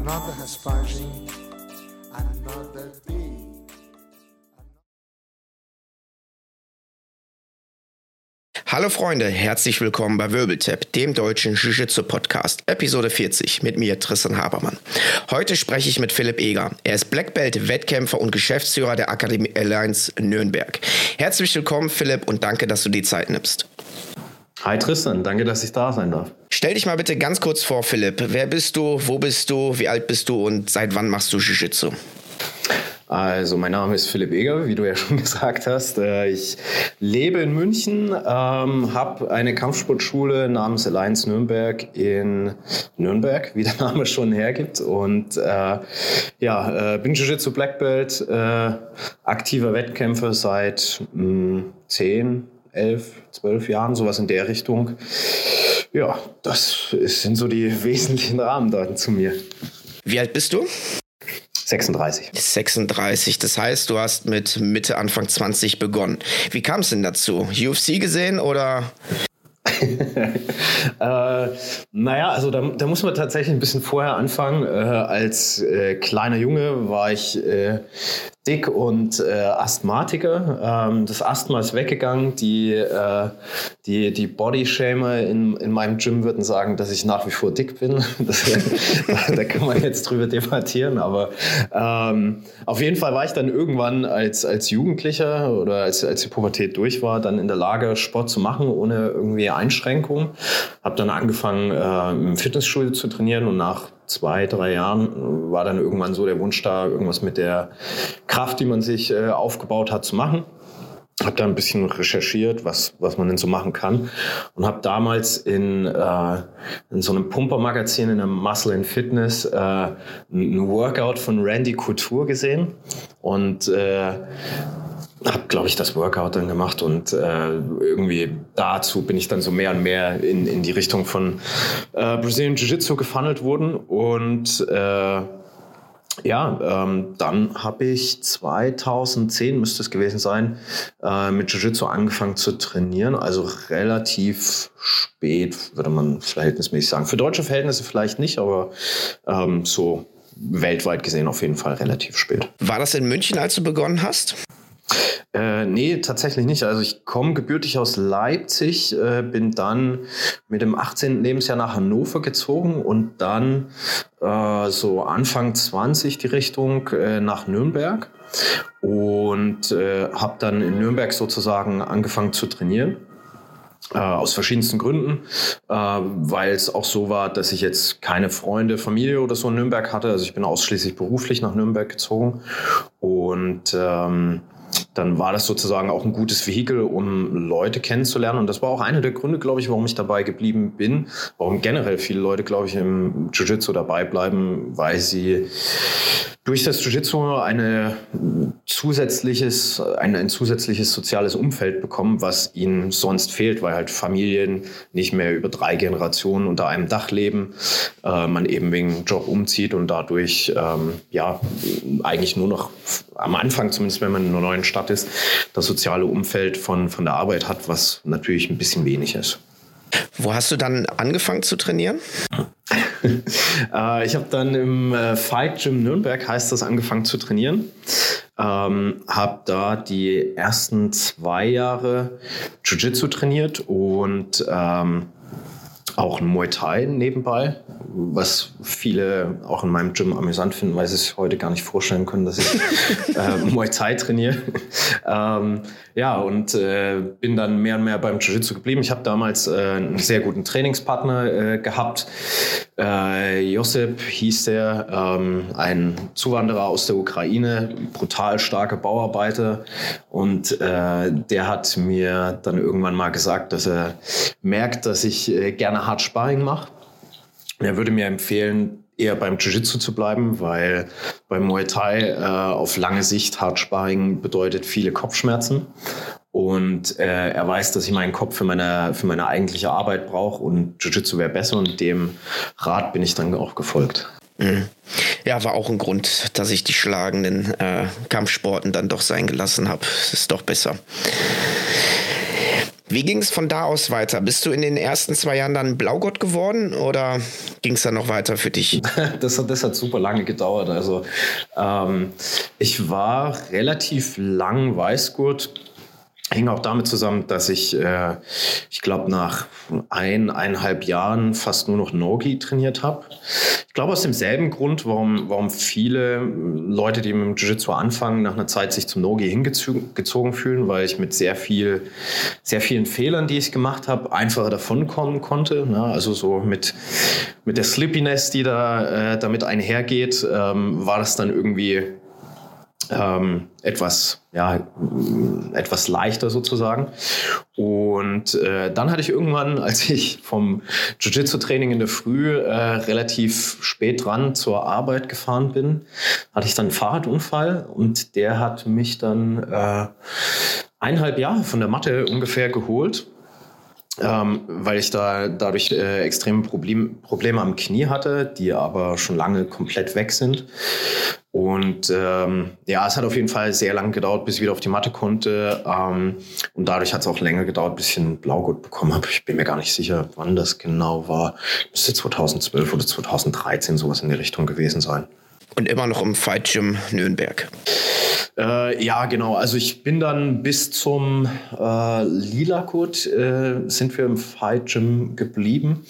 Another aspersion. Another day. Hallo Freunde, herzlich willkommen bei Wirbeltap, dem deutschen Jiu-Jitsu-Podcast, Episode 40 mit mir, Tristan Habermann. Heute spreche ich mit Philipp Eger. Er ist Black Belt, Wettkämpfer und Geschäftsführer der Akademie Alliance Nürnberg. Herzlich willkommen, Philipp, und danke, dass du die Zeit nimmst. Hi Tristan, danke, dass ich da sein darf. Stell dich mal bitte ganz kurz vor, Philipp. Wer bist du, wo bist du, wie alt bist du und seit wann machst du Jiu-Jitsu? Also, mein Name ist Philipp Eger, wie du ja schon gesagt hast. Äh, ich lebe in München, ähm, habe eine Kampfsportschule namens Alliance Nürnberg in Nürnberg, wie der Name schon hergibt. Und äh, ja, äh, bin Jiu-Jitsu Black Belt, äh, aktiver Wettkämpfer seit mh, hm, zehn, elf, zwölf Jahren, sowas in der Richtung. Ja, das sind so die wesentlichen Rahmendaten zu mir. Wie alt bist du? 36. 36, das heißt, du hast mit Mitte, Anfang 20 begonnen. Wie kam es denn dazu? UFC gesehen oder? äh, naja, also da, da, muss man tatsächlich ein bisschen vorher anfangen. Äh, als äh, kleiner Junge war ich äh, dick und äh, Asthmatiker. Ähm, das Asthma ist weggegangen. Die, äh, die, die Bodyshamer in, in meinem Gym würden sagen, dass ich nach wie vor dick bin. Das, da kann man jetzt drüber debattieren. Aber ähm, auf jeden Fall war ich dann irgendwann als, als Jugendlicher oder als, als die Pubertät durch war, dann in der Lage, Sport zu machen, ohne irgendwie Einschränkungen. Habe dann angefangen, äh, im Fitnessstudio zu trainieren und nach zwei, drei Jahren war dann irgendwann so der Wunsch da, irgendwas mit der Kraft, die man sich äh, aufgebaut hat, zu machen. Habe da ein bisschen recherchiert, was, was man denn so machen kann. Und habe damals in, äh, in so einem Pumper-Magazin, in einem Muscle and Fitness, äh, ein Workout von Randy Couture gesehen. Und äh, habe, glaube ich, das Workout dann gemacht und äh, irgendwie dazu bin ich dann so mehr und mehr in, in die Richtung von äh, Brazilian Jiu-Jitsu gefunnelt worden und äh, ja, ähm, dann habe ich 2010, müsste es gewesen sein, äh, mit Jiu-Jitsu angefangen zu trainieren. Also relativ spät, würde man verhältnismäßig sagen. Für deutsche Verhältnisse vielleicht nicht, aber ähm, so weltweit gesehen auf jeden Fall relativ spät. War das in München, als du begonnen hast? Äh, nee, tatsächlich nicht. Also ich komme gebürtig aus Leipzig, äh, bin dann mit dem 18. Lebensjahr nach Hannover gezogen und dann äh, so Anfang 20 die Richtung äh, nach Nürnberg und äh, habe dann in Nürnberg sozusagen angefangen zu trainieren. Äh, aus verschiedensten Gründen, äh, weil es auch so war, dass ich jetzt keine Freunde, Familie oder so in Nürnberg hatte. Also ich bin ausschließlich beruflich nach Nürnberg gezogen und ähm, dann war das sozusagen auch ein gutes Vehikel, um Leute kennenzulernen. Und das war auch einer der Gründe, glaube ich, warum ich dabei geblieben bin, warum generell viele Leute, glaube ich, im Jiu-Jitsu dabei bleiben, weil sie durch das Jiu-Jitsu eine zusätzliches, ein, ein zusätzliches soziales Umfeld bekommen, was ihnen sonst fehlt, weil halt Familien nicht mehr über drei Generationen unter einem Dach leben, äh, man eben wegen Job umzieht und dadurch ähm, ja eigentlich nur noch am Anfang, zumindest wenn man in einer neuen Stadt ist, das soziale Umfeld von, von der Arbeit hat, was natürlich ein bisschen wenig ist. Wo hast du dann angefangen zu trainieren? äh, ich habe dann im äh, Fight Gym Nürnberg, heißt das, angefangen zu trainieren. Ähm, habe da die ersten zwei Jahre Jiu-Jitsu trainiert und ähm, auch Muay Thai nebenbei, was viele auch in meinem Gym amüsant finden, weil sie sich heute gar nicht vorstellen können, dass ich äh, Muay Thai trainiere. ähm, ja, und äh, bin dann mehr und mehr beim Jiu-Jitsu geblieben. Ich habe damals äh, einen sehr guten Trainingspartner äh, gehabt. Äh, Josip hieß der, ähm, ein Zuwanderer aus der Ukraine, brutal starke Bauarbeiter. Und äh, der hat mir dann irgendwann mal gesagt, dass er merkt, dass ich äh, gerne hart Sparring mache. Er würde mir empfehlen, eher beim Jiu-Jitsu zu bleiben, weil beim Muay Thai äh, auf lange Sicht Hartsparring bedeutet viele Kopfschmerzen. Und äh, er weiß, dass ich meinen Kopf für meine, für meine eigentliche Arbeit brauche und Jiu-Jitsu wäre besser und dem Rat bin ich dann auch gefolgt. Mhm. Ja, war auch ein Grund, dass ich die schlagenden äh, Kampfsporten dann doch sein gelassen habe. Ist doch besser. Wie ging es von da aus weiter? Bist du in den ersten zwei Jahren dann Blaugott geworden oder ging es dann noch weiter für dich? Das hat, das hat super lange gedauert. Also ähm, ich war relativ lang Weißgurt hing auch damit zusammen, dass ich, äh, ich glaube, nach ein, eineinhalb Jahren fast nur noch Nogi trainiert habe. Ich glaube aus demselben Grund, warum, warum viele Leute, die mit dem Jiu-Jitsu anfangen, nach einer Zeit sich zum Nogi hingezogen fühlen, weil ich mit sehr viel, sehr vielen Fehlern, die ich gemacht habe, einfacher davonkommen konnte. Ne? Also so mit, mit der Slippiness, die da äh, damit einhergeht, ähm, war das dann irgendwie ähm, etwas, ja, etwas leichter sozusagen. Und äh, dann hatte ich irgendwann, als ich vom Jiu-Jitsu-Training in der Früh äh, relativ spät dran zur Arbeit gefahren bin, hatte ich dann einen Fahrradunfall und der hat mich dann äh, eineinhalb Jahre von der Matte ungefähr geholt ähm, weil ich da dadurch äh, extreme Problem, Probleme am Knie hatte, die aber schon lange komplett weg sind. Und ähm, ja, es hat auf jeden Fall sehr lange gedauert, bis ich wieder auf die Matte konnte. Ähm, und dadurch hat es auch länger gedauert, bis ich ein Blaugurt bekommen habe. Ich bin mir gar nicht sicher, wann das genau war. Müsste 2012 oder 2013 sowas in die Richtung gewesen sein. Und immer noch im Fight Gym Nürnberg. Äh, ja, genau. Also ich bin dann bis zum äh, Lila-Code äh, sind wir im Fight Gym geblieben.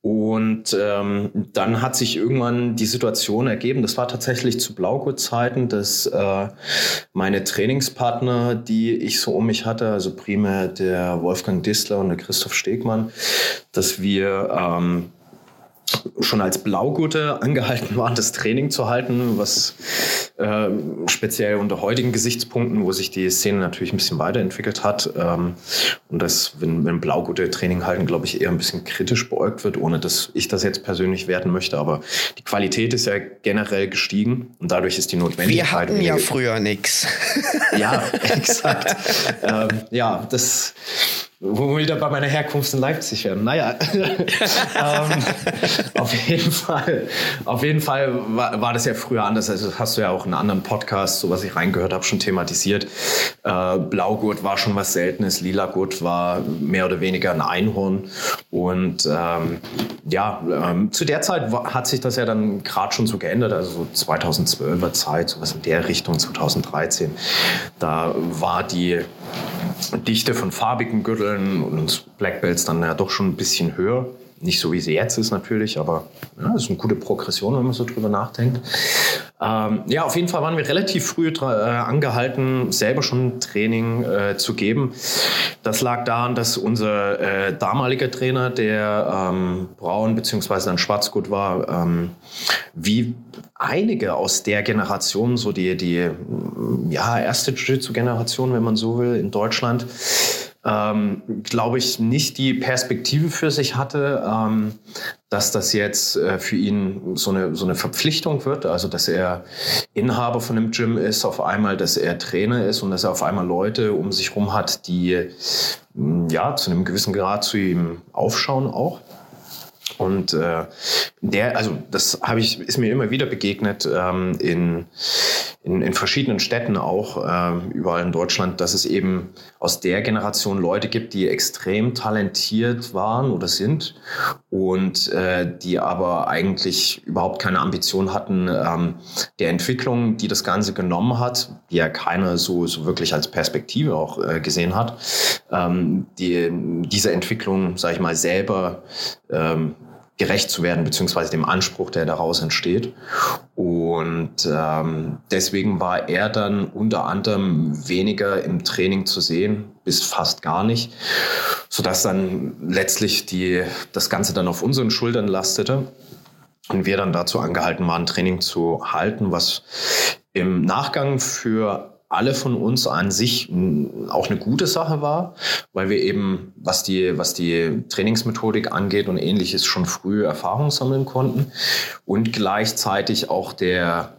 Und ähm, dann hat sich irgendwann die Situation ergeben, das war tatsächlich zu Blaugurt-Zeiten, dass äh, meine Trainingspartner, die ich so um mich hatte, also primär der Wolfgang Dissler und der Christoph Stegmann, dass wir ähm, schon als Blaugurte angehalten waren, das Training zu halten, was äh, speziell unter heutigen Gesichtspunkten, wo sich die Szene natürlich ein bisschen weiterentwickelt hat ähm, und das, wenn, wenn Blaugurte Training halten, glaube ich, eher ein bisschen kritisch beäugt wird, ohne dass ich das jetzt persönlich werten möchte, aber die Qualität ist ja generell gestiegen und dadurch ist die Notwendigkeit. Wir hatten ja früher nichts. Ja, exakt. ähm, ja, das wo wir wieder bei meiner Herkunft in Leipzig werden. Naja, ähm, auf jeden Fall, auf jeden Fall war, war, das ja früher anders. Also hast du ja auch in anderen Podcast, so was ich reingehört habe, schon thematisiert. Äh, Blaugurt war schon was Seltenes, Lilagurt war mehr oder weniger ein Einhorn. Und ähm, ja, ähm, zu der Zeit hat sich das ja dann gerade schon so geändert. Also so 2012er Zeit, sowas in der Richtung, 2013. Da war die Dichte von farbigen Gürteln und Black Belts dann ja doch schon ein bisschen höher. Nicht so wie sie jetzt ist natürlich, aber ja, das ist eine gute Progression, wenn man so drüber nachdenkt. Ähm, ja, auf jeden Fall waren wir relativ früh äh, angehalten, selber schon Training äh, zu geben. Das lag daran, dass unser äh, damaliger Trainer, der ähm, braun bzw. dann schwarzgut war, ähm, wie einige aus der Generation, so die, die ja, erste Jiu-Jitsu-Generation, wenn man so will, in Deutschland, ähm, glaube ich, nicht die Perspektive für sich hatte, ähm, dass das jetzt äh, für ihn so eine, so eine Verpflichtung wird, also dass er Inhaber von einem Gym ist, auf einmal, dass er Trainer ist und dass er auf einmal Leute um sich herum hat, die ja zu einem gewissen Grad zu ihm aufschauen auch. Und äh, der, also das habe ich, ist mir immer wieder begegnet ähm, in, in, in verschiedenen Städten auch, äh, überall in Deutschland, dass es eben aus der Generation Leute gibt, die extrem talentiert waren oder sind und äh, die aber eigentlich überhaupt keine Ambition hatten ähm, der Entwicklung, die das Ganze genommen hat, die ja keiner so, so wirklich als Perspektive auch äh, gesehen hat, ähm, die, diese Entwicklung, sage ich mal, selber ähm, gerecht zu werden, beziehungsweise dem Anspruch, der daraus entsteht. Und ähm, deswegen war er dann unter anderem weniger im Training zu sehen, bis fast gar nicht, sodass dann letztlich die, das Ganze dann auf unseren Schultern lastete. Und wir dann dazu angehalten waren, Training zu halten, was im Nachgang für alle von uns an sich auch eine gute Sache war, weil wir eben, was die, was die Trainingsmethodik angeht und ähnliches, schon früh Erfahrung sammeln konnten und gleichzeitig auch der,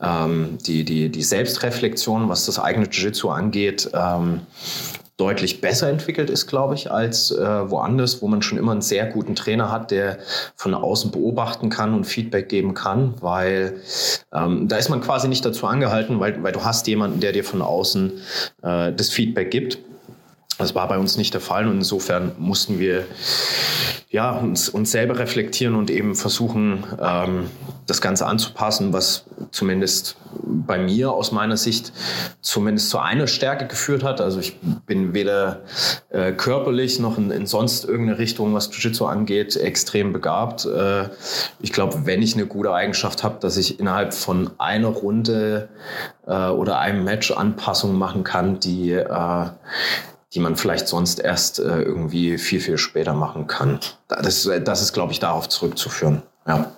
ähm, die, die, die Selbstreflexion, was das eigene Jiu-Jitsu angeht, ähm, deutlich besser entwickelt ist, glaube ich, als äh, woanders, wo man schon immer einen sehr guten Trainer hat, der von außen beobachten kann und Feedback geben kann, weil ähm, da ist man quasi nicht dazu angehalten, weil, weil du hast jemanden, der dir von außen äh, das Feedback gibt. Das war bei uns nicht der Fall und insofern mussten wir ja, uns, uns selber reflektieren und eben versuchen, ähm, das Ganze anzupassen, was zumindest bei mir aus meiner Sicht zumindest zu einer Stärke geführt hat. Also ich bin weder äh, körperlich noch in, in, sonst irgendeine Richtung, was Jiu-Jitsu angeht, extrem begabt. Äh, ich glaube, wenn ich eine gute Eigenschaft habe, dass ich innerhalb von einer Runde äh, oder einem Match Anpassungen machen kann, die äh, die man vielleicht sonst erst äh, irgendwie viel, viel später machen kann. Das, das ist, glaube ich, darauf zurückzuführen. Ja.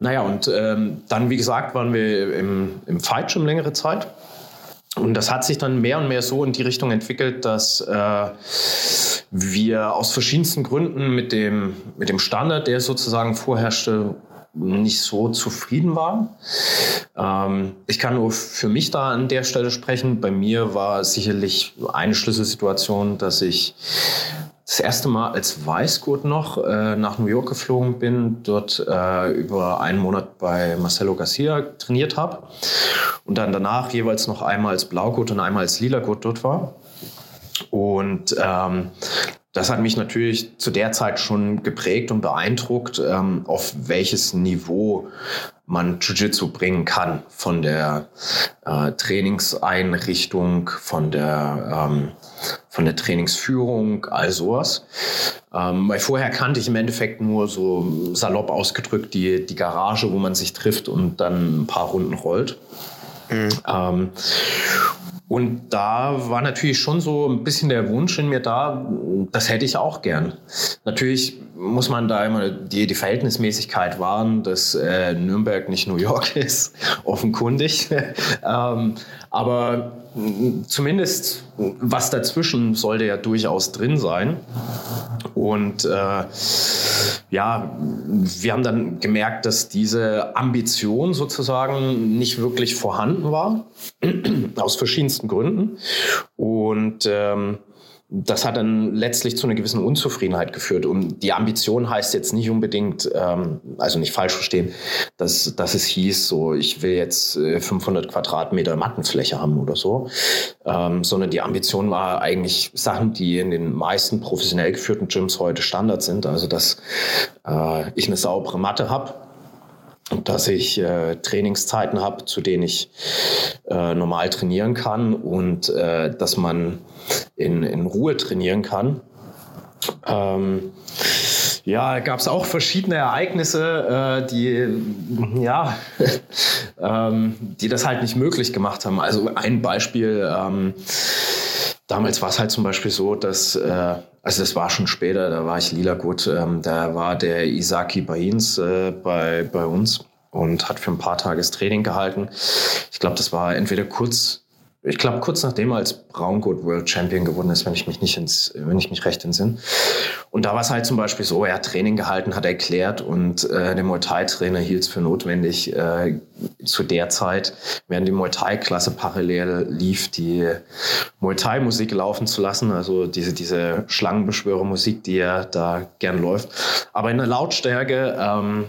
Naja, und ähm, dann, wie gesagt, waren wir im, im Fight schon längere Zeit. Und das hat sich dann mehr und mehr so in die Richtung entwickelt, dass äh, wir aus verschiedensten Gründen mit dem, mit dem Standard, der sozusagen vorherrschte, nicht so zufrieden waren. Ähm, ich kann nur für mich da an der Stelle sprechen. Bei mir war sicherlich eine Schlüsselsituation, dass ich das erste Mal als Weißgurt noch äh, nach New York geflogen bin, dort äh, über einen Monat bei Marcelo Garcia trainiert habe und dann danach jeweils noch einmal als Blaugurt und einmal als Lilagurt dort war. Und ähm, das hat mich natürlich zu der Zeit schon geprägt und beeindruckt, ähm, auf welches Niveau man Jiu-Jitsu bringen kann. Von der äh, Trainingseinrichtung, von der, ähm, von der Trainingsführung, all sowas. Ähm, weil vorher kannte ich im Endeffekt nur so salopp ausgedrückt die, die Garage, wo man sich trifft und dann ein paar Runden rollt. Mhm. Ähm, und da war natürlich schon so ein bisschen der Wunsch in mir da, das hätte ich auch gern. Natürlich muss man da immer die, die Verhältnismäßigkeit wahren, dass äh, Nürnberg nicht New York ist, offenkundig. ähm, aber zumindest was dazwischen sollte ja durchaus drin sein. Und äh, ja, wir haben dann gemerkt, dass diese Ambition sozusagen nicht wirklich vorhanden war, aus verschiedensten Gründen. Und ähm, das hat dann letztlich zu einer gewissen Unzufriedenheit geführt. Und die Ambition heißt jetzt nicht unbedingt, ähm, also nicht falsch verstehen, dass, dass es hieß, so ich will jetzt 500 äh, Quadratmeter Mattenfläche haben oder so, ähm, sondern die Ambition war eigentlich Sachen, die in den meisten professionell geführten Gyms heute Standard sind. Also dass äh, ich eine saubere Matte habe dass ich äh, Trainingszeiten habe, zu denen ich äh, normal trainieren kann und äh, dass man in, in Ruhe trainieren kann. Ähm, ja, gab es auch verschiedene Ereignisse, äh, die, ja, ähm, die das halt nicht möglich gemacht haben. Also ein Beispiel, ähm, damals war es halt zum Beispiel so, dass, äh, also das war schon später, da war ich lila gut, ähm, da war der Isaki Bains äh, bei, bei uns und hat für ein paar Tage das Training gehalten. Ich glaube, das war entweder kurz ich glaube, kurz nachdem er als Braungurt World Champion geworden ist, wenn ich mich nicht ins, wenn ich mich recht entsinne. Und da war es halt zum Beispiel so, er hat Training gehalten, hat erklärt und äh, der Muay Thai-Trainer hielt es für notwendig, äh, zu der Zeit, während die Muay Thai-Klasse parallel lief, die Muay Thai-Musik laufen zu lassen, also diese, diese Schlangenbeschwörer-Musik, die er da gern läuft. Aber in der Lautstärke, ähm,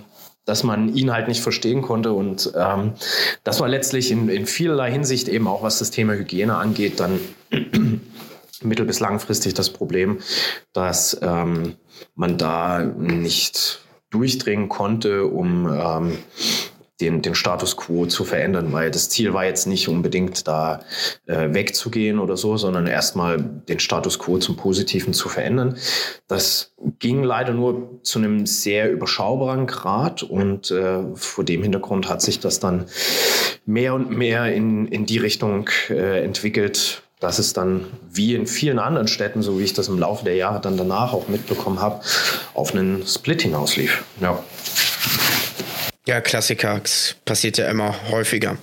dass man ihn halt nicht verstehen konnte. Und ähm, das war letztlich in, in vielerlei Hinsicht eben auch, was das Thema Hygiene angeht, dann mittel- bis langfristig das Problem, dass ähm, man da nicht durchdringen konnte, um ähm, den, den Status quo zu verändern, weil das Ziel war jetzt nicht unbedingt da äh, wegzugehen oder so, sondern erstmal den Status quo zum Positiven zu verändern. Das ging leider nur zu einem sehr überschaubaren Grad und äh, vor dem Hintergrund hat sich das dann mehr und mehr in, in die Richtung äh, entwickelt, dass es dann wie in vielen anderen Städten, so wie ich das im Laufe der Jahre dann danach auch mitbekommen habe, auf einen Split hinauslief. Ja. Ja, Klassiker. Passiert ja immer häufiger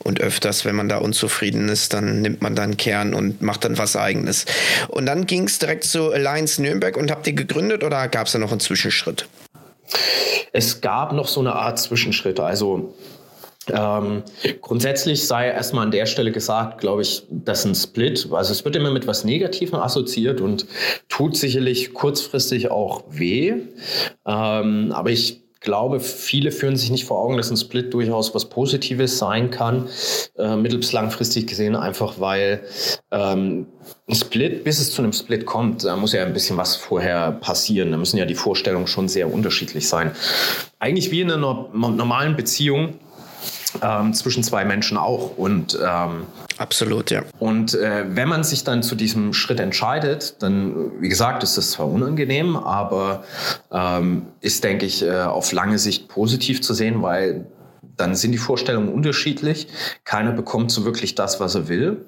und öfters, wenn man da unzufrieden ist, dann nimmt man dann Kern und macht dann was Eigenes. Und dann ging es direkt zu Alliance Nürnberg und habt ihr gegründet oder gab es da noch einen Zwischenschritt? Es gab noch so eine Art Zwischenschritt. Also ähm, grundsätzlich sei erstmal an der Stelle gesagt, glaube ich, dass ein Split, also es wird immer mit was Negativem assoziiert und tut sicherlich kurzfristig auch weh. Ähm, aber ich glaube, viele führen sich nicht vor Augen, dass ein Split durchaus was Positives sein kann, äh, mittel- bis langfristig gesehen, einfach weil ähm, ein Split, bis es zu einem Split kommt, da muss ja ein bisschen was vorher passieren. Da müssen ja die Vorstellungen schon sehr unterschiedlich sein. Eigentlich wie in einer normalen Beziehung ähm, zwischen zwei Menschen auch. Und ähm, absolut, ja. Und äh, wenn man sich dann zu diesem Schritt entscheidet, dann, wie gesagt, ist das zwar unangenehm, aber ähm, ist, denke ich, äh, auf lange Sicht positiv zu sehen, weil dann sind die Vorstellungen unterschiedlich. Keiner bekommt so wirklich das, was er will.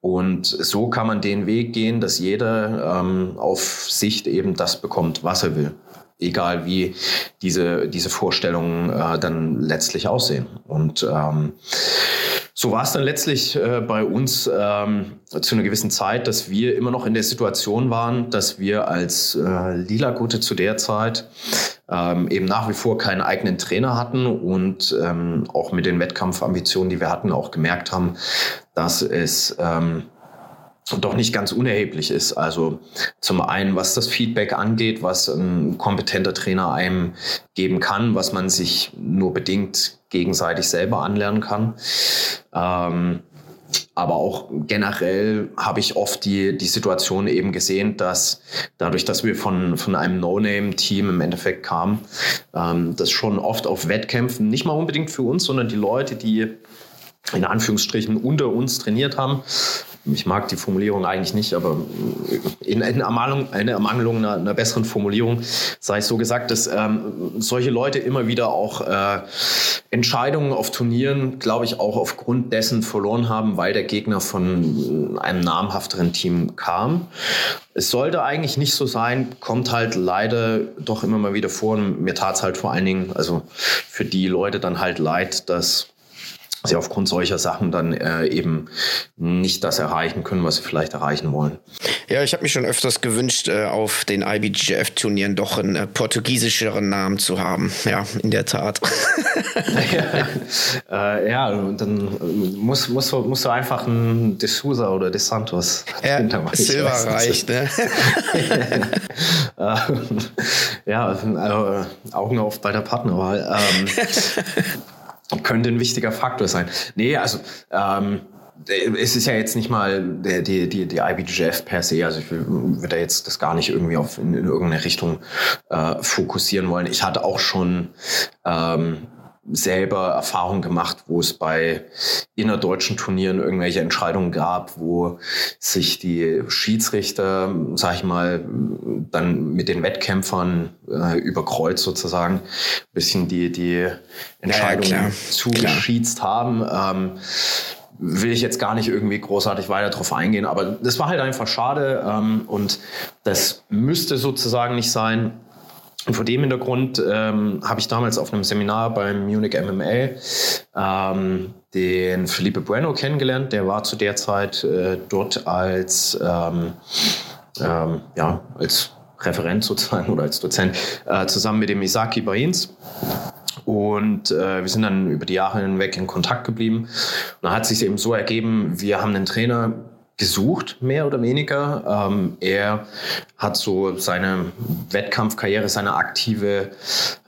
Und so kann man den Weg gehen, dass jeder ähm, auf Sicht eben das bekommt, was er will egal wie diese, diese Vorstellungen äh, dann letztlich aussehen. Und ähm, so war es dann letztlich äh, bei uns ähm, zu einer gewissen Zeit, dass wir immer noch in der Situation waren, dass wir als äh, Lila Gute zu der Zeit ähm, eben nach wie vor keinen eigenen Trainer hatten und ähm, auch mit den Wettkampfambitionen, die wir hatten, auch gemerkt haben, dass es ähm, doch nicht ganz unerheblich ist. Also zum einen, was das Feedback angeht, was ein kompetenter Trainer einem geben kann, was man sich nur bedingt gegenseitig selber anlernen kann. Ähm, aber auch generell habe ich oft die, die Situation eben gesehen, dass dadurch, dass wir von, von einem No-Name-Team im Endeffekt kamen, ähm, das schon oft auf Wettkämpfen, nicht mal unbedingt für uns, sondern die Leute, die in Anführungsstrichen unter uns trainiert haben, ich mag die Formulierung eigentlich nicht, aber in, in Ermangelung, eine Ermangelung einer, einer, besseren Formulierung sei es so gesagt, dass ähm, solche Leute immer wieder auch äh, Entscheidungen auf Turnieren, glaube ich, auch aufgrund dessen verloren haben, weil der Gegner von einem namhafteren Team kam. Es sollte eigentlich nicht so sein, kommt halt leider doch immer mal wieder vor. Und mir tat es halt vor allen Dingen, also für die Leute dann halt leid, dass sie aufgrund solcher Sachen dann äh, eben nicht das erreichen können, was sie vielleicht erreichen wollen. Ja, ich habe mich schon öfters gewünscht, äh, auf den IBGF-Turnieren doch einen äh, portugiesischeren Namen zu haben. Ja, in der Tat. ja, äh, ja, dann muss, muss, musst du einfach ein De Souza oder De Santos ja, Silva reicht, ne? ja, also, Augen auf bei der Partnerwahl. Ähm, könnte ein wichtiger Faktor sein. Nee, also ähm, es ist ja jetzt nicht mal die, die, die, die IBGF per se, also ich würde da jetzt das gar nicht irgendwie auf in, in irgendeine Richtung äh, fokussieren wollen. Ich hatte auch schon ähm, selber Erfahrungen gemacht, wo es bei innerdeutschen Turnieren irgendwelche Entscheidungen gab, wo sich die Schiedsrichter, sag ich mal, dann mit den Wettkämpfern äh, überkreuzt sozusagen, ein bisschen die, die Entscheidungen ja, zugeschießt haben. Ähm, will ich jetzt gar nicht irgendwie großartig weiter drauf eingehen, aber das war halt einfach schade ähm, und das müsste sozusagen nicht sein. Und vor dem Hintergrund ähm, habe ich damals auf einem Seminar beim Munich MMA ähm, den Felipe Bueno kennengelernt. Der war zu der Zeit äh, dort als, ähm, ähm ja, als Referent sozusagen oder als Dozent äh, zusammen mit dem Isaki Bains. Und äh, wir sind dann über die Jahre hinweg in Kontakt geblieben. Und dann hat sich eben so ergeben, wir haben einen Trainer, gesucht, mehr oder weniger. Ähm, er hat so seine Wettkampfkarriere, seine aktive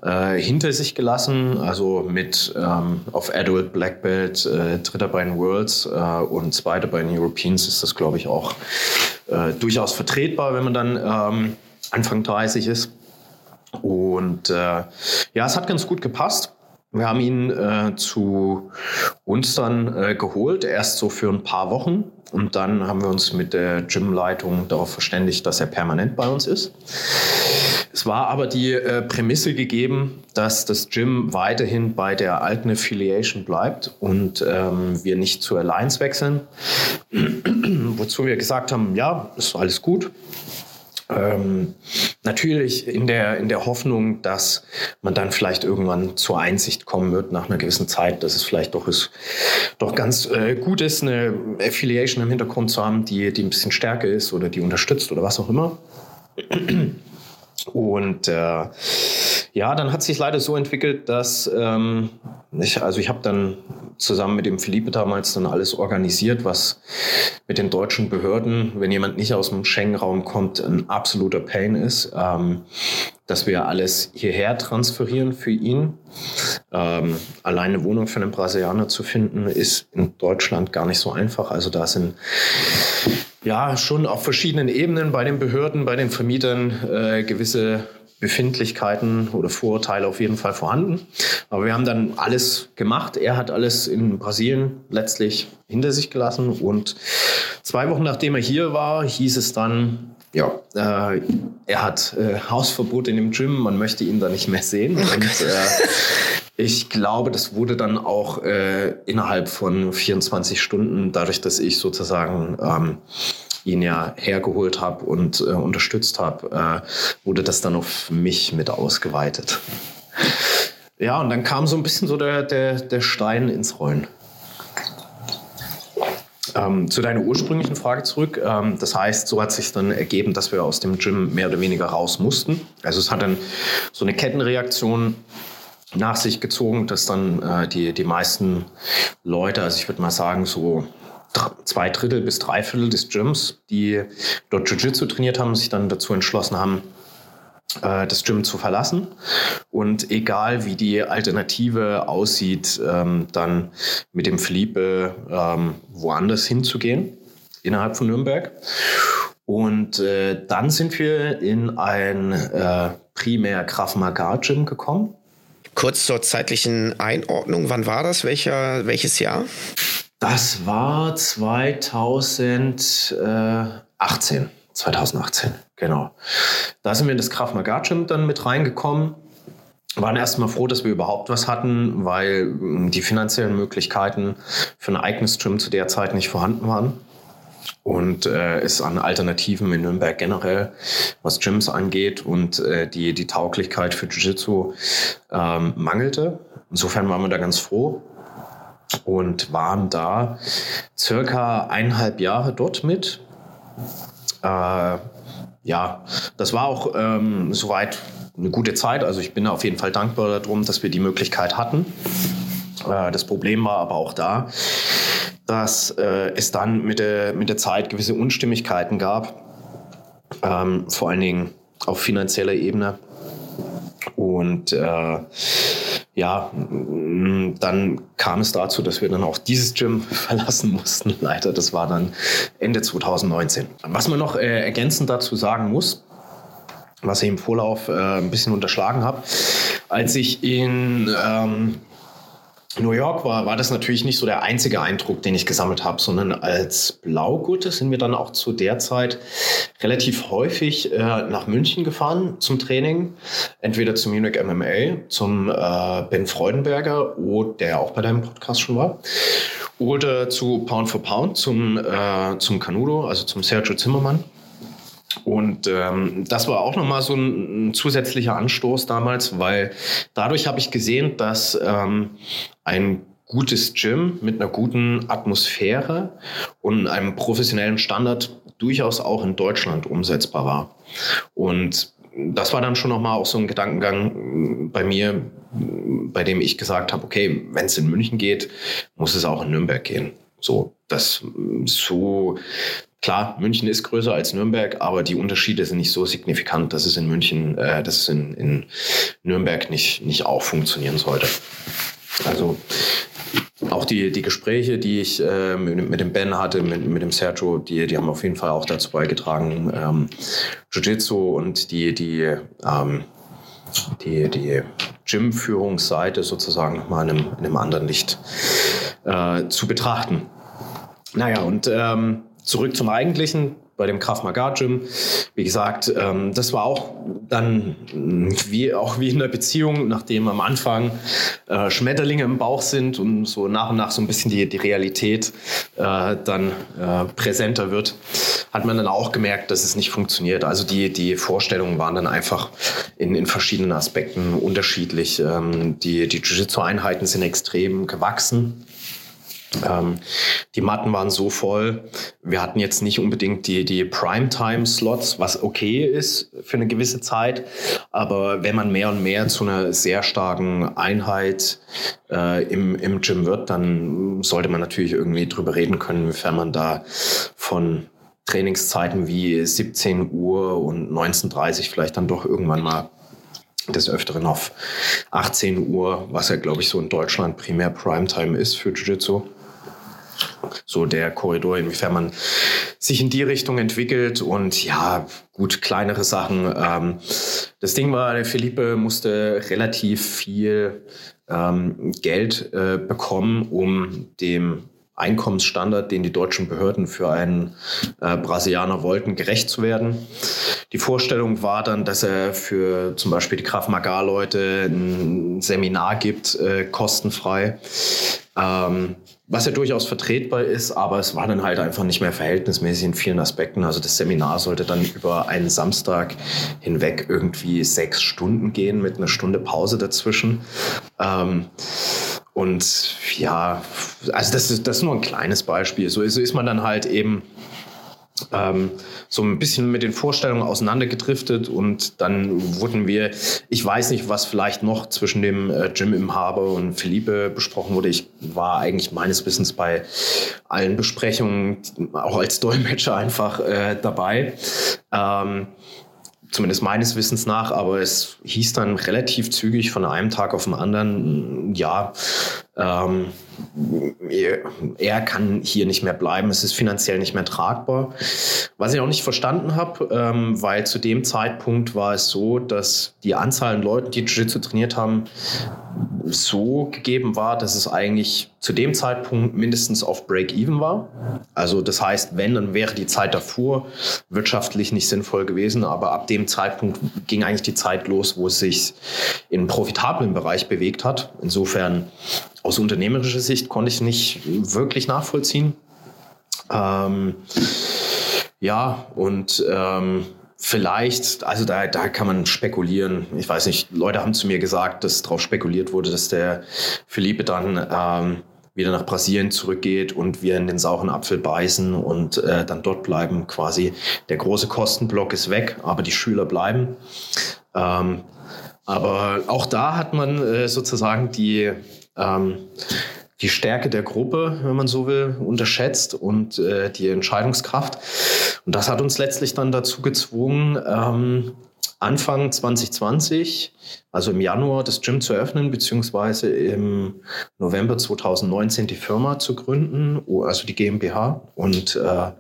äh, hinter sich gelassen, also mit ähm, auf Adult Black Belt, äh, dritter bei den Worlds äh, und zweiter bei den Europeans ist das, glaube ich, auch äh, durchaus vertretbar, wenn man dann ähm, Anfang 30 ist. Und äh, ja, es hat ganz gut gepasst. Wir haben ihn äh, zu uns dann äh, geholt, erst so für ein paar Wochen. Und dann haben wir uns mit der Gymleitung darauf verständigt, dass er permanent bei uns ist. Es war aber die äh, Prämisse gegeben, dass das Gym weiterhin bei der alten Affiliation bleibt und ähm, wir nicht zur Alliance wechseln. Wozu wir gesagt haben, ja, ist alles gut. Ähm, natürlich in der, in der Hoffnung, dass man dann vielleicht irgendwann zur Einsicht kommen wird nach einer gewissen Zeit, dass es vielleicht doch, ist, doch ganz äh, gut ist, eine Affiliation im Hintergrund zu haben, die, die ein bisschen stärker ist oder die unterstützt oder was auch immer. Und äh, ja, dann hat sich leider so entwickelt, dass ähm, ich, also ich habe dann zusammen mit dem Philippe damals dann alles organisiert, was mit den deutschen Behörden, wenn jemand nicht aus dem Schengen-Raum kommt, ein absoluter Pain ist, ähm, dass wir alles hierher transferieren für ihn. Ähm, alleine eine Wohnung für einen Brasilianer zu finden, ist in Deutschland gar nicht so einfach. Also da sind ja schon auf verschiedenen Ebenen bei den Behörden, bei den Vermietern äh, gewisse Befindlichkeiten oder Vorurteile auf jeden Fall vorhanden. Aber wir haben dann alles gemacht. Er hat alles in Brasilien letztlich hinter sich gelassen. Und zwei Wochen nachdem er hier war, hieß es dann, ja, äh, er hat äh, Hausverbot in dem Gym, man möchte ihn da nicht mehr sehen. Oh Und äh, ich glaube, das wurde dann auch äh, innerhalb von 24 Stunden, dadurch, dass ich sozusagen ähm, ihn ja hergeholt habe und äh, unterstützt habe, äh, wurde das dann auf mich mit ausgeweitet. Ja, und dann kam so ein bisschen so der, der, der Stein ins Rollen. Ähm, zu deiner ursprünglichen Frage zurück. Ähm, das heißt, so hat sich dann ergeben, dass wir aus dem Gym mehr oder weniger raus mussten. Also es hat dann so eine Kettenreaktion nach sich gezogen, dass dann äh, die, die meisten Leute, also ich würde mal sagen, so zwei Drittel bis drei Viertel des Gyms, die dort Jiu-Jitsu trainiert haben, sich dann dazu entschlossen haben, äh, das Gym zu verlassen und egal wie die Alternative aussieht, ähm, dann mit dem Felipe ähm, woanders hinzugehen innerhalb von Nürnberg. Und äh, dann sind wir in ein äh, primär Krav Maga Gym gekommen. Kurz zur zeitlichen Einordnung, wann war das? Welcher, welches Jahr? Das war 2018. 2018, genau. Da sind wir in das Kraft Maga Gym dann mit reingekommen. Waren erstmal froh, dass wir überhaupt was hatten, weil hm, die finanziellen Möglichkeiten für ein eigenes Gym zu der Zeit nicht vorhanden waren. Und äh, es an Alternativen in Nürnberg generell, was Gyms angeht und äh, die, die Tauglichkeit für Jiu-Jitsu ähm, mangelte. Insofern waren wir da ganz froh und waren da circa eineinhalb Jahre dort mit. Äh, ja, das war auch ähm, soweit eine gute Zeit. Also ich bin auf jeden Fall dankbar darum, dass wir die Möglichkeit hatten. Äh, das Problem war aber auch da, dass äh, es dann mit der, mit der Zeit gewisse Unstimmigkeiten gab, ähm, vor allen Dingen auf finanzieller Ebene. Und äh, ja, dann kam es dazu, dass wir dann auch dieses Gym verlassen mussten. Leider, das war dann Ende 2019. Was man noch äh, ergänzend dazu sagen muss, was ich im Vorlauf äh, ein bisschen unterschlagen habe, als ich in ähm, New York war, war das natürlich nicht so der einzige Eindruck, den ich gesammelt habe, sondern als Blaugurte sind wir dann auch zu der Zeit relativ häufig äh, nach München gefahren zum Training. Entweder zum Munich MMA, zum äh, Ben Freudenberger, der auch bei deinem Podcast schon war, oder zu Pound for Pound, zum, äh, zum Canudo, also zum Sergio Zimmermann. Und ähm, das war auch nochmal so ein, ein, zusätzlicher Anstoß damals, weil dadurch habe ich gesehen, dass ähm, ein gutes Gym mit einer guten Atmosphäre und einem professionellen Standard durchaus auch in Deutschland umsetzbar war. Und das war dann schon nochmal auch so ein Gedankengang bei mir, bei dem ich gesagt habe, okay, wenn es in München geht, muss es auch in Nürnberg gehen. So, das so Klar, München ist größer als Nürnberg, aber die Unterschiede sind nicht so signifikant, dass es in München, äh, dass es in, in Nürnberg nicht, nicht auch funktionieren sollte. Also auch die, die Gespräche, die ich äh, mit, mit, dem Ben hatte, mit, mit dem Sergio, die, die haben auf jeden Fall auch dazu beigetragen, ähm, Jiu-Jitsu und die, die, ähm, die, die Gym-Führungsseite sozusagen nochmal in einem, in einem anderen Licht äh, zu betrachten. Naja, und ähm, zurück zum Eigentlichen. Bei dem Krav Maga Gym. Wie gesagt, ähm, das war auch dann wie auch wie in der Beziehung, nachdem am Anfang äh, Schmetterlinge im Bauch sind und so nach und nach so ein bisschen die, die Realität äh, dann äh, präsenter wird, hat man dann auch gemerkt, dass es nicht funktioniert. Also die, die Vorstellungen waren dann einfach in, in verschiedenen Aspekten unterschiedlich. Ähm, die die Jiu-Jitsu-Einheiten sind extrem gewachsen. Ähm, die Matten waren so voll. Wir hatten jetzt nicht unbedingt die, die Primetime-Slots, was okay ist für eine gewisse Zeit. Aber wenn man mehr und mehr zu einer sehr starken Einheit äh, im, im Gym wird, dann sollte man natürlich irgendwie drüber reden können, inwiefern man da von Trainingszeiten wie 17 Uhr und 19.30 vielleicht dann doch irgendwann mal des Öfteren auf 18 Uhr, was ja, glaube ich, so in Deutschland primär Primetime ist für Jiu-Jitsu so der Korridor, inwiefern man sich in die Richtung entwickelt und ja, gut, kleinere Sachen. Ähm, das Ding war, der Philippe musste relativ viel ähm, Geld äh, bekommen, um dem Einkommensstandard, den die deutschen Behörden für einen äh, Brasilianer wollten, gerecht zu werden. Die Vorstellung war dann, dass er für zum Beispiel die Krav Maga-Leute ein Seminar gibt, äh, kostenfrei. Ähm, was ja durchaus vertretbar ist, aber es war dann halt einfach nicht mehr verhältnismäßig in vielen Aspekten. Also das Seminar sollte dann über einen Samstag hinweg irgendwie sechs Stunden gehen mit einer Stunde Pause dazwischen. Ähm, und ja, also das ist, das ist nur ein kleines Beispiel. So, so ist man dann halt eben ähm, so ein bisschen mit den Vorstellungen auseinandergedriftet und dann wurden wir, ich weiß nicht, was vielleicht noch zwischen dem äh, Jim im Harbour und Philippe besprochen wurde. Ich war eigentlich meines Wissens bei allen Besprechungen, auch als Dolmetscher einfach äh, dabei. Ähm, zumindest meines Wissens nach, aber es hieß dann relativ zügig von einem Tag auf den anderen, ja, ähm, er kann hier nicht mehr bleiben, es ist finanziell nicht mehr tragbar. Was ich auch nicht verstanden habe, ähm, weil zu dem Zeitpunkt war es so, dass die Anzahl an Leuten, die Jiu-Jitsu trainiert haben, so gegeben war, dass es eigentlich zu dem Zeitpunkt mindestens auf Break-Even war. Also das heißt, wenn, dann wäre die Zeit davor wirtschaftlich nicht sinnvoll gewesen, aber ab dem Zeitpunkt ging eigentlich die Zeit los, wo es sich in profitablen Bereich bewegt hat. Insofern aus unternehmerischer Sicht konnte ich nicht wirklich nachvollziehen. Ähm, ja, und ähm, vielleicht, also da, da kann man spekulieren. Ich weiß nicht, Leute haben zu mir gesagt, dass darauf spekuliert wurde, dass der Philippe dann ähm, wieder nach Brasilien zurückgeht und wir in den sauren Apfel beißen und äh, dann dort bleiben. Quasi der große Kostenblock ist weg, aber die Schüler bleiben. Ähm, aber auch da hat man äh, sozusagen die ähm, die Stärke der Gruppe, wenn man so will, unterschätzt und äh, die Entscheidungskraft. Und das hat uns letztlich dann dazu gezwungen, ähm, Anfang 2020, also im Januar, das Gym zu eröffnen, beziehungsweise im November 2019 die Firma zu gründen, also die GmbH. Und äh,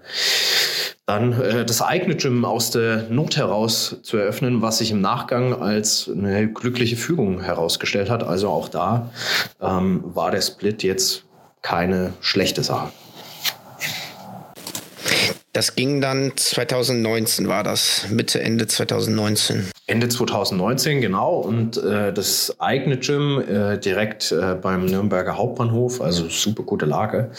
dann äh, das eigene Gym aus der Not heraus zu eröffnen, was sich im Nachgang als eine glückliche Fügung herausgestellt hat. Also auch da ähm, war der Split jetzt keine schlechte Sache. Das ging dann 2019, war das, Mitte, Ende 2019. Ende 2019, genau. Und äh, das eigene Gym äh, direkt äh, beim Nürnberger Hauptbahnhof, also super gute Lage.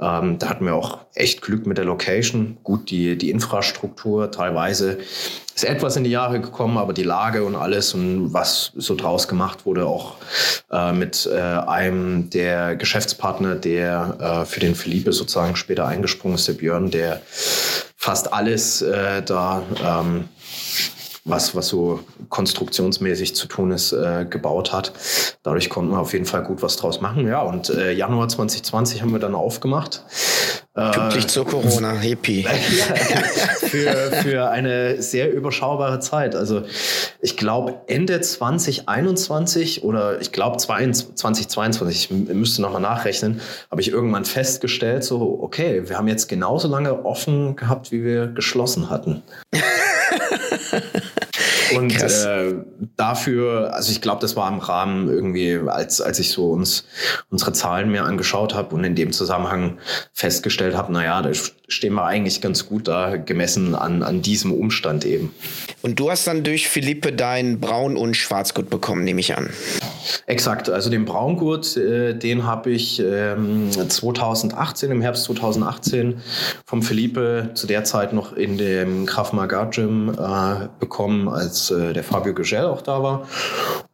Ähm, da hatten wir auch echt Glück mit der Location. Gut, die, die Infrastruktur teilweise ist etwas in die Jahre gekommen, aber die Lage und alles und was so draus gemacht wurde, auch äh, mit äh, einem der Geschäftspartner, der äh, für den Philippe sozusagen später eingesprungen ist, der Björn, der fast alles da ähm, was, was so konstruktionsmäßig zu tun ist, äh, gebaut hat. Dadurch konnten wir auf jeden Fall gut was draus machen. Ja, und äh, Januar 2020 haben wir dann aufgemacht. Pünktlich äh, zur Corona, Hippie. für, für eine sehr überschaubare Zeit. Also ich glaube Ende 2021 oder ich glaube 2022, ich müsste nochmal nachrechnen, habe ich irgendwann festgestellt, so, okay, wir haben jetzt genauso lange offen gehabt, wie wir geschlossen hatten. Und äh, dafür, also ich glaube, das war im Rahmen irgendwie, als, als ich so uns unsere Zahlen mir angeschaut habe und in dem Zusammenhang festgestellt habe, naja, da stehen wir eigentlich ganz gut da, gemessen an, an diesem Umstand eben. Und du hast dann durch Philippe dein Braun- und Schwarzgurt bekommen, nehme ich an. Exakt, also den Braungurt, äh, den habe ich ähm, 2018, im Herbst 2018 vom Philippe zu der Zeit noch in dem Krav Maga Gym äh, bekommen, als äh, der Fabio Gugel auch da war.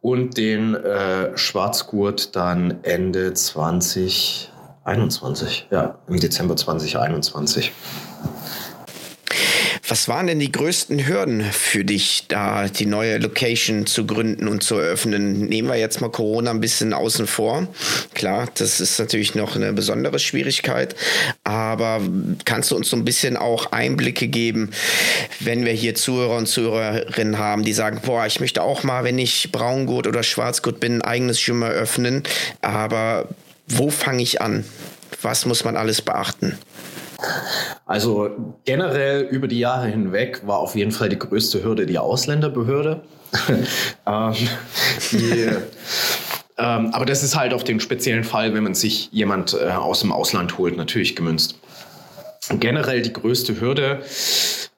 Und den äh, Schwarzgurt dann Ende 2021, ja, im Dezember 2021. Was waren denn die größten Hürden für dich, da die neue Location zu gründen und zu eröffnen? Nehmen wir jetzt mal Corona ein bisschen außen vor. Klar, das ist natürlich noch eine besondere Schwierigkeit, aber kannst du uns so ein bisschen auch Einblicke geben, wenn wir hier Zuhörer und Zuhörerinnen haben, die sagen, boah, ich möchte auch mal, wenn ich Braungurt oder Schwarzgurt bin, ein eigenes Gym eröffnen, aber wo fange ich an? Was muss man alles beachten? Also generell über die Jahre hinweg war auf jeden Fall die größte Hürde die Ausländerbehörde. ähm, die, ähm, aber das ist halt auf den speziellen Fall, wenn man sich jemand äh, aus dem Ausland holt, natürlich gemünzt. Generell die größte Hürde,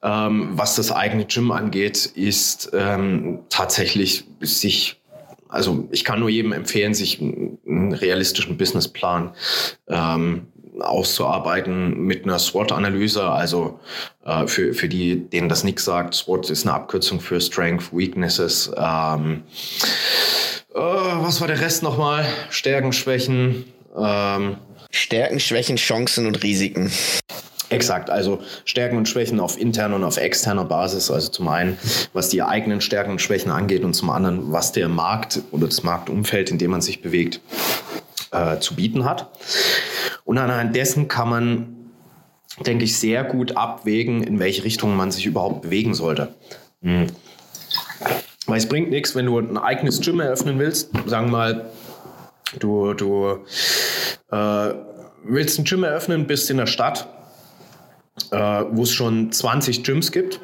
ähm, was das eigene Gym angeht, ist ähm, tatsächlich sich also ich kann nur jedem empfehlen, sich einen realistischen Businessplan ähm, auszuarbeiten mit einer SWOT-Analyse. Also äh, für, für die, denen das nichts sagt, SWOT ist eine Abkürzung für Strength, Weaknesses. Ähm, äh, was war der Rest nochmal? Stärken, Schwächen. Ähm, Stärken, Schwächen, Chancen und Risiken. Exakt, also Stärken und Schwächen auf interner und auf externer Basis. Also zum einen, was die eigenen Stärken und Schwächen angeht und zum anderen, was der Markt oder das Marktumfeld, in dem man sich bewegt, äh, zu bieten hat. Und anhand dessen kann man, denke ich, sehr gut abwägen, in welche Richtung man sich überhaupt bewegen sollte. Mhm. Weil es bringt nichts, wenn du ein eigenes Gym eröffnen willst. Sagen mal, du, du äh, willst ein Gym eröffnen, bist in der Stadt, äh, wo es schon 20 Gyms gibt,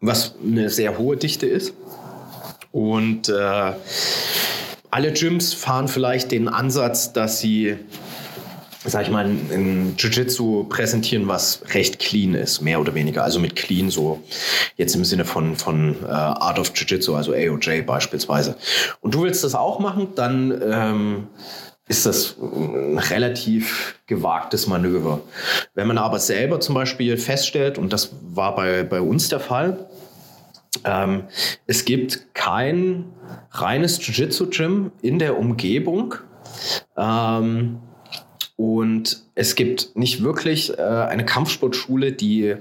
was eine sehr hohe Dichte ist. Und äh, alle Gyms fahren vielleicht den Ansatz, dass sie sag ich mal, ein Jiu-Jitsu präsentieren, was recht clean ist, mehr oder weniger. Also mit clean so jetzt im Sinne von, von äh, Art of Jiu-Jitsu, also AOJ beispielsweise. Und du willst das auch machen, dann ähm, ist das ein relativ gewagtes Manöver. Wenn man aber selber zum Beispiel feststellt, und das war bei, bei uns der Fall, ähm, es gibt kein reines Jiu-Jitsu-Gym in der Umgebung. Ähm, und es gibt nicht wirklich äh, eine Kampfsportschule, die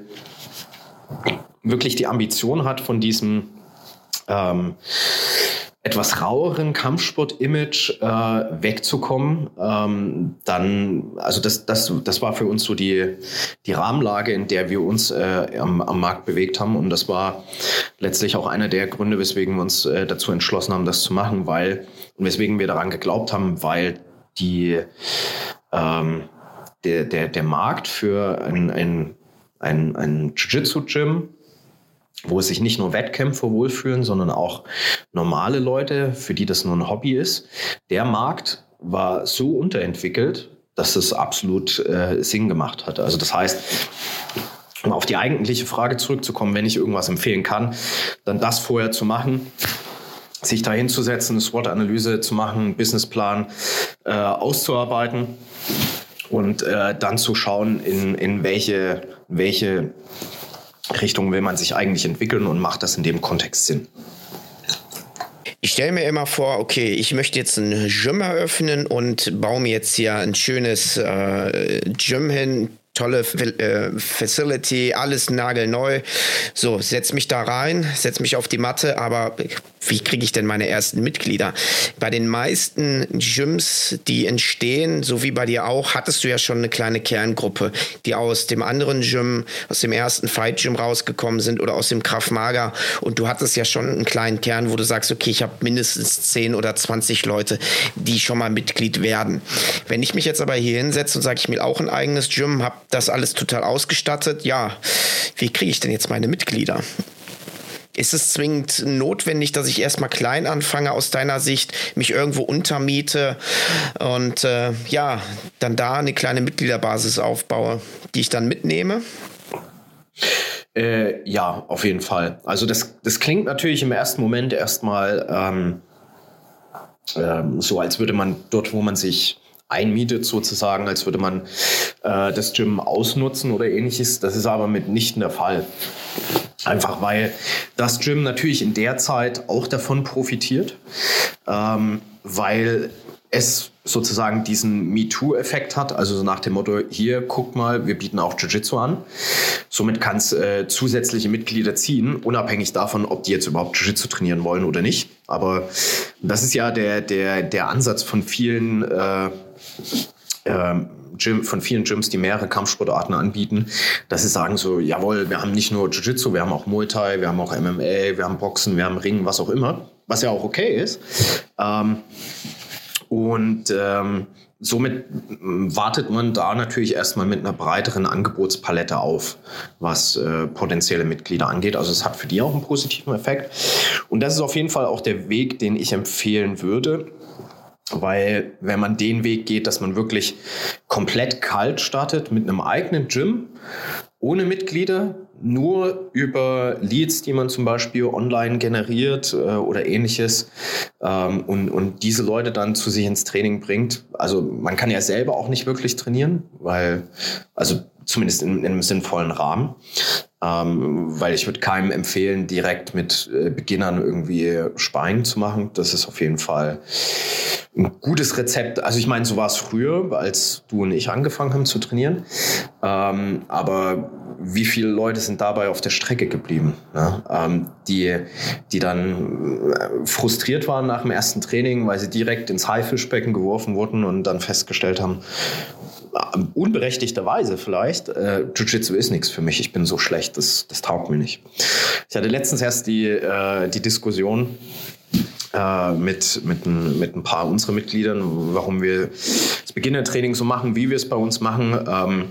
wirklich die Ambition hat, von diesem ähm, etwas raueren Kampfsport-Image äh, wegzukommen, ähm, dann, also das, das, das war für uns so die, die Rahmenlage, in der wir uns äh, am, am Markt bewegt haben. Und das war letztlich auch einer der Gründe, weswegen wir uns äh, dazu entschlossen haben, das zu machen, weil, und weswegen wir daran geglaubt haben, weil die, ähm, der, der, der Markt für ein, ein, ein, ein Jiu-Jitsu-Gym wo sich nicht nur Wettkämpfer wohlfühlen, sondern auch normale Leute, für die das nur ein Hobby ist. Der Markt war so unterentwickelt, dass es absolut äh, Sinn gemacht hat. Also das heißt, um auf die eigentliche Frage zurückzukommen, wenn ich irgendwas empfehlen kann, dann das vorher zu machen, sich da hinzusetzen, eine SWOT-Analyse zu machen, einen Businessplan äh, auszuarbeiten und äh, dann zu schauen, in, in welche, welche Richtung will man sich eigentlich entwickeln und macht das in dem Kontext Sinn? Ich stelle mir immer vor, okay, ich möchte jetzt ein Gym eröffnen und baue mir jetzt hier ein schönes äh, Gym hin, tolle äh, Facility, alles nagelneu. So, setz mich da rein, setz mich auf die Matte, aber wie kriege ich denn meine ersten Mitglieder? Bei den meisten Gyms, die entstehen, so wie bei dir auch, hattest du ja schon eine kleine Kerngruppe, die aus dem anderen Gym, aus dem ersten Fight Gym rausgekommen sind oder aus dem Krav Maga und du hattest ja schon einen kleinen Kern, wo du sagst, okay, ich habe mindestens 10 oder 20 Leute, die schon mal Mitglied werden. Wenn ich mich jetzt aber hier hinsetze und sage, ich will auch ein eigenes Gym, habe das alles total ausgestattet. Ja, wie kriege ich denn jetzt meine Mitglieder? Ist es zwingend notwendig, dass ich erstmal klein anfange aus deiner Sicht, mich irgendwo untermiete und äh, ja, dann da eine kleine Mitgliederbasis aufbaue, die ich dann mitnehme? Äh, ja, auf jeden Fall. Also das, das klingt natürlich im ersten Moment erstmal ähm, ähm, so, als würde man dort, wo man sich einmietet, sozusagen, als würde man äh, das Gym ausnutzen oder ähnliches. Das ist aber mitnichten der Fall. Einfach weil das Gym natürlich in der Zeit auch davon profitiert, ähm, weil es sozusagen diesen MeToo-Effekt hat, also so nach dem Motto, hier, guck mal, wir bieten auch Jiu-Jitsu an. Somit kann es äh, zusätzliche Mitglieder ziehen, unabhängig davon, ob die jetzt überhaupt Jiu-Jitsu trainieren wollen oder nicht. Aber das ist ja der, der, der Ansatz von vielen äh, äh, Gym, von vielen Gyms, die mehrere Kampfsportarten anbieten, dass sie sagen so, jawohl, wir haben nicht nur Jiu-Jitsu, wir haben auch Muay Thai, wir haben auch MMA, wir haben Boxen, wir haben Ringen, was auch immer, was ja auch okay ist. Ähm, und ähm, somit wartet man da natürlich erstmal mit einer breiteren Angebotspalette auf, was äh, potenzielle Mitglieder angeht. Also es hat für die auch einen positiven Effekt. Und das ist auf jeden Fall auch der Weg, den ich empfehlen würde. Weil wenn man den Weg geht, dass man wirklich komplett kalt startet mit einem eigenen Gym, ohne Mitglieder, nur über Leads, die man zum Beispiel online generiert äh, oder ähnliches ähm, und, und diese Leute dann zu sich ins Training bringt. Also man kann ja selber auch nicht wirklich trainieren, weil, also zumindest in, in einem sinnvollen Rahmen. Ähm, weil ich würde keinem empfehlen, direkt mit äh, Beginnern irgendwie Sparring zu machen. Das ist auf jeden Fall ein gutes Rezept. Also ich meine, so war es früher, als du und ich angefangen haben zu trainieren. Ähm, aber wie viele Leute sind dabei auf der Strecke geblieben, ne? ähm, die, die dann äh, frustriert waren nach dem ersten Training, weil sie direkt ins Haifischbecken geworfen wurden und dann festgestellt haben, unberechtigterweise vielleicht, äh, Jiu-Jitsu ist nichts für mich, ich bin so schlecht, das, das taugt mir nicht. Ich hatte letztens erst die, äh, die Diskussion, äh, mit, mit, ein, mit ein paar unserer Mitgliedern, warum wir das Beginnertraining so machen, wie wir es bei uns machen. Ähm,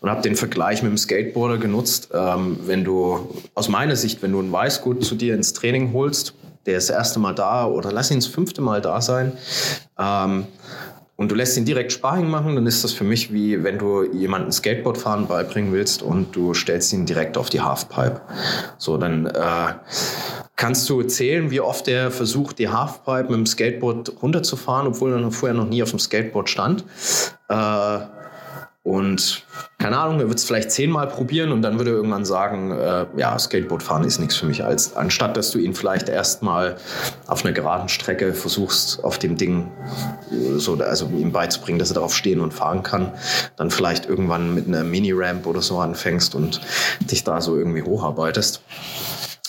und habe den Vergleich mit dem Skateboarder genutzt. Ähm, wenn du, aus meiner Sicht, wenn du ein Weißgut zu dir ins Training holst, der ist das erste Mal da oder lass ihn das fünfte Mal da sein, ähm, und du lässt ihn direkt Sparring machen, dann ist das für mich wie wenn du jemanden Skateboardfahren beibringen willst und du stellst ihn direkt auf die Halfpipe. So, dann äh, kannst du zählen, wie oft er versucht, die Halfpipe mit dem Skateboard runterzufahren, obwohl er vorher noch nie auf dem Skateboard stand. Äh, und keine Ahnung, er wird es vielleicht zehnmal probieren und dann würde er irgendwann sagen, äh, ja, Skateboardfahren ist nichts für mich, als anstatt dass du ihn vielleicht erstmal auf einer geraden Strecke versuchst, auf dem Ding äh, so, also ihm beizubringen, dass er darauf stehen und fahren kann, dann vielleicht irgendwann mit einer Mini-Ramp oder so anfängst und dich da so irgendwie hocharbeitest.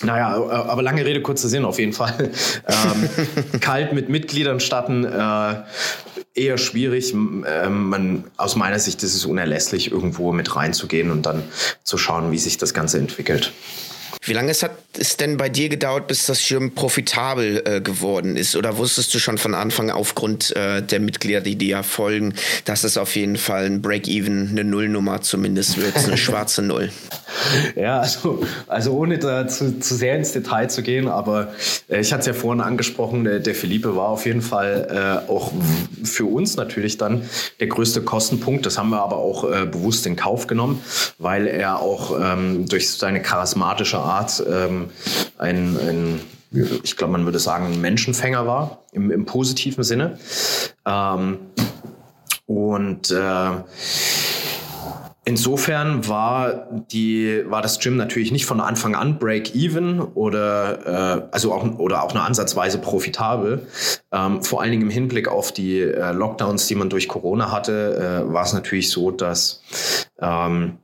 Naja, äh, aber lange Rede, kurzer Sinn auf jeden Fall. Ähm, kalt mit Mitgliedern statten, äh, eher schwierig. Ähm, man, aus meiner Sicht ist es unerlässlich, irgendwo mit reinzugehen und dann zu schauen, wie sich das Ganze entwickelt. Wie lange hat es denn bei dir gedauert, bis das Schirm profitabel äh, geworden ist? Oder wusstest du schon von Anfang aufgrund äh, der Mitglieder, die dir ja folgen, dass es auf jeden Fall ein Break-Even, eine Nullnummer zumindest wird, eine schwarze Null? Ja, also, also ohne da zu, zu sehr ins Detail zu gehen, aber äh, ich hatte es ja vorhin angesprochen, der, der Philippe war auf jeden Fall äh, auch für uns natürlich dann der größte Kostenpunkt. Das haben wir aber auch äh, bewusst in Kauf genommen, weil er auch ähm, durch seine charismatische Art Art ähm, ein, ein ich glaube, man würde sagen, ein Menschenfänger war, im, im positiven Sinne. Ähm, und äh, insofern war, die, war das Gym natürlich nicht von Anfang an break-even oder, äh, also auch, oder auch eine ansatzweise profitabel. Ähm, vor allen Dingen im Hinblick auf die äh, Lockdowns, die man durch Corona hatte, äh, war es natürlich so, dass ähm,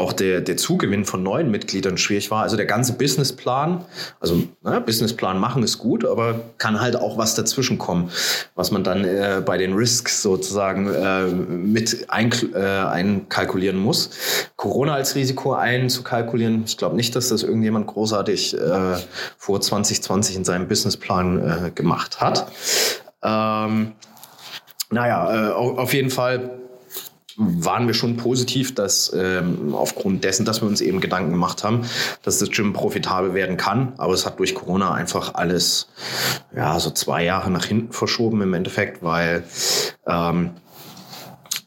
auch der, der Zugewinn von neuen Mitgliedern schwierig war. Also der ganze Businessplan, also na, Businessplan machen ist gut, aber kann halt auch was dazwischen kommen, was man dann äh, bei den Risks sozusagen äh, mit ein, äh, einkalkulieren muss. Corona als Risiko einzukalkulieren, ich glaube nicht, dass das irgendjemand großartig äh, vor 2020 in seinem Businessplan äh, gemacht hat. Ähm, naja, äh, auf jeden Fall waren wir schon positiv, dass ähm, aufgrund dessen, dass wir uns eben Gedanken gemacht haben, dass das Gym profitabel werden kann. Aber es hat durch Corona einfach alles ja so zwei Jahre nach hinten verschoben im Endeffekt, weil ähm, äh,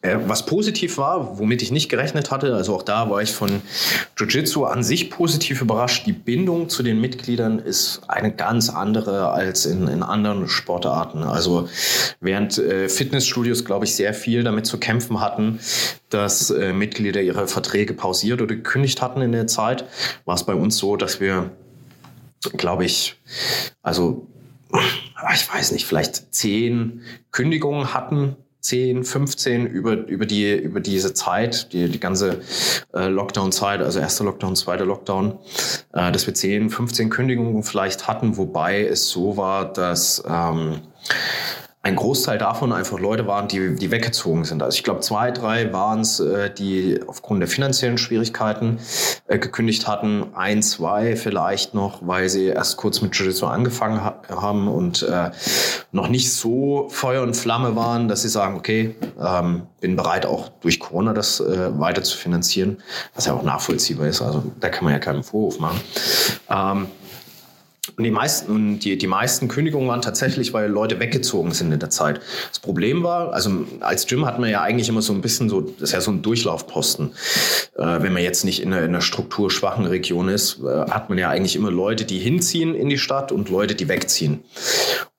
was positiv war, womit ich nicht gerechnet hatte, also auch da war ich von Jiu-Jitsu an sich positiv überrascht. Die Bindung zu den Mitgliedern ist eine ganz andere als in, in anderen Sportarten. Also während äh, Fitnessstudios, glaube ich, sehr viel damit zu kämpfen hatten, dass äh, Mitglieder ihre Verträge pausiert oder gekündigt hatten in der Zeit, war es bei uns so, dass wir, glaube ich, also ich weiß nicht, vielleicht zehn Kündigungen hatten 10, 15 über, über, die, über diese Zeit, die, die ganze äh, Lockdown-Zeit, also erster Lockdown, zweiter Lockdown, äh, dass wir 10, 15 Kündigungen vielleicht hatten, wobei es so war, dass ähm, ein Großteil davon einfach Leute waren, die, die weggezogen sind. Also ich glaube, zwei, drei waren es, äh, die aufgrund der finanziellen Schwierigkeiten äh, gekündigt hatten. Ein, zwei vielleicht noch, weil sie erst kurz mit Jiu-Jitsu angefangen ha haben und äh, noch nicht so Feuer und Flamme waren, dass sie sagen, okay, ähm, bin bereit auch durch Corona das äh, weiter zu finanzieren, was ja auch nachvollziehbar ist. Also da kann man ja keinen Vorwurf machen. Ähm, und die meisten, die, die meisten Kündigungen waren tatsächlich, weil Leute weggezogen sind in der Zeit. Das Problem war, also als Gym hat man ja eigentlich immer so ein bisschen so, das ist ja so ein Durchlaufposten. Äh, wenn man jetzt nicht in einer, in einer strukturschwachen Region ist, äh, hat man ja eigentlich immer Leute, die hinziehen in die Stadt und Leute, die wegziehen.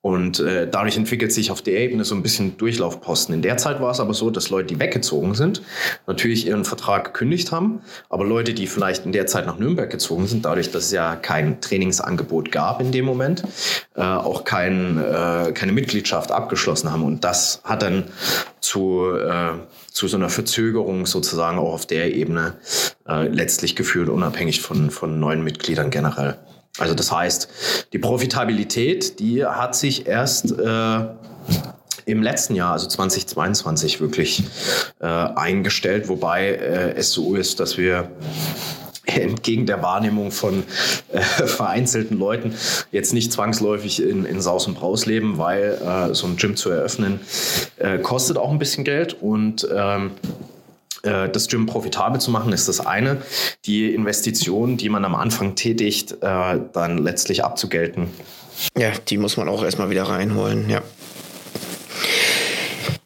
Und äh, dadurch entwickelt sich auf der Ebene so ein bisschen Durchlaufposten. In der Zeit war es aber so, dass Leute, die weggezogen sind, natürlich ihren Vertrag gekündigt haben. Aber Leute, die vielleicht in der Zeit nach Nürnberg gezogen sind, dadurch, dass es ja kein Trainingsangebot gab in dem Moment, äh, auch kein, äh, keine Mitgliedschaft abgeschlossen haben. Und das hat dann zu, äh, zu so einer Verzögerung sozusagen auch auf der Ebene äh, letztlich geführt, unabhängig von, von neuen Mitgliedern generell. Also das heißt, die Profitabilität, die hat sich erst äh, im letzten Jahr, also 2022, wirklich äh, eingestellt, wobei äh, es so ist, dass wir entgegen der Wahrnehmung von äh, vereinzelten Leuten jetzt nicht zwangsläufig in, in Saus und Braus leben, weil äh, so ein Gym zu eröffnen äh, kostet auch ein bisschen Geld. Und ähm, äh, das Gym profitabel zu machen, ist das eine. Die Investition, die man am Anfang tätigt, äh, dann letztlich abzugelten. Ja, die muss man auch erstmal wieder reinholen, ja.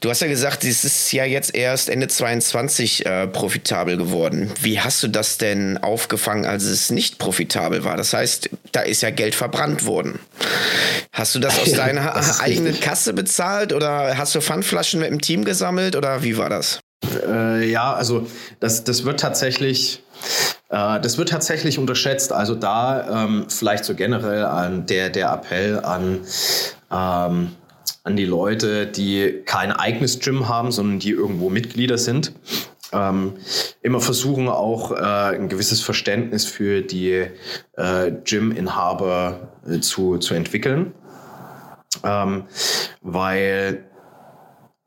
Du hast ja gesagt, es ist ja jetzt erst Ende 22 äh, profitabel geworden. Wie hast du das denn aufgefangen, als es nicht profitabel war? Das heißt, da ist ja Geld verbrannt worden. Hast du das aus deiner eigenen richtig. Kasse bezahlt oder hast du Pfandflaschen mit dem Team gesammelt oder wie war das? Äh, ja, also das, das wird tatsächlich. Äh, das wird tatsächlich unterschätzt. Also da ähm, vielleicht so generell an der, der Appell an, ähm, an die Leute, die kein eigenes Gym haben, sondern die irgendwo Mitglieder sind. Ähm, immer versuchen auch äh, ein gewisses Verständnis für die äh, Gym-Inhaber äh, zu, zu entwickeln. Ähm, weil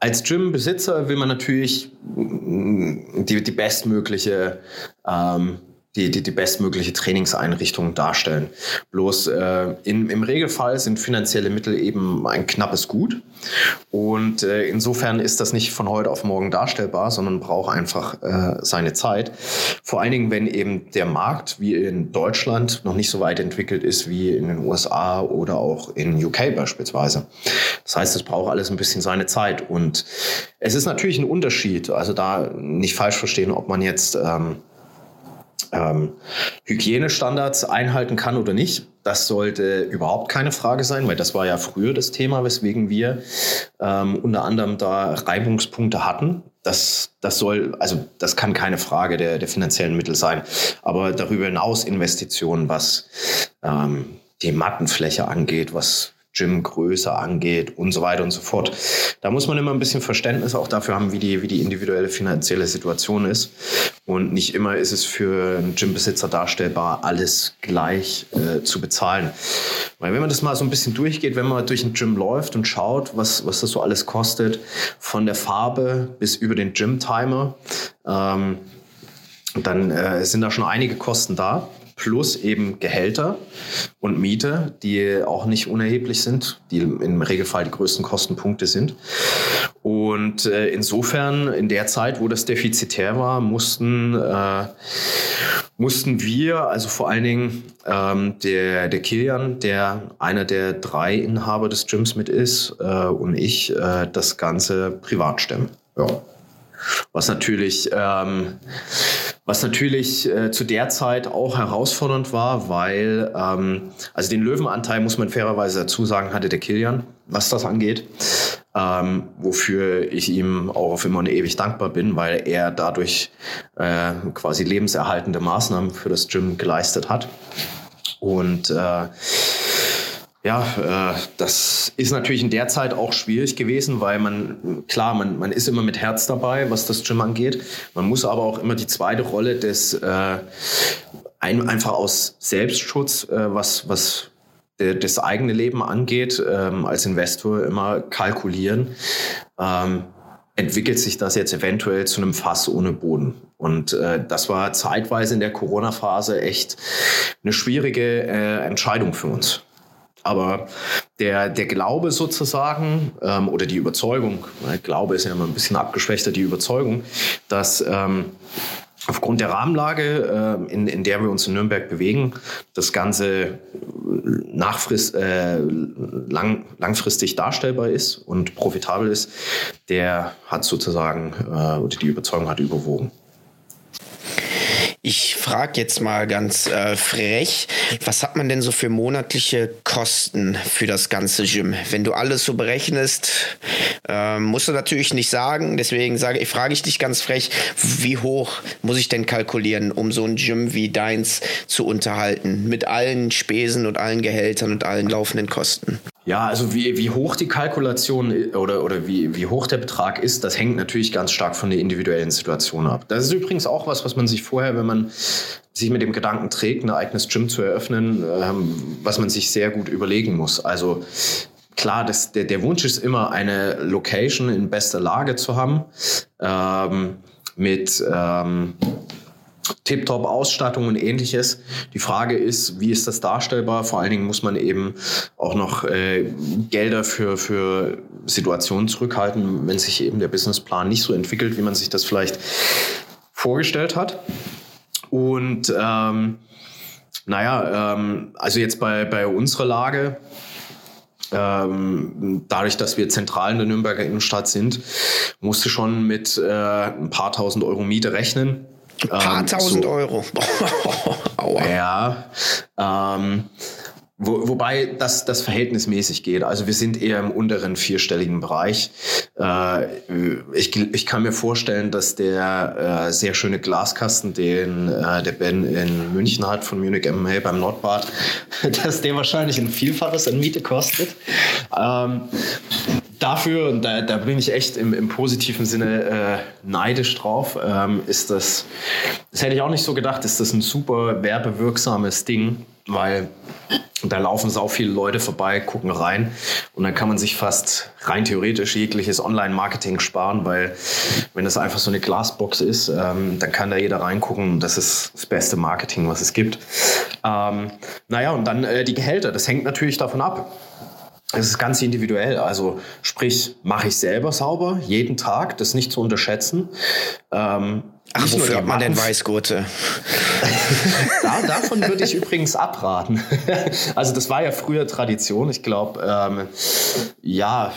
als Gym-Besitzer will man natürlich die, die bestmögliche ähm, die, die, die bestmögliche Trainingseinrichtung darstellen. Bloß äh, in, im Regelfall sind finanzielle Mittel eben ein knappes Gut. Und äh, insofern ist das nicht von heute auf morgen darstellbar, sondern braucht einfach äh, seine Zeit. Vor allen Dingen, wenn eben der Markt wie in Deutschland noch nicht so weit entwickelt ist wie in den USA oder auch in UK beispielsweise. Das heißt, es braucht alles ein bisschen seine Zeit. Und es ist natürlich ein Unterschied. Also da nicht falsch verstehen, ob man jetzt ähm, ähm, Hygienestandards einhalten kann oder nicht. Das sollte überhaupt keine Frage sein, weil das war ja früher das Thema, weswegen wir ähm, unter anderem da Reibungspunkte hatten. Das, das soll, also das kann keine Frage der, der finanziellen Mittel sein. Aber darüber hinaus Investitionen, was ähm, die Mattenfläche angeht, was Gymgröße angeht und so weiter und so fort. Da muss man immer ein bisschen Verständnis auch dafür haben, wie die, wie die individuelle finanzielle Situation ist. Und nicht immer ist es für einen Gymbesitzer darstellbar, alles gleich äh, zu bezahlen. Weil wenn man das mal so ein bisschen durchgeht, wenn man durch ein Gym läuft und schaut, was, was das so alles kostet, von der Farbe bis über den Gym-Timer, ähm, dann äh, sind da schon einige Kosten da plus eben Gehälter und Miete, die auch nicht unerheblich sind, die im Regelfall die größten Kostenpunkte sind. Und äh, insofern, in der Zeit, wo das defizitär war, mussten, äh, mussten wir, also vor allen Dingen ähm, der, der Kilian, der einer der drei Inhaber des Gyms mit ist, äh, und ich, äh, das Ganze privat stemmen. Ja. Was natürlich, ähm, was natürlich äh, zu der Zeit auch herausfordernd war, weil, ähm, also den Löwenanteil, muss man fairerweise dazu sagen, hatte der Kilian, was das angeht. Ähm, wofür ich ihm auch auf immer und ewig dankbar bin, weil er dadurch äh, quasi lebenserhaltende Maßnahmen für das Gym geleistet hat. Und äh, ja, äh, das ist natürlich in der Zeit auch schwierig gewesen, weil man, klar, man, man ist immer mit Herz dabei, was das Gym angeht. Man muss aber auch immer die zweite Rolle des, äh, ein, einfach aus Selbstschutz, äh, was, was das eigene Leben angeht, ähm, als Investor immer kalkulieren. Ähm, entwickelt sich das jetzt eventuell zu einem Fass ohne Boden. Und äh, das war zeitweise in der Corona-Phase echt eine schwierige äh, Entscheidung für uns. Aber der, der Glaube sozusagen ähm, oder die Überzeugung, weil Glaube ist ja immer ein bisschen abgeschwächter, die Überzeugung, dass ähm, aufgrund der Rahmenlage, äh, in, in der wir uns in Nürnberg bewegen, das Ganze nachfrist, äh, lang, langfristig darstellbar ist und profitabel ist, der hat sozusagen äh, oder die Überzeugung hat überwogen. Ich frage jetzt mal ganz äh, frech, was hat man denn so für monatliche Kosten für das ganze Gym? Wenn du alles so berechnest, äh, musst du natürlich nicht sagen. Deswegen sage ich, frage ich dich ganz frech, wie hoch muss ich denn kalkulieren, um so ein Gym wie deins zu unterhalten? Mit allen Spesen und allen Gehältern und allen laufenden Kosten. Ja, also wie, wie hoch die Kalkulation oder, oder wie, wie hoch der Betrag ist, das hängt natürlich ganz stark von der individuellen Situation ab. Das ist übrigens auch was, was man sich vorher, wenn man sich mit dem Gedanken trägt, ein eigenes Gym zu eröffnen, ähm, was man sich sehr gut überlegen muss. Also klar, das, der, der Wunsch ist immer, eine Location in bester Lage zu haben, ähm, mit ähm, Tip-Top Ausstattung und ähnliches. Die Frage ist, wie ist das darstellbar? Vor allen Dingen muss man eben auch noch äh, Gelder für, für Situationen zurückhalten, wenn sich eben der Businessplan nicht so entwickelt, wie man sich das vielleicht vorgestellt hat. Und ähm, naja, ähm, also jetzt bei, bei unserer Lage, ähm, dadurch, dass wir zentral in der Nürnberger Innenstadt sind, musste schon mit äh, ein paar tausend Euro Miete rechnen. Ein paar ähm, tausend so, Euro. Aua. Ja. Ähm, wo, wobei das, das verhältnismäßig geht. Also wir sind eher im unteren vierstelligen Bereich. Äh, ich, ich kann mir vorstellen, dass der äh, sehr schöne Glaskasten, den äh, der Ben in München hat, von Munich MMA beim Nordbad, dass der wahrscheinlich ein Vielfaches an Miete kostet. Ähm, dafür, und da, da bin ich echt im, im positiven Sinne äh, neidisch drauf, ähm, ist das, das hätte ich auch nicht so gedacht, ist das ein super werbewirksames Ding, weil da laufen sau viele Leute vorbei, gucken rein und dann kann man sich fast rein theoretisch jegliches Online-Marketing sparen, weil wenn das einfach so eine Glasbox ist, ähm, dann kann da jeder reingucken. Das ist das beste Marketing, was es gibt. Ähm, naja, und dann äh, die Gehälter, das hängt natürlich davon ab. Es ist ganz individuell. Also sprich, mache ich selber sauber jeden Tag, das nicht zu unterschätzen. Ähm, Ach, wofür hat man denn Weißgurte? da, davon würde ich übrigens abraten. also das war ja früher Tradition. Ich glaube, ähm, ja,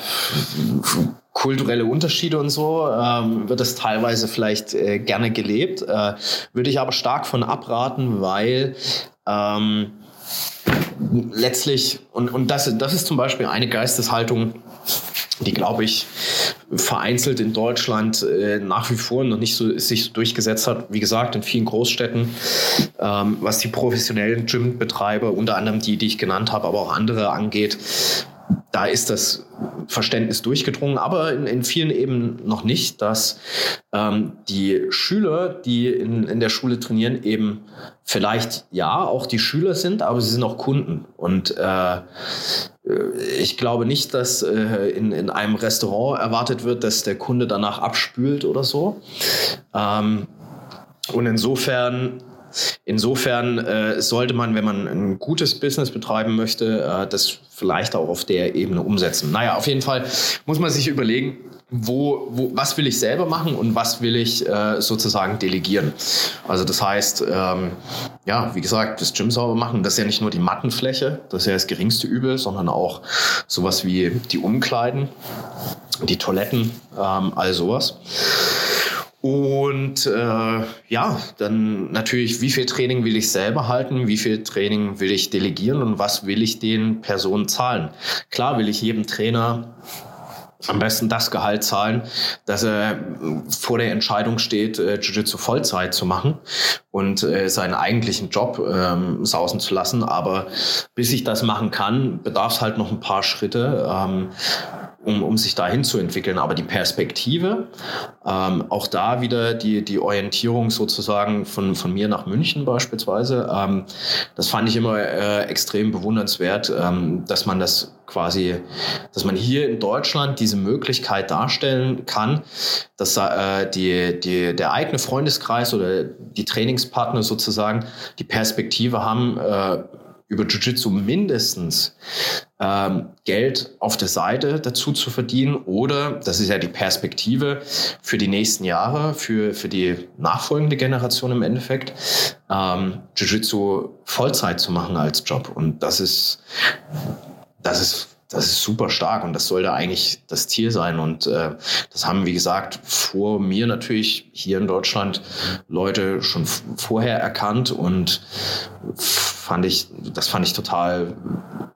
kulturelle Unterschiede und so ähm, wird es teilweise vielleicht äh, gerne gelebt. Äh, würde ich aber stark von abraten, weil ähm, letztlich, und, und das, das ist zum Beispiel eine Geisteshaltung, die, glaube ich, vereinzelt in Deutschland äh, nach wie vor noch nicht so sich so durchgesetzt hat. Wie gesagt, in vielen Großstädten, ähm, was die professionellen Gymbetreiber, unter anderem die, die ich genannt habe, aber auch andere angeht, da ist das Verständnis durchgedrungen, aber in, in vielen eben noch nicht, dass ähm, die Schüler, die in, in der Schule trainieren, eben vielleicht ja auch die Schüler sind, aber sie sind auch Kunden. Und äh, ich glaube nicht, dass äh, in, in einem Restaurant erwartet wird, dass der Kunde danach abspült oder so. Ähm, und insofern Insofern äh, sollte man, wenn man ein gutes Business betreiben möchte, äh, das vielleicht auch auf der Ebene umsetzen. Naja, auf jeden Fall muss man sich überlegen, wo, wo, was will ich selber machen und was will ich äh, sozusagen delegieren. Also das heißt, ähm, ja, wie gesagt, das Gym sauber machen, das ist ja nicht nur die Mattenfläche, das ist ja das geringste Übel, sondern auch sowas wie die Umkleiden, die Toiletten, ähm, all sowas. Und äh, ja, dann natürlich, wie viel Training will ich selber halten, wie viel Training will ich delegieren und was will ich den Personen zahlen. Klar will ich jedem Trainer am besten das Gehalt zahlen, dass er vor der Entscheidung steht, äh, Jiu-Jitsu Vollzeit zu machen und äh, seinen eigentlichen Job ähm, sausen zu lassen. Aber bis ich das machen kann, bedarf es halt noch ein paar Schritte. Ähm, um, um sich dahin zu entwickeln. Aber die Perspektive, ähm, auch da wieder die, die Orientierung sozusagen von, von mir nach München beispielsweise, ähm, das fand ich immer äh, extrem bewundernswert, ähm, dass man das quasi, dass man hier in Deutschland diese Möglichkeit darstellen kann, dass äh, die, die, der eigene Freundeskreis oder die Trainingspartner sozusagen die Perspektive haben, äh, über Jiu-Jitsu mindestens ähm, Geld auf der Seite dazu zu verdienen oder, das ist ja die Perspektive für die nächsten Jahre, für, für die nachfolgende Generation im Endeffekt, ähm, Jiu-Jitsu Vollzeit zu machen als Job. Und das ist, das ist das ist super stark und das sollte eigentlich das Ziel sein. Und äh, das haben, wie gesagt, vor mir natürlich hier in Deutschland Leute schon vorher erkannt und fand ich, das fand ich total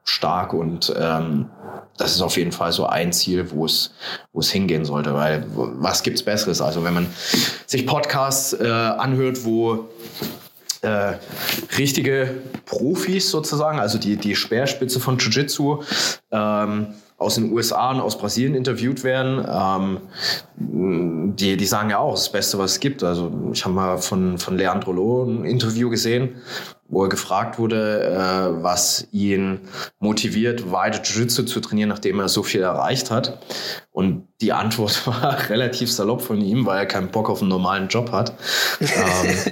stark und ähm, das ist auf jeden Fall so ein Ziel, wo es, wo es hingehen sollte, weil was gibt's Besseres? Also wenn man sich Podcasts äh, anhört, wo äh, richtige Profis sozusagen, also die, die Speerspitze von Jiu-Jitsu, ähm, aus den USA und aus Brasilien interviewt werden, ähm, die, die sagen ja auch, das Beste, was es gibt. Also ich habe mal von, von Leandro Loh ein Interview gesehen, wo er gefragt wurde, äh, was ihn motiviert, weiter Jiu-Jitsu zu trainieren, nachdem er so viel erreicht hat. Und die Antwort war relativ salopp von ihm, weil er keinen Bock auf einen normalen Job hat. ähm,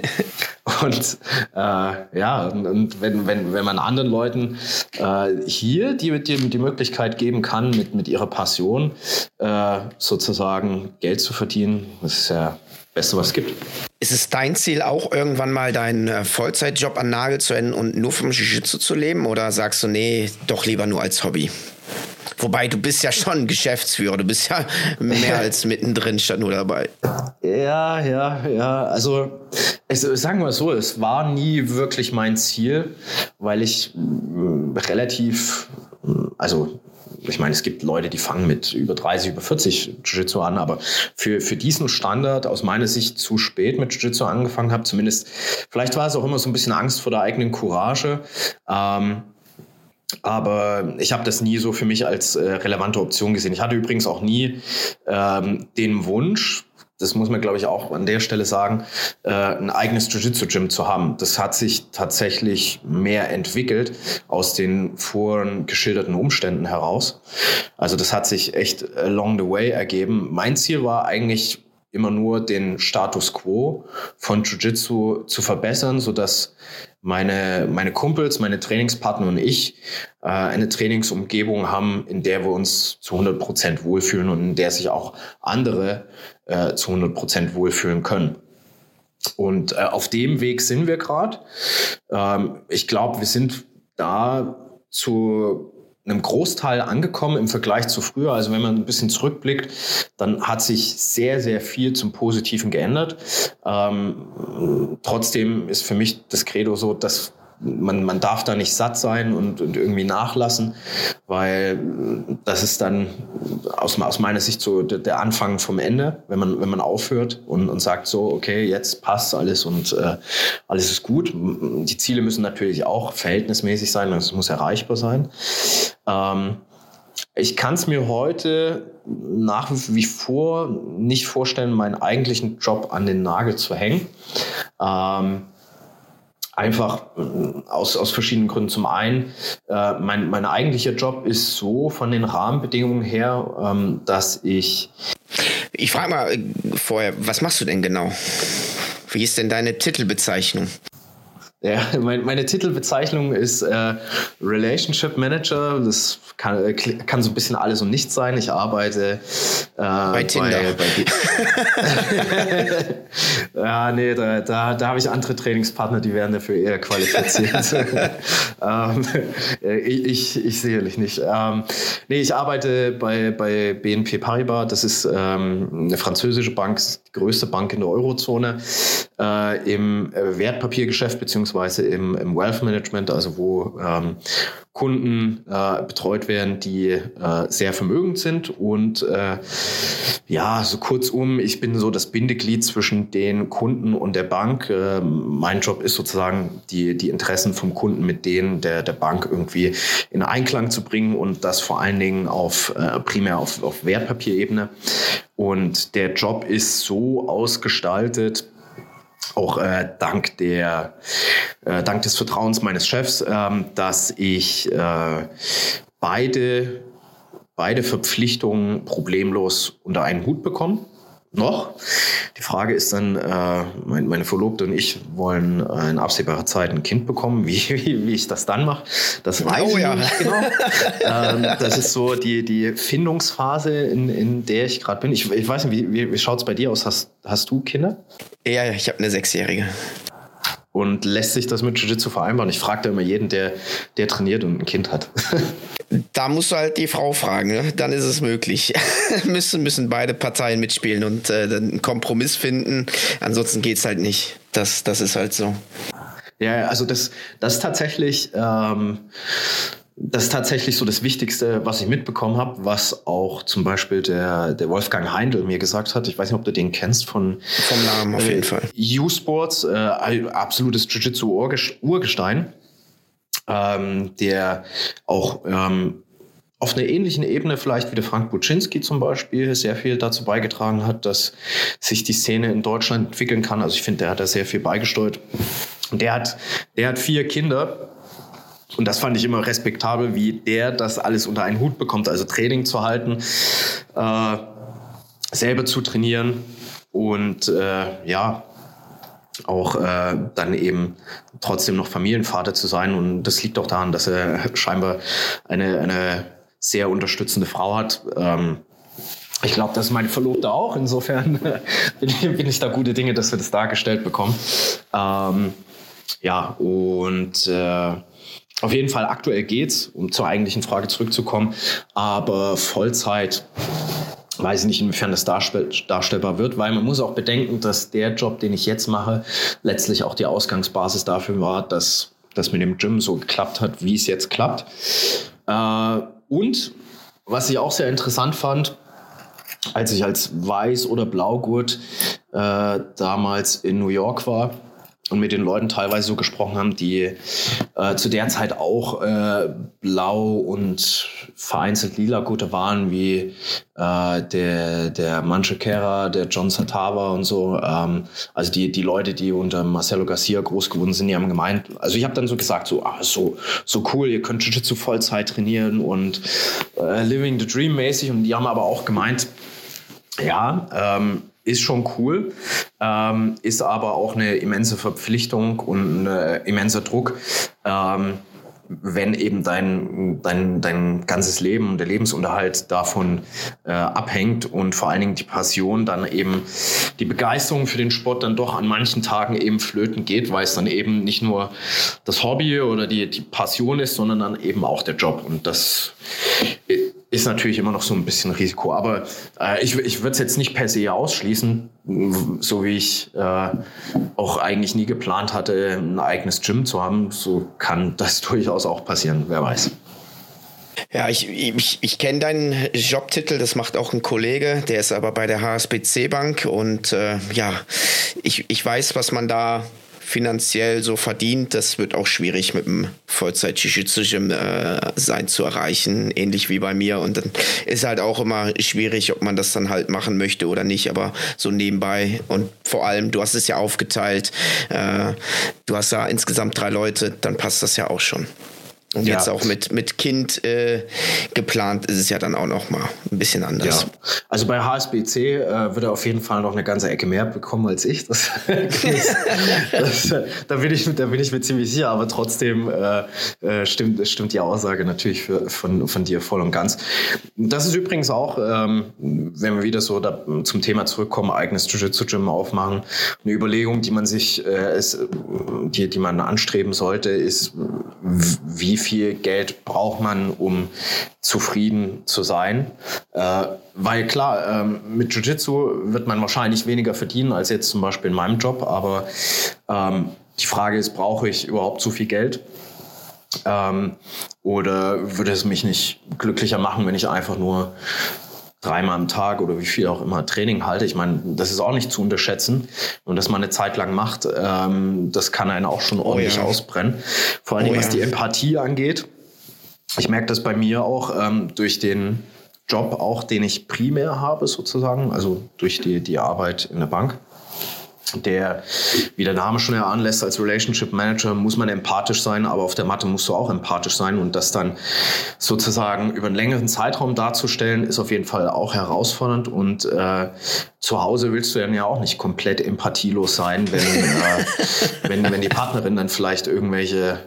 und äh, ja, und, wenn, wenn, wenn man anderen Leuten äh, hier die, die, die Möglichkeit geben kann, mit, mit ihrer Passion äh, sozusagen Geld zu verdienen, das ist ja Beste, was es gibt. Ist es dein Ziel auch irgendwann mal deinen äh, Vollzeitjob an Nagel zu enden und nur vom Jiu-Jitsu zu leben? Oder sagst du, nee, doch lieber nur als Hobby? Wobei du bist ja schon Geschäftsführer, du bist ja mehr als mittendrin statt nur dabei. Ja, ja, ja. Also ich, sagen wir so, es war nie wirklich mein Ziel, weil ich äh, relativ, also ich meine, es gibt Leute, die fangen mit über 30, über 40 Jiu-Jitsu an, aber für, für diesen Standard aus meiner Sicht zu spät mit Jiu-Jitsu angefangen habe, zumindest, vielleicht war es auch immer so ein bisschen Angst vor der eigenen Courage. Ähm, aber ich habe das nie so für mich als äh, relevante Option gesehen. Ich hatte übrigens auch nie ähm, den Wunsch, das muss man, glaube ich, auch an der Stelle sagen, äh, ein eigenes Jiu-Jitsu-Gym zu haben. Das hat sich tatsächlich mehr entwickelt aus den vorhin geschilderten Umständen heraus. Also das hat sich echt along the way ergeben. Mein Ziel war eigentlich immer nur den Status quo von Jiu-Jitsu zu verbessern, sodass meine, meine Kumpels, meine Trainingspartner und ich äh, eine Trainingsumgebung haben, in der wir uns zu 100 Prozent wohlfühlen und in der sich auch andere äh, zu 100 Prozent wohlfühlen können. Und äh, auf dem Weg sind wir gerade. Ähm, ich glaube, wir sind da zu einem Großteil angekommen im Vergleich zu früher. Also wenn man ein bisschen zurückblickt, dann hat sich sehr, sehr viel zum Positiven geändert. Ähm, trotzdem ist für mich das Credo so, dass man, man darf da nicht satt sein und, und irgendwie nachlassen, weil das ist dann aus, aus meiner Sicht so der Anfang vom Ende, wenn man, wenn man aufhört und, und sagt so, okay, jetzt passt alles und äh, alles ist gut. Die Ziele müssen natürlich auch verhältnismäßig sein, es muss erreichbar sein. Ähm, ich kann es mir heute nach wie vor nicht vorstellen, meinen eigentlichen Job an den Nagel zu hängen. Ähm, Einfach äh, aus, aus verschiedenen Gründen. Zum einen, äh, mein, mein eigentlicher Job ist so von den Rahmenbedingungen her, ähm, dass ich. Ich frage mal äh, vorher, was machst du denn genau? Wie ist denn deine Titelbezeichnung? Ja, mein, meine Titelbezeichnung ist äh, Relationship Manager. Das kann, äh, kann so ein bisschen alles und nichts sein. Ich arbeite bei Tinder. Bei, bei ja, nee, da, da, da habe ich andere Trainingspartner, die wären dafür eher qualifiziert. ähm, ich, ich, ich sicherlich nicht. Ähm, nee, ich arbeite bei, bei BNP Paribas. Das ist ähm, eine französische Bank, die größte Bank in der Eurozone, äh, im Wertpapiergeschäft beziehungsweise im, im Wealth Management, also wo ähm, Kunden äh, betreut werden, die äh, sehr vermögend sind. Und äh, ja, so kurzum, ich bin so das Bindeglied zwischen den Kunden und der Bank. Äh, mein Job ist sozusagen, die, die Interessen vom Kunden mit denen der, der Bank irgendwie in Einklang zu bringen und das vor allen Dingen auf äh, primär auf, auf Wertpapierebene. Und der Job ist so ausgestaltet, auch äh, dank der äh, dank des Vertrauens meines Chefs, ähm, dass ich äh, beide beide Verpflichtungen problemlos unter einen Hut bekomme noch. Die Frage ist dann, äh, meine Verlobte und ich wollen äh, in absehbarer Zeit ein Kind bekommen. Wie, wie, wie ich das dann mache, das weiß oh, ich ja. nicht genau. ähm, das ist so die, die Findungsphase, in, in der ich gerade bin. Ich, ich weiß nicht, wie, wie, wie schaut es bei dir aus? Hast, hast du Kinder? Ja, ich habe eine Sechsjährige. Und lässt sich das mit Jiu-Jitsu vereinbaren? Ich frage da immer jeden, der, der trainiert und ein Kind hat. da musst du halt die Frau fragen, ne? dann ist es möglich. müssen, müssen beide Parteien mitspielen und äh, einen Kompromiss finden. Ansonsten geht es halt nicht. Das, das ist halt so. Ja, also das, das ist tatsächlich. Ähm, das ist tatsächlich so das Wichtigste, was ich mitbekommen habe, was auch zum Beispiel der, der Wolfgang Heindl mir gesagt hat. Ich weiß nicht, ob du den kennst von vom Namen auf jeden äh, Fall. U-Sports, äh, absolutes Jiu-Jitsu-Urgestein, ähm, der auch ähm, auf einer ähnlichen Ebene vielleicht wie der Frank Buczynski zum Beispiel sehr viel dazu beigetragen hat, dass sich die Szene in Deutschland entwickeln kann. Also ich finde, der hat da sehr viel beigesteuert. Und der hat, der hat vier Kinder und das fand ich immer respektabel, wie der das alles unter einen Hut bekommt, also Training zu halten, äh, selber zu trainieren und äh, ja, auch äh, dann eben trotzdem noch Familienvater zu sein. Und das liegt auch daran, dass er scheinbar eine, eine sehr unterstützende Frau hat. Ähm, ich glaube, das ist meine Verlobte auch. Insofern bin, ich, bin, ich da gute Dinge, dass wir das dargestellt bekommen. Ähm, ja, und äh, auf jeden Fall aktuell geht's, um zur eigentlichen Frage zurückzukommen. Aber Vollzeit weiß ich nicht, inwiefern das darstellbar wird, weil man muss auch bedenken, dass der Job, den ich jetzt mache, letztlich auch die Ausgangsbasis dafür war, dass das mit dem Gym so geklappt hat, wie es jetzt klappt. Äh, und was ich auch sehr interessant fand, als ich als Weiß- oder Blaugurt äh, damals in New York war, und mit den Leuten teilweise so gesprochen haben, die äh, zu der Zeit auch äh, blau und vereinzelt lila Gute waren, wie äh, der, der Manchekera, der John Satava und so. Ähm, also die, die Leute, die unter Marcelo Garcia groß geworden sind, die haben gemeint, also ich habe dann so gesagt, so, ah, so, so cool, ihr könnt Jiu-Jitsu Vollzeit trainieren und äh, Living the Dream mäßig. Und die haben aber auch gemeint, ja, ähm, ist schon cool, ähm, ist aber auch eine immense Verpflichtung und ein immenser Druck. Ähm, wenn eben dein, dein, dein ganzes Leben und der Lebensunterhalt davon äh, abhängt und vor allen Dingen die Passion, dann eben die Begeisterung für den Sport dann doch an manchen Tagen eben flöten geht, weil es dann eben nicht nur das Hobby oder die, die Passion ist, sondern dann eben auch der Job. Und das ist natürlich immer noch so ein bisschen Risiko. Aber äh, ich, ich würde es jetzt nicht per se ausschließen, so wie ich äh, auch eigentlich nie geplant hatte, ein eigenes Gym zu haben. So kann das durchaus auch passieren, wer weiß. Ja, ich, ich, ich kenne deinen Jobtitel, das macht auch ein Kollege, der ist aber bei der HSBC Bank und äh, ja, ich, ich weiß, was man da finanziell so verdient, das wird auch schwierig mit dem vollzeit jiu äh, sein zu erreichen, ähnlich wie bei mir. Und dann ist halt auch immer schwierig, ob man das dann halt machen möchte oder nicht, aber so nebenbei. Und vor allem, du hast es ja aufgeteilt, äh, du hast da insgesamt drei Leute, dann passt das ja auch schon. Und ja. jetzt auch mit, mit Kind äh, geplant ist es ja dann auch noch mal ein bisschen anders. Ja. Also bei HSBC äh, wird er auf jeden Fall noch eine ganze Ecke mehr bekommen als ich. Das, das, da, bin ich, da bin ich mir ziemlich sicher, aber trotzdem äh, äh, stimmt, stimmt die Aussage natürlich für, von, von dir voll und ganz. Das ist übrigens auch, ähm, wenn wir wieder so da, zum Thema zurückkommen, eigenes Jiu-Jitsu-Gym aufmachen, eine Überlegung, die man sich, äh, ist, die, die man anstreben sollte, ist, wie viel Geld braucht man, um zufrieden zu sein. Äh, weil klar, ähm, mit Jiu-Jitsu wird man wahrscheinlich weniger verdienen als jetzt zum Beispiel in meinem Job, aber ähm, die Frage ist, brauche ich überhaupt zu viel Geld? Ähm, oder würde es mich nicht glücklicher machen, wenn ich einfach nur dreimal am Tag oder wie viel auch immer Training halte. Ich meine, das ist auch nicht zu unterschätzen. Und dass man eine Zeit lang macht, ähm, das kann einen auch schon ordentlich oh, ja. ausbrennen. Vor allem, oh, was ja. die Empathie angeht. Ich merke das bei mir auch ähm, durch den Job, auch den ich primär habe sozusagen, also durch die, die Arbeit in der Bank der, wie der Name schon anlässt, als Relationship Manager muss man empathisch sein, aber auf der Matte musst du auch empathisch sein und das dann sozusagen über einen längeren Zeitraum darzustellen, ist auf jeden Fall auch herausfordernd und äh, zu Hause willst du dann ja auch nicht komplett empathielos sein, wenn, äh, wenn, wenn die Partnerin dann vielleicht irgendwelche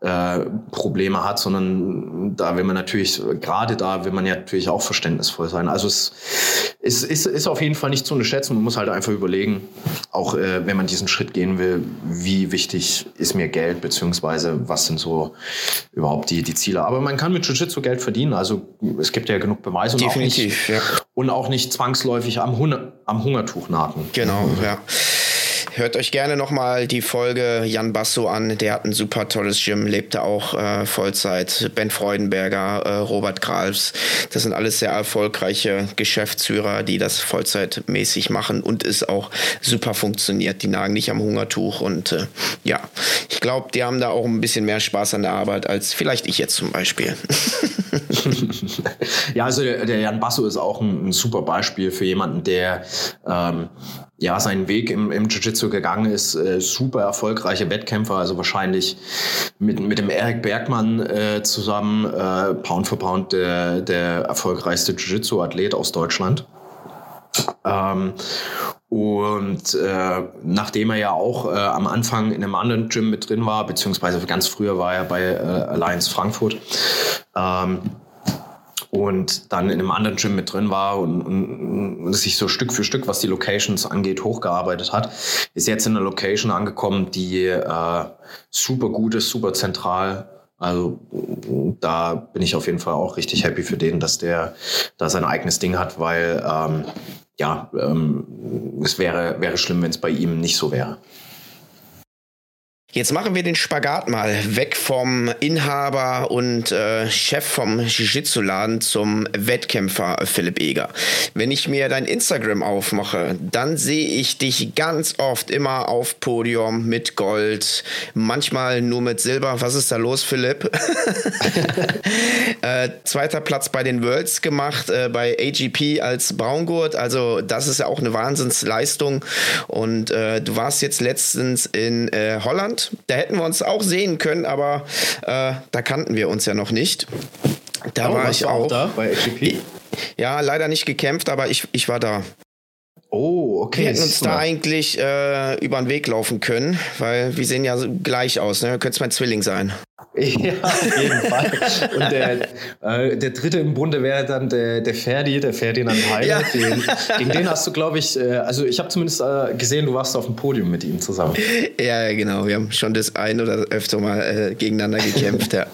äh, Probleme hat, sondern da will man natürlich, gerade da will man ja natürlich auch verständnisvoll sein. Also es ist, ist, ist auf jeden Fall nicht zu unterschätzen. Man muss halt einfach überlegen, auch äh, wenn man diesen Schritt gehen will, wie wichtig ist mir Geld, beziehungsweise was sind so überhaupt die, die Ziele. Aber man kann mit Jiu-Jitsu Geld verdienen. Also es gibt ja genug Beweise. Definitiv, und auch nicht, ja. Und auch nicht zwangsläufig am, Hun am Hungertuch nagen. Genau, ja. Hört euch gerne nochmal die Folge Jan Basso an. Der hat ein super tolles Gym, lebte auch äh, Vollzeit. Ben Freudenberger, äh, Robert Gralfs. Das sind alles sehr erfolgreiche Geschäftsführer, die das vollzeitmäßig machen und es auch super funktioniert. Die nagen nicht am Hungertuch und äh, ja, ich glaube, die haben da auch ein bisschen mehr Spaß an der Arbeit als vielleicht ich jetzt zum Beispiel. ja, also der, Jan Basso ist auch ein, ein super Beispiel für jemanden, der ähm, ja, seinen Weg im, im Jiu-Jitsu gegangen ist. Äh, super erfolgreiche Wettkämpfer, also wahrscheinlich mit, mit dem Eric Bergmann äh, zusammen, äh, Pound for Pound der, der erfolgreichste Jiu-Jitsu-Athlet aus Deutschland. Ähm, und äh, nachdem er ja auch äh, am Anfang in einem anderen Gym mit drin war, beziehungsweise ganz früher war er bei äh, Alliance Frankfurt, ähm, und dann in einem anderen Gym mit drin war und, und, und sich so Stück für Stück, was die Locations angeht, hochgearbeitet hat, ist jetzt in einer Location angekommen, die äh, super gut ist, super zentral. Also da bin ich auf jeden Fall auch richtig happy für den, dass der da sein eigenes Ding hat, weil ähm, ja, ähm, es wäre, wäre schlimm, wenn es bei ihm nicht so wäre. Jetzt machen wir den Spagat mal weg vom Inhaber und äh, Chef vom Jiu-Jitsu-Laden zum Wettkämpfer Philipp Eger. Wenn ich mir dein Instagram aufmache, dann sehe ich dich ganz oft immer auf Podium mit Gold, manchmal nur mit Silber. Was ist da los, Philipp? äh, zweiter Platz bei den Worlds gemacht, äh, bei AGP als Braungurt. Also das ist ja auch eine Wahnsinnsleistung. Und äh, du warst jetzt letztens in äh, Holland da hätten wir uns auch sehen können, aber äh, da kannten wir uns ja noch nicht. Da oh, war ich auch. auch da bei HGP? Ja, leider nicht gekämpft, aber ich, ich war da. Oh, okay. Wir hätten uns da eigentlich äh, über den Weg laufen können, weil wir sehen ja gleich aus. Ne? Könnte es mein Zwilling sein. Ja, auf jeden Fall. Und der, äh, der dritte im Bunde wäre dann der, der Ferdi, der Ferdinand Heiler. Ja. Den, gegen den hast du, glaube ich, äh, also ich habe zumindest äh, gesehen, du warst auf dem Podium mit ihm zusammen. Ja, genau. Wir haben schon das ein oder öfter mal äh, gegeneinander gekämpft, ja.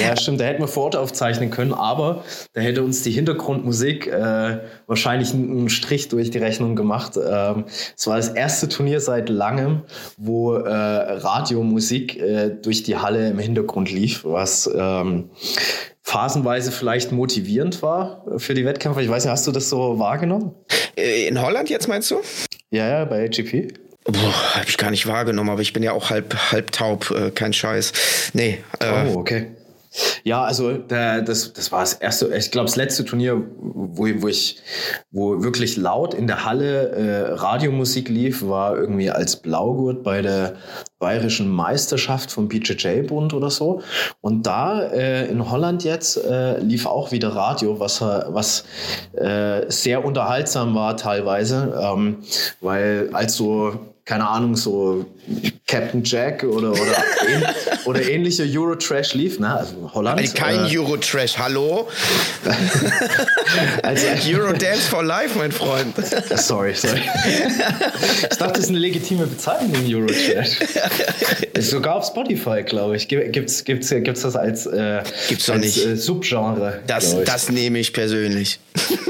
Ja, stimmt. Da hätten wir vor Ort aufzeichnen können, aber da hätte uns die Hintergrundmusik äh, wahrscheinlich einen Strich durch die Rechnung gemacht. Ähm, es war das erste Turnier seit langem, wo äh, Radiomusik äh, durch die Halle im Hintergrund lief, was ähm, phasenweise vielleicht motivierend war für die Wettkämpfer. Ich weiß nicht, hast du das so wahrgenommen? Äh, in Holland jetzt meinst du? Ja, ja, bei AGP. Habe ich gar nicht wahrgenommen, aber ich bin ja auch halb, halb taub, äh, kein Scheiß. Nee. Äh, oh, okay. Ja, also der, das, das war das erste, ich glaube, das letzte Turnier, wo, wo ich, wo wirklich laut in der Halle äh, Radiomusik lief, war irgendwie als Blaugurt bei der bayerischen Meisterschaft vom BJJ-Bund oder so. Und da äh, in Holland jetzt äh, lief auch wieder Radio, was, was äh, sehr unterhaltsam war teilweise, ähm, weil als so keine Ahnung, so Captain Jack oder, oder, oder ähnliche Eurotrash lief, ne? Also Holland. Also kein äh, Eurotrash, hallo? also, Eurodance for Life, mein Freund. sorry, sorry. Ich dachte, das ist eine legitime Bezeichnung, Eurotrash. Sogar auf Spotify, glaube ich, gibt's, gibt's, gibt's das als, äh, gibt's als nicht. Äh, Subgenre. Das, das nehme ich persönlich.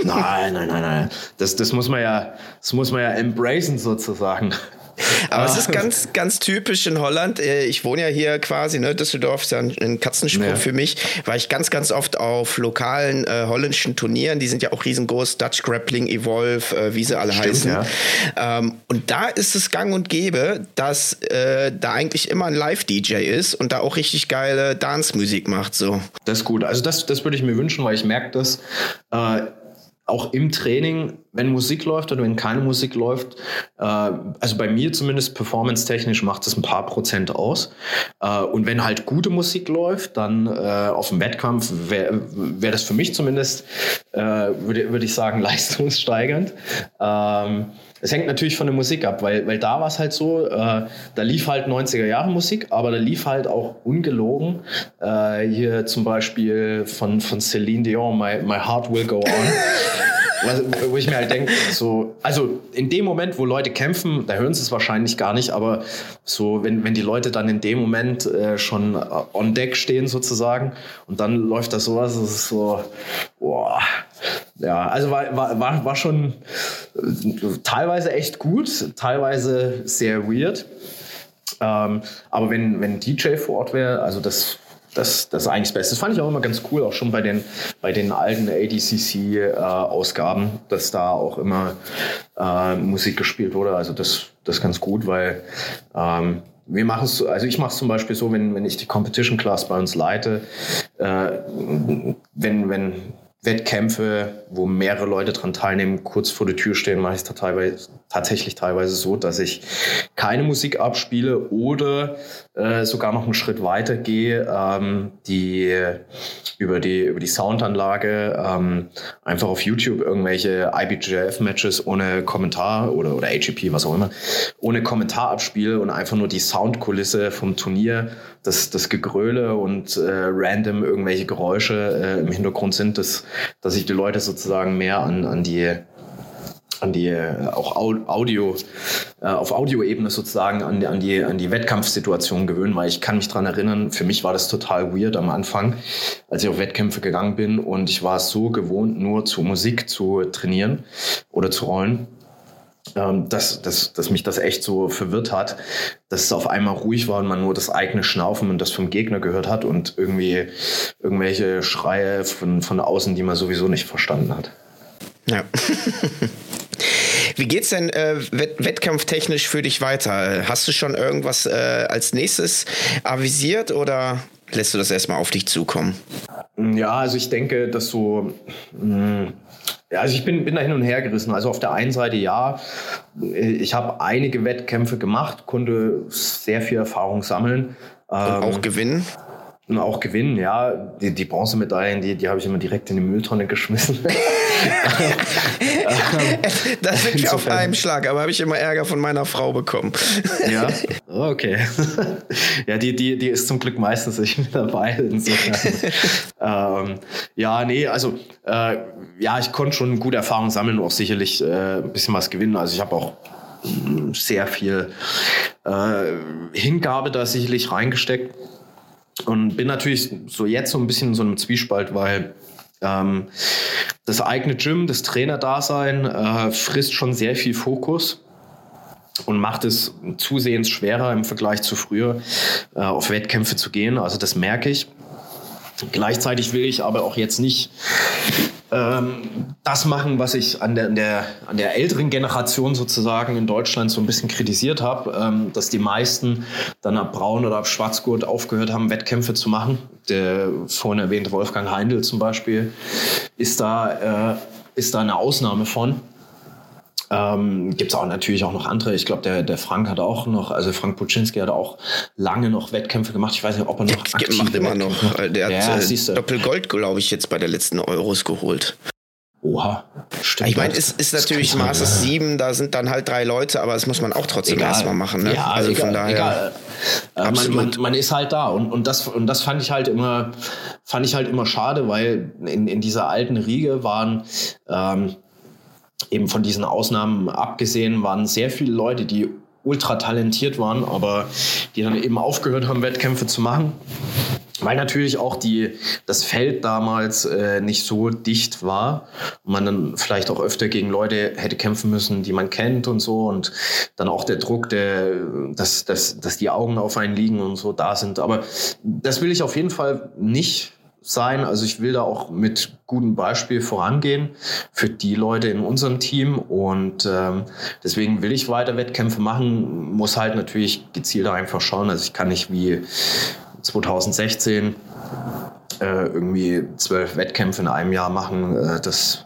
Nein, nein, nein, nein. Das, das muss man ja, das muss man ja embracen sozusagen. Aber ah. es ist ganz, ganz typisch in Holland. Äh, ich wohne ja hier quasi, ne? Düsseldorf ist ja ein Katzensprung ja. für mich. War ich ganz, ganz oft auf lokalen äh, holländischen Turnieren. Die sind ja auch riesengroß. Dutch Grappling, Evolve, äh, wie sie alle Stimmt, heißen. Ja. Ähm, und da ist es gang und gäbe, dass äh, da eigentlich immer ein Live-DJ ist und da auch richtig geile Dance-Musik macht. So. Das ist gut. Also das, das würde ich mir wünschen, weil ich merke das äh, auch im Training, wenn Musik läuft oder wenn keine Musik läuft, äh, also bei mir zumindest performance-technisch macht es ein paar Prozent aus. Äh, und wenn halt gute Musik läuft, dann äh, auf dem Wettkampf wäre wär das für mich zumindest, äh, würde würd ich sagen, leistungssteigernd. Ähm, es hängt natürlich von der Musik ab, weil, weil da war es halt so, äh, da lief halt 90er Jahre Musik, aber da lief halt auch ungelogen. Äh, hier zum Beispiel von, von Celine Dion, My, My Heart Will Go On. Was, wo ich mir halt denke, so, also in dem Moment, wo Leute kämpfen, da hören sie es wahrscheinlich gar nicht, aber so, wenn, wenn die Leute dann in dem Moment äh, schon on deck stehen sozusagen und dann läuft da sowas, das ist so, boah. Ja, also war, war, war, schon äh, teilweise echt gut, teilweise sehr weird. Ähm, aber wenn, wenn DJ vor Ort wäre, also das das, das ist eigentlich das Beste. Das fand ich auch immer ganz cool, auch schon bei den, bei den alten ADCC-Ausgaben, äh, dass da auch immer äh, Musik gespielt wurde. Also das, das ist ganz gut, weil ähm, wir machen es, also ich mache es zum Beispiel so, wenn, wenn ich die Competition Class bei uns leite, äh, wenn, wenn Wettkämpfe, wo mehrere Leute dran teilnehmen, kurz vor der Tür stehen, mache ich es teilweise, tatsächlich teilweise so, dass ich keine Musik abspiele oder äh, sogar noch einen Schritt weiter gehe, ähm, die über die über die Soundanlage ähm, einfach auf YouTube irgendwelche IBJF-Matches ohne Kommentar oder oder AGP, was auch immer, ohne Kommentar abspiele und einfach nur die Soundkulisse vom Turnier das, das Gegröle und äh, random irgendwelche Geräusche äh, im Hintergrund sind, dass, dass sich die Leute sozusagen mehr an, an die an die äh, auch Audio äh, auf Audioebene sozusagen an an die an die Wettkampfsituation gewöhnen, weil ich kann mich dran erinnern, für mich war das total weird am Anfang, als ich auf Wettkämpfe gegangen bin und ich war es so gewohnt, nur zu Musik zu trainieren oder zu rollen, ähm, dass, dass, dass mich das echt so verwirrt hat, dass es auf einmal ruhig war und man nur das eigene Schnaufen und das vom Gegner gehört hat und irgendwie irgendwelche Schreie von, von außen, die man sowieso nicht verstanden hat. Ja. Wie geht's denn äh, wett wettkampftechnisch für dich weiter? Hast du schon irgendwas äh, als nächstes avisiert oder lässt du das erstmal auf dich zukommen? Ja, also ich denke, dass so mh, hm, ja, also ich bin, bin da hin und her gerissen. Also auf der einen Seite ja, ich habe einige Wettkämpfe gemacht, konnte sehr viel Erfahrung sammeln. Und auch ähm, gewinnen? Und auch gewinnen, ja. Die, die Bronzemedaillen, die, die habe ich immer direkt in die Mülltonne geschmissen. das wirklich auf einen Schlag, aber habe ich immer Ärger von meiner Frau bekommen. ja, okay. ja, die, die, die ist zum Glück meistens nicht mit dabei. ähm, ja, nee, also äh, ja, ich konnte schon gute Erfahrungen sammeln und auch sicherlich äh, ein bisschen was gewinnen. Also ich habe auch mm, sehr viel äh, Hingabe da sicherlich reingesteckt und bin natürlich so jetzt so ein bisschen in so einem Zwiespalt, weil ähm, das eigene Gym, das Trainerdasein äh, frisst schon sehr viel Fokus und macht es zusehends schwerer im Vergleich zu früher äh, auf Wettkämpfe zu gehen. Also das merke ich. Gleichzeitig will ich aber auch jetzt nicht ähm, das machen, was ich an der, der, an der älteren Generation sozusagen in Deutschland so ein bisschen kritisiert habe, ähm, dass die meisten dann ab Braun oder ab Schwarzgurt aufgehört haben, Wettkämpfe zu machen. Der vorhin erwähnte Wolfgang Heindl zum Beispiel ist da, äh, ist da eine Ausnahme von. Ähm, Gibt es auch natürlich auch noch andere. Ich glaube, der, der Frank hat auch noch, also Frank Puczynski hat auch lange noch Wettkämpfe gemacht. Ich weiß nicht, ob er noch aktiv macht immer noch. Der ja, hat äh, Doppelgold, glaube ich, jetzt bei der letzten Euros geholt. Oha, stimmt. Ich meine, es ist natürlich Masters 7, da sind dann halt drei Leute, aber das muss man auch trotzdem erstmal machen. Ne? Ja, also egal, von daher. Egal. Äh, man, man, man, ist halt da und, und, das, und das fand ich halt immer, fand ich halt immer schade, weil in, in dieser alten Riege waren ähm, eben von diesen Ausnahmen abgesehen, waren sehr viele Leute, die ultra talentiert waren, aber die dann eben aufgehört haben, Wettkämpfe zu machen. Weil natürlich auch die, das Feld damals äh, nicht so dicht war und man dann vielleicht auch öfter gegen Leute hätte kämpfen müssen, die man kennt und so und dann auch der Druck, der, dass, dass, dass die Augen auf einen liegen und so da sind. Aber das will ich auf jeden Fall nicht sein. Also ich will da auch mit gutem Beispiel vorangehen für die Leute in unserem Team und ähm, deswegen will ich weiter Wettkämpfe machen, muss halt natürlich gezielter einfach schauen. Also ich kann nicht wie 2016 äh, irgendwie zwölf Wettkämpfe in einem Jahr machen. Äh, das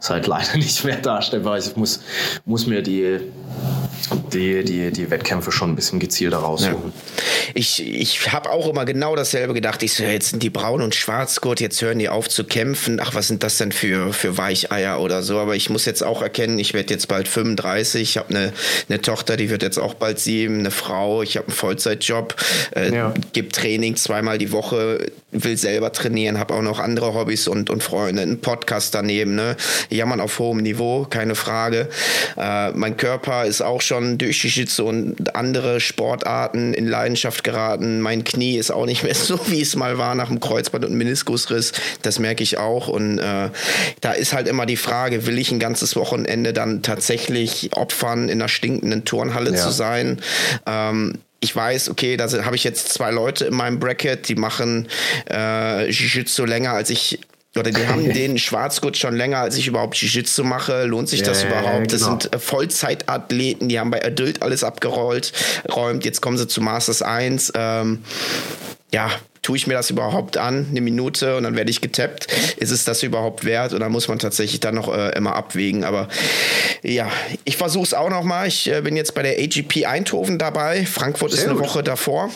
ist halt leider nicht mehr darstellbar. Ich muss, muss mir die die, die, die Wettkämpfe schon ein bisschen gezielter raussuchen. Ja. Ich, ich habe auch immer genau dasselbe gedacht. Ich so, jetzt sind die Braun- und Schwarzgurt, jetzt hören die auf zu kämpfen. Ach, was sind das denn für, für Weicheier oder so? Aber ich muss jetzt auch erkennen, ich werde jetzt bald 35. Ich habe eine, eine Tochter, die wird jetzt auch bald sieben, eine Frau. Ich habe einen Vollzeitjob, äh, ja. gebe Training zweimal die Woche, will selber trainieren, habe auch noch andere Hobbys und, und Freunde, einen Podcast daneben. Ne? Jammern auf hohem Niveau, keine Frage. Äh, mein Körper ist auch schon durch Jiu-Jitsu und andere Sportarten in Leidenschaft geraten. Mein Knie ist auch nicht mehr so, wie es mal war nach dem Kreuzband- und Meniskusriss. Das merke ich auch. Und äh, da ist halt immer die Frage, will ich ein ganzes Wochenende dann tatsächlich opfern, in einer stinkenden Turnhalle ja. zu sein? Ähm, ich weiß, okay, da habe ich jetzt zwei Leute in meinem Bracket, die machen äh, Jiu-Jitsu länger, als ich oder die haben den Schwarzgurt schon länger, als ich überhaupt Jiu-Jitsu mache. Lohnt sich das ja, überhaupt? Das genau. sind äh, Vollzeitathleten, die haben bei Adult alles abgerollt, räumt. Jetzt kommen sie zu Masters 1. Ähm, ja, tue ich mir das überhaupt an, eine Minute und dann werde ich getappt. Ist es das überhaupt wert? Und dann muss man tatsächlich dann noch äh, immer abwägen. Aber ja, ich versuche es auch noch mal. Ich äh, bin jetzt bei der AGP Eindhoven dabei. Frankfurt Sehr ist eine gut. Woche davor.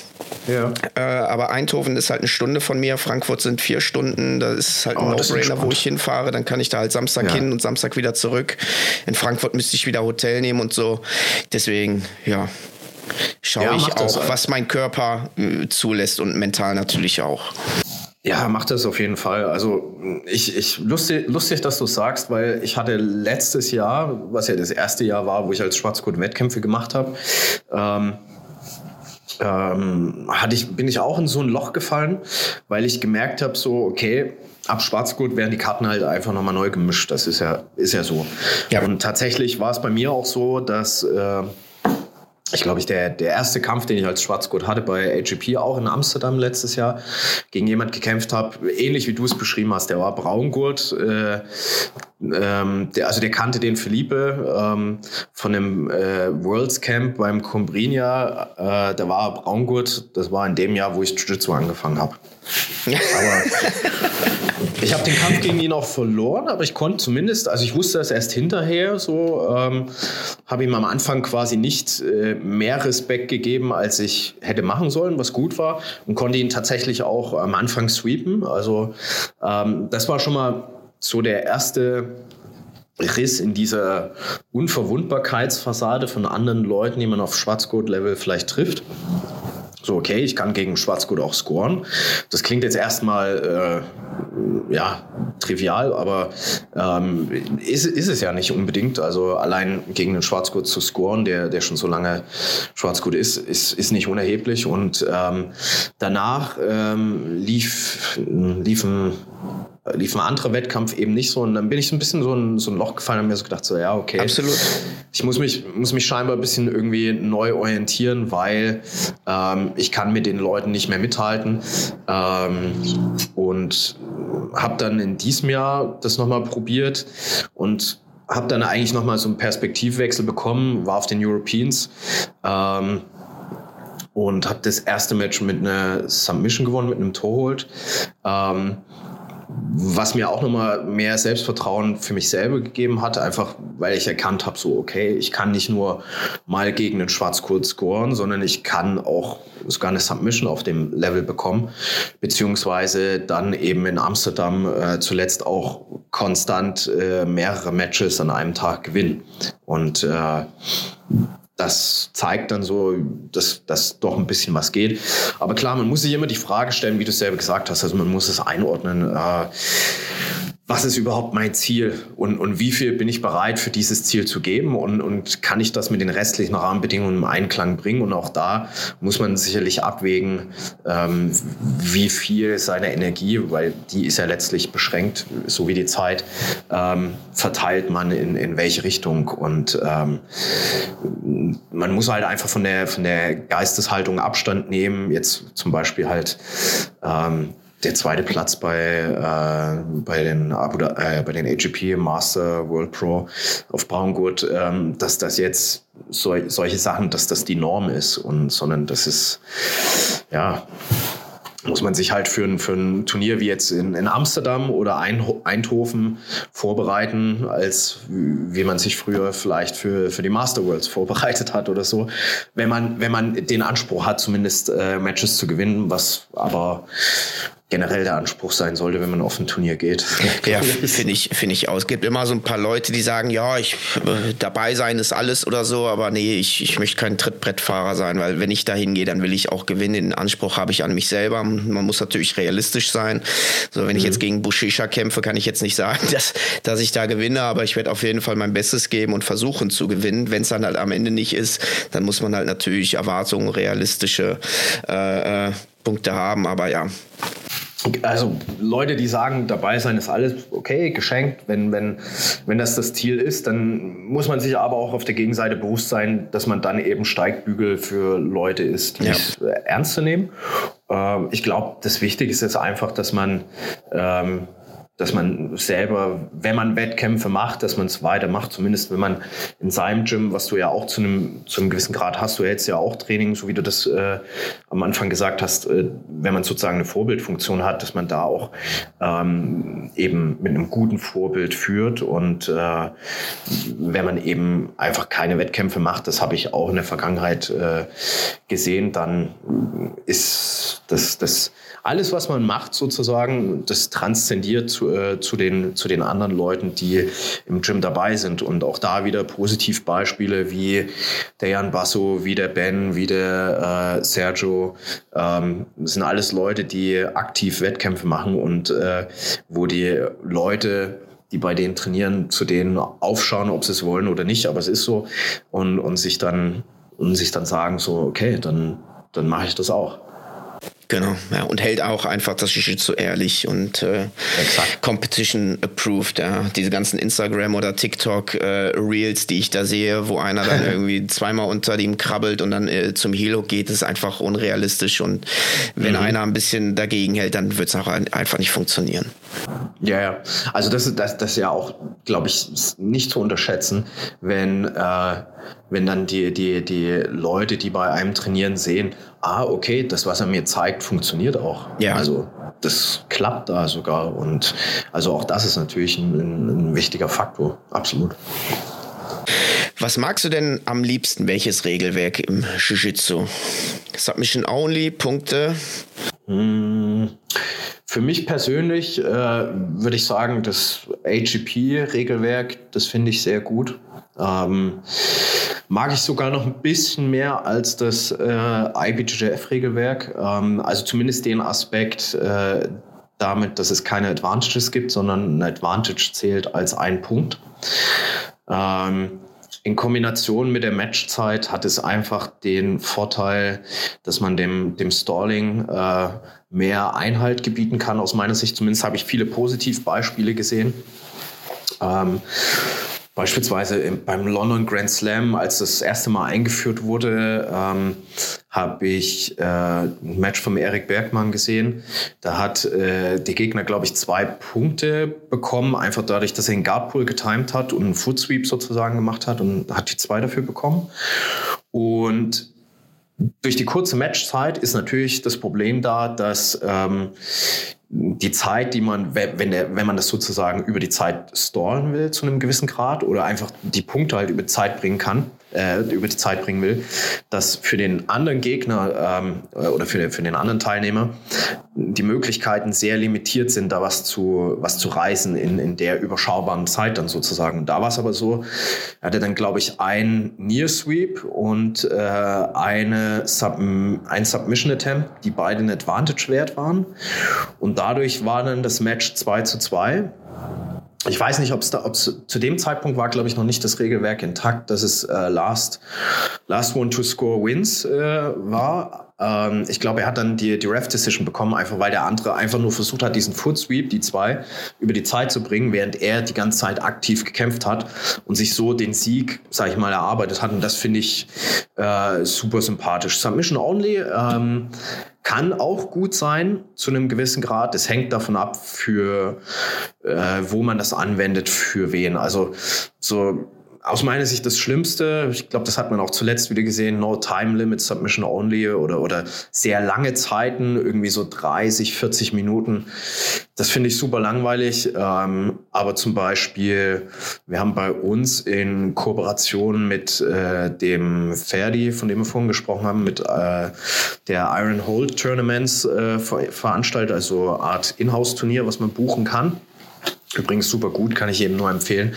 Ja. Äh, aber Eindhoven ist halt eine Stunde von mir. Frankfurt sind vier Stunden. Da ist halt ein oh, No-Brainer, wo ich hinfahre. Dann kann ich da halt Samstag ja. hin und Samstag wieder zurück. In Frankfurt müsste ich wieder Hotel nehmen und so. Deswegen, ja, schaue ja, ich auch, was mein Körper äh, zulässt und mental natürlich auch. Ja, macht das auf jeden Fall. Also ich, ich lustig, lustig, dass du sagst, weil ich hatte letztes Jahr, was ja das erste Jahr war, wo ich als Schwarzgurt Wettkämpfe gemacht habe, ähm, ähm, hatte ich, bin ich auch in so ein Loch gefallen, weil ich gemerkt habe, so, okay, ab Schwarzgurt werden die Karten halt einfach nochmal neu gemischt. Das ist ja, ist ja so. Ja. Und tatsächlich war es bei mir auch so, dass äh, ich glaube, ich der, der erste Kampf, den ich als Schwarzgurt hatte bei AGP, auch in Amsterdam letztes Jahr, gegen jemand gekämpft habe, ähnlich wie du es beschrieben hast. Der war Braungurt. Äh, ähm, der, also der kannte den Felipe ähm, von dem äh, Worlds Camp beim Combrinia. Äh, der war Braungurt. Das war in dem Jahr, wo ich Jiu-Jitsu angefangen habe. Ich habe den Kampf gegen ihn auch verloren, aber ich konnte zumindest, also ich wusste das erst hinterher, so ähm, habe ihm am Anfang quasi nicht äh, mehr Respekt gegeben, als ich hätte machen sollen, was gut war und konnte ihn tatsächlich auch am Anfang sweepen. Also ähm, das war schon mal so der erste Riss in dieser Unverwundbarkeitsfassade von anderen Leuten, die man auf Schwarzgurt-Level vielleicht trifft so, okay, ich kann gegen Schwarzgut auch scoren. Das klingt jetzt erstmal äh, ja, trivial, aber ähm, ist, ist es ja nicht unbedingt. Also allein gegen den Schwarzgut zu scoren, der, der schon so lange Schwarzgut ist, ist, ist nicht unerheblich. Und ähm, danach ähm, lief, liefen lief ein anderer Wettkampf eben nicht so. Und dann bin ich so ein bisschen so ein, so ein Loch gefallen und mir so gedacht, so, ja, okay. Absolut. Ich muss mich, muss mich scheinbar ein bisschen irgendwie neu orientieren, weil ähm, ich kann mit den Leuten nicht mehr mithalten. Ähm, und habe dann in diesem Jahr das nochmal probiert und habe dann eigentlich nochmal so einen Perspektivwechsel bekommen, war auf den Europeans. Ähm, und habe das erste Match mit einer Submission gewonnen, mit einem Torhold. Ähm, was mir auch nochmal mehr Selbstvertrauen für mich selber gegeben hat, einfach weil ich erkannt habe, so, okay, ich kann nicht nur mal gegen den Schwarzkurs scoren, sondern ich kann auch sogar eine Submission auf dem Level bekommen, beziehungsweise dann eben in Amsterdam äh, zuletzt auch konstant äh, mehrere Matches an einem Tag gewinnen. Und äh, das zeigt dann so, dass, dass doch ein bisschen was geht. Aber klar, man muss sich immer die Frage stellen, wie du es selber gesagt hast. Also man muss es einordnen. Äh, was ist überhaupt mein Ziel und, und wie viel bin ich bereit für dieses Ziel zu geben und, und kann ich das mit den restlichen Rahmenbedingungen im Einklang bringen. Und auch da muss man sicherlich abwägen, ähm, wie viel seine Energie, weil die ist ja letztlich beschränkt, so wie die Zeit, ähm, verteilt man in, in welche Richtung. Und ähm, man muss halt einfach von der, von der Geisteshaltung Abstand nehmen. Jetzt zum Beispiel halt ähm, der zweite Platz bei, äh, bei den, äh, bei den AGP Master World Pro auf Braungurt, ähm, dass das jetzt so, solche Sachen, dass das die Norm ist und sondern das ist ja muss man sich halt für ein, für ein Turnier wie jetzt in, in Amsterdam oder Eindhoven vorbereiten, als wie man sich früher vielleicht für, für die Master Worlds vorbereitet hat oder so. Wenn man, wenn man den Anspruch hat, zumindest äh, Matches zu gewinnen, was aber generell der Anspruch sein sollte, wenn man auf ein Turnier geht. Ja, finde ich, finde ich auch. Es gibt immer so ein paar Leute, die sagen, ja, ich äh, dabei sein ist alles oder so, aber nee, ich, ich möchte kein Trittbrettfahrer sein, weil wenn ich da hingehe, dann will ich auch gewinnen. Den Anspruch habe ich an mich selber. Man muss natürlich realistisch sein. So, wenn mhm. ich jetzt gegen Bushisha kämpfe, kann ich jetzt nicht sagen, dass, dass ich da gewinne, aber ich werde auf jeden Fall mein Bestes geben und versuchen zu gewinnen. Wenn es dann halt am Ende nicht ist, dann muss man halt natürlich Erwartungen, realistische äh, äh Punkte haben, aber ja, also Leute, die sagen, dabei sein ist alles okay, geschenkt. Wenn, wenn, wenn das das Ziel ist, dann muss man sich aber auch auf der Gegenseite bewusst sein, dass man dann eben Steigbügel für Leute ist, die ja. es äh, ernst zu nehmen. Ähm, ich glaube, das Wichtige ist jetzt einfach, dass man ähm, dass man selber, wenn man Wettkämpfe macht, dass man es weitermacht, zumindest wenn man in seinem Gym, was du ja auch zu einem, zu einem gewissen Grad hast, du jetzt ja auch Training, so wie du das äh, am Anfang gesagt hast, äh, wenn man sozusagen eine Vorbildfunktion hat, dass man da auch ähm, eben mit einem guten Vorbild führt und äh, wenn man eben einfach keine Wettkämpfe macht, das habe ich auch in der Vergangenheit äh, gesehen, dann ist das, das alles, was man macht, sozusagen, das transzendiert zu, äh, zu, den, zu den anderen Leuten, die im Gym dabei sind. Und auch da wieder Positivbeispiele wie der Jan Basso, wie der Ben, wie der äh, Sergio. Ähm, das sind alles Leute, die aktiv Wettkämpfe machen und äh, wo die Leute die bei denen trainieren, zu denen aufschauen, ob sie es wollen oder nicht, aber es ist so und, und sich dann und sich dann sagen so, okay, dann, dann mache ich das auch. Genau, ja, und hält auch einfach das Jiu-Jitsu ehrlich und äh, Competition approved. Ja. Diese ganzen Instagram oder TikTok äh, Reels, die ich da sehe, wo einer dann irgendwie zweimal unter dem krabbelt und dann äh, zum Helo geht, ist einfach unrealistisch. Und wenn mhm. einer ein bisschen dagegen hält, dann wird es auch einfach nicht funktionieren. Ja, ja. Also das ist das, das ja auch, glaube ich, nicht zu unterschätzen, wenn äh, wenn dann die, die, die Leute, die bei einem trainieren, sehen, ah, okay, das, was er mir zeigt, funktioniert auch. Ja. Also das klappt da sogar. Und also auch das ist natürlich ein, ein wichtiger Faktor, absolut. Was magst du denn am liebsten? Welches Regelwerk im Jiu-Jitsu? Submission Only, Punkte? Hm, für mich persönlich äh, würde ich sagen, das AGP-Regelwerk, das finde ich sehr gut. Ähm, mag ich sogar noch ein bisschen mehr als das äh, IBJJF-Regelwerk. Ähm, also zumindest den Aspekt äh, damit, dass es keine Advantages gibt, sondern ein Advantage zählt als ein Punkt. Ähm, in Kombination mit der Matchzeit hat es einfach den Vorteil, dass man dem, dem Stalling äh, mehr Einhalt gebieten kann. Aus meiner Sicht zumindest habe ich viele Positivbeispiele gesehen. Ähm, Beispielsweise beim London Grand Slam, als das erste Mal eingeführt wurde, ähm, habe ich äh, ein Match von Erik Bergmann gesehen. Da hat äh, der Gegner, glaube ich, zwei Punkte bekommen, einfach dadurch, dass er den Guardpull getimed hat und einen Footsweep sozusagen gemacht hat und hat die zwei dafür bekommen. Und durch die kurze Matchzeit ist natürlich das Problem da, dass ähm, die Zeit, die man, wenn, der, wenn man das sozusagen über die Zeit storen will zu einem gewissen Grad oder einfach die Punkte halt über Zeit bringen kann, äh, über die Zeit bringen will, dass für den anderen Gegner ähm, oder für, für den anderen Teilnehmer die Möglichkeiten sehr limitiert sind, da was zu, was zu reißen in, in der überschaubaren Zeit dann sozusagen. Da war es aber so, er hatte dann, glaube ich, ein Near Sweep und äh, eine Sub, ein Submission Attempt, die beide ein Advantage wert waren. Und dadurch war dann das Match 2 zu 2 ich weiß nicht, ob es da, ob zu dem Zeitpunkt war, glaube ich, noch nicht das Regelwerk intakt, dass es äh, Last, Last One to Score Wins äh, war. Ähm, ich glaube, er hat dann die, die Ref-Decision bekommen, einfach weil der andere einfach nur versucht hat, diesen Foot Sweep, die zwei, über die Zeit zu bringen, während er die ganze Zeit aktiv gekämpft hat und sich so den Sieg, sage ich mal, erarbeitet hat. Und das finde ich äh, super sympathisch. Submission Only. Ähm, kann auch gut sein zu einem gewissen Grad. Es hängt davon ab, für äh, wo man das anwendet, für wen. Also so aus meiner Sicht das Schlimmste, ich glaube, das hat man auch zuletzt wieder gesehen, No Time Limit, Submission Only oder, oder sehr lange Zeiten, irgendwie so 30, 40 Minuten. Das finde ich super langweilig. Ähm, aber zum Beispiel, wir haben bei uns in Kooperation mit äh, dem Ferdi, von dem wir vorhin gesprochen haben, mit äh, der Iron Hold Tournaments äh, veranstaltet, also Art Inhouse-Turnier, was man buchen kann. Übrigens super gut, kann ich jedem nur empfehlen,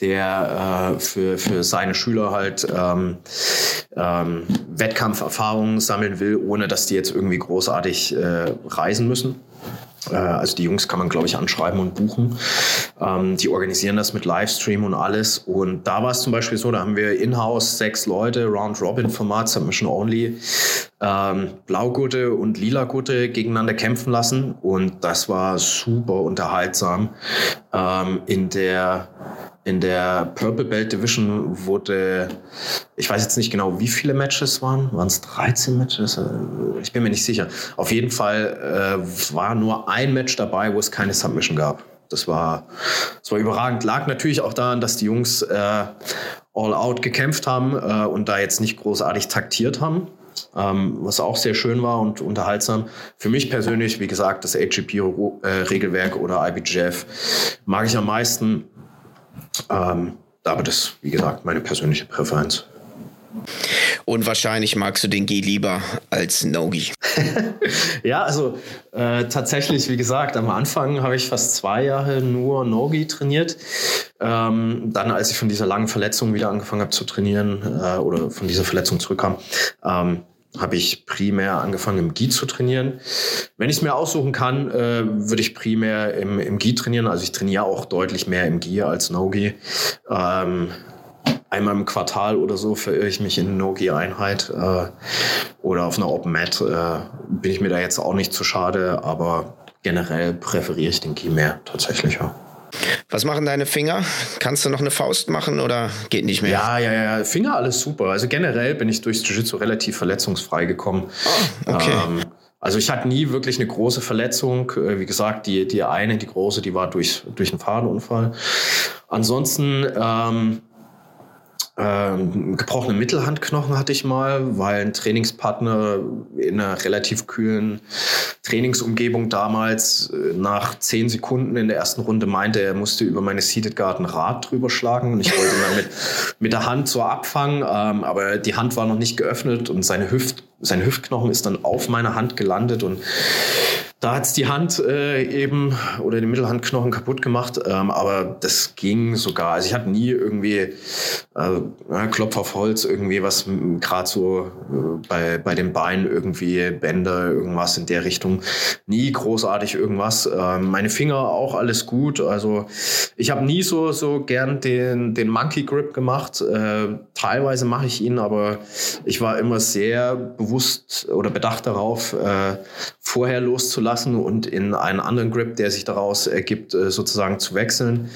der äh, für, für seine Schüler halt ähm, ähm, Wettkampferfahrungen sammeln will, ohne dass die jetzt irgendwie großartig äh, reisen müssen. Äh, also die Jungs kann man, glaube ich, anschreiben und buchen. Ähm, die organisieren das mit Livestream und alles. Und da war es zum Beispiel so, da haben wir in-house sechs Leute, Round-Robin-Format, Submission Only, ähm, Blaugurte und Lila-Gurte gegeneinander kämpfen lassen. Und das war super unterhaltsam. Ähm, in der in der Purple Belt Division wurde, ich weiß jetzt nicht genau, wie viele Matches waren. Waren es 13 Matches? Äh, ich bin mir nicht sicher. Auf jeden Fall äh, war nur ein Match dabei, wo es keine Submission gab. Das war, das war überragend. Lag natürlich auch daran, dass die Jungs äh, all out gekämpft haben äh, und da jetzt nicht großartig taktiert haben. Ähm, was auch sehr schön war und unterhaltsam. Für mich persönlich, wie gesagt, das AGP-Regelwerk oder IBJF mag ich am meisten. Ähm, aber das, wie gesagt, meine persönliche Präferenz. Und wahrscheinlich magst du den Gi lieber als Nogi. ja, also äh, tatsächlich, wie gesagt, am Anfang habe ich fast zwei Jahre nur Nogi trainiert. Ähm, dann, als ich von dieser langen Verletzung wieder angefangen habe zu trainieren äh, oder von dieser Verletzung zurückkam, ähm, habe ich primär angefangen im GI zu trainieren. Wenn ich es mir aussuchen kann, äh, würde ich primär im, im GI trainieren. Also ich trainiere auch deutlich mehr im GI als No-GI. Ähm, einmal im Quartal oder so verirre ich mich in eine No-GI-Einheit äh, oder auf einer Open Mat. Äh, bin ich mir da jetzt auch nicht zu schade, aber generell präferiere ich den GI mehr tatsächlich. Ja. Was machen deine Finger? Kannst du noch eine Faust machen oder geht nicht mehr? Ja, ja, ja. Finger alles super. Also generell bin ich durchs Jiu-Jitsu relativ verletzungsfrei gekommen. Oh, okay. Ähm, also ich hatte nie wirklich eine große Verletzung. Äh, wie gesagt, die, die eine, die große, die war durch, durch einen Fadenunfall. Ansonsten ähm, ähm, gebrochene Mittelhandknochen hatte ich mal, weil ein Trainingspartner in einer relativ kühlen Trainingsumgebung damals äh, nach zehn Sekunden in der ersten Runde meinte, er musste über meine Seated Guard ein Rad drüber schlagen und ich wollte ihn dann mit, mit der Hand so abfangen, ähm, aber die Hand war noch nicht geöffnet und seine Hüft, sein Hüftknochen ist dann auf meiner Hand gelandet und da hat's die Hand äh, eben oder den Mittelhandknochen kaputt gemacht, ähm, aber das ging sogar. Also ich hatte nie irgendwie äh, Klopf auf Holz, irgendwie was gerade so äh, bei, bei den Beinen irgendwie Bänder, irgendwas in der Richtung. Nie großartig irgendwas. Ähm, meine Finger auch alles gut. Also ich habe nie so, so gern den, den Monkey Grip gemacht. Äh, teilweise mache ich ihn, aber ich war immer sehr bewusst oder bedacht darauf, äh, vorher loszulassen lassen und in einen anderen Grip, der sich daraus ergibt, äh, sozusagen zu wechseln.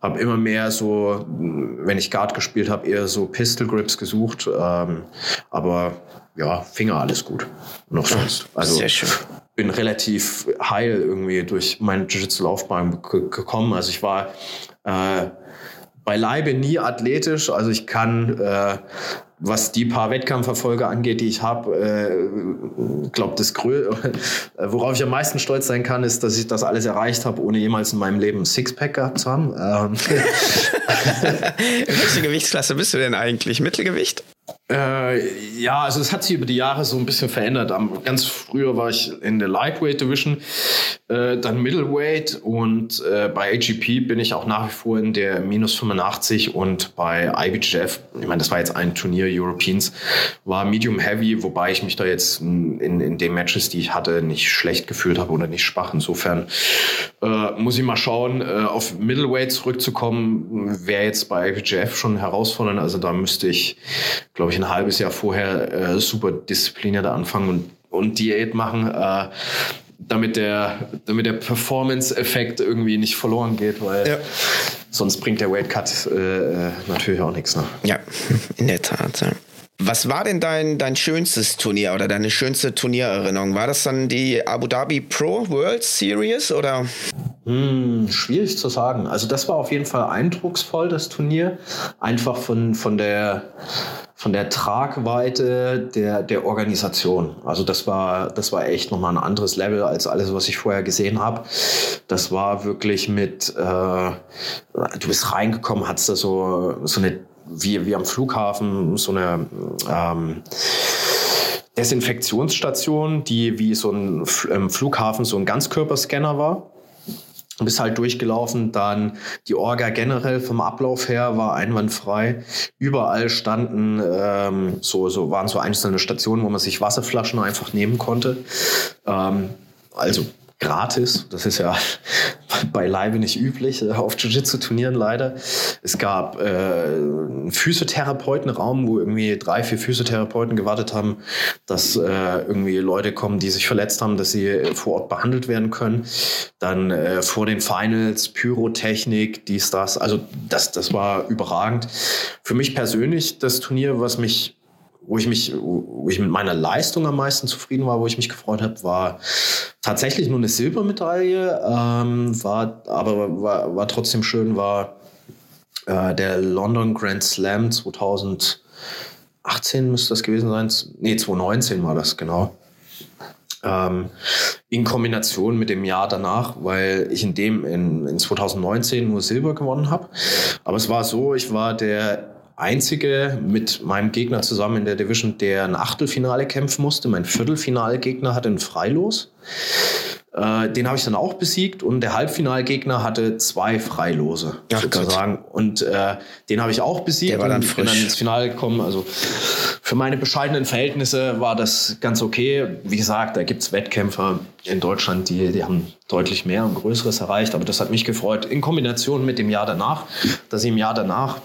Habe immer mehr so, wenn ich Guard gespielt habe, eher so Pistol Grips gesucht. Ähm, aber ja, Finger alles gut. Noch sonst. Also Sehr schön. bin relativ heil irgendwie durch meine Jiu-Jitsu-Laufbahn gekommen. Also ich war äh, beileibe nie athletisch. Also ich kann äh, was die paar Wettkampferfolge angeht, die ich habe, äh, glaube das Grö worauf ich am meisten stolz sein kann, ist, dass ich das alles erreicht habe, ohne jemals in meinem Leben ein Sixpack gehabt zu haben. Ähm. Welche Gewichtsklasse bist du denn eigentlich? Mittelgewicht? Äh, ja, also es hat sich über die Jahre so ein bisschen verändert. Ganz früher war ich in der Lightweight Division, äh, dann Middleweight und äh, bei AGP bin ich auch nach wie vor in der minus 85 und bei IBJF, ich meine, das war jetzt ein Turnier Europeans, war Medium Heavy, wobei ich mich da jetzt in, in den Matches, die ich hatte, nicht schlecht gefühlt habe oder nicht schwach. Insofern äh, muss ich mal schauen, äh, auf Middleweight zurückzukommen, wäre jetzt bei IBJF schon herausfordernd. Also da müsste ich glaube ich, ein halbes Jahr vorher äh, super diszipliniert anfangen und, und Diät machen, äh, damit der, damit der Performance-Effekt irgendwie nicht verloren geht, weil ja. sonst bringt der Weight Cut äh, natürlich auch nichts. Ne? Ja, in der Tat. Ja. Was war denn dein, dein schönstes Turnier oder deine schönste Turniererinnerung? War das dann die Abu Dhabi Pro World Series oder? Hm, schwierig zu sagen. Also das war auf jeden Fall eindrucksvoll, das Turnier. Einfach von, von der von der Tragweite der, der Organisation. Also das war, das war echt nochmal ein anderes Level als alles, was ich vorher gesehen habe. Das war wirklich mit, äh, du bist reingekommen, hattest da so, so eine, wie, wie am Flughafen, so eine ähm, Desinfektionsstation, die wie so ein ähm, Flughafen so ein Ganzkörperscanner war bist halt durchgelaufen, dann die Orga generell vom Ablauf her war einwandfrei. Überall standen ähm, so, so waren so einzelne Stationen, wo man sich Wasserflaschen einfach nehmen konnte. Ähm, also gratis. Das ist ja beileibe nicht üblich äh, auf Jiu-Jitsu-Turnieren leider. Es gab äh, einen Physiotherapeutenraum, wo irgendwie drei, vier Physiotherapeuten gewartet haben, dass äh, irgendwie Leute kommen, die sich verletzt haben, dass sie vor Ort behandelt werden können. Dann äh, vor den Finals Pyrotechnik, dies, das. Also das, das war überragend. Für mich persönlich das Turnier, was mich wo ich mich, wo ich mit meiner Leistung am meisten zufrieden war, wo ich mich gefreut habe, war tatsächlich nur eine Silbermedaille, ähm, war, aber war, war trotzdem schön, war äh, der London Grand Slam 2018 müsste das gewesen sein. Nee, 2019 war das, genau. Ähm, in Kombination mit dem Jahr danach, weil ich in dem in, in 2019 nur Silber gewonnen habe. Aber es war so, ich war der einzige mit meinem Gegner zusammen in der Division, der ein Achtelfinale kämpfen musste. Mein Viertelfinalgegner hatte ein Freilos. Äh, den habe ich dann auch besiegt und der Halbfinalgegner hatte zwei Freilose Ach sozusagen. Gott. Und äh, den habe ich auch besiegt der war dann und frisch. bin dann ins Finale gekommen. Also für meine bescheidenen Verhältnisse war das ganz okay. Wie gesagt, da gibt es Wettkämpfer in Deutschland, die, die haben deutlich mehr und Größeres erreicht. Aber das hat mich gefreut in Kombination mit dem Jahr danach, dass ich im Jahr danach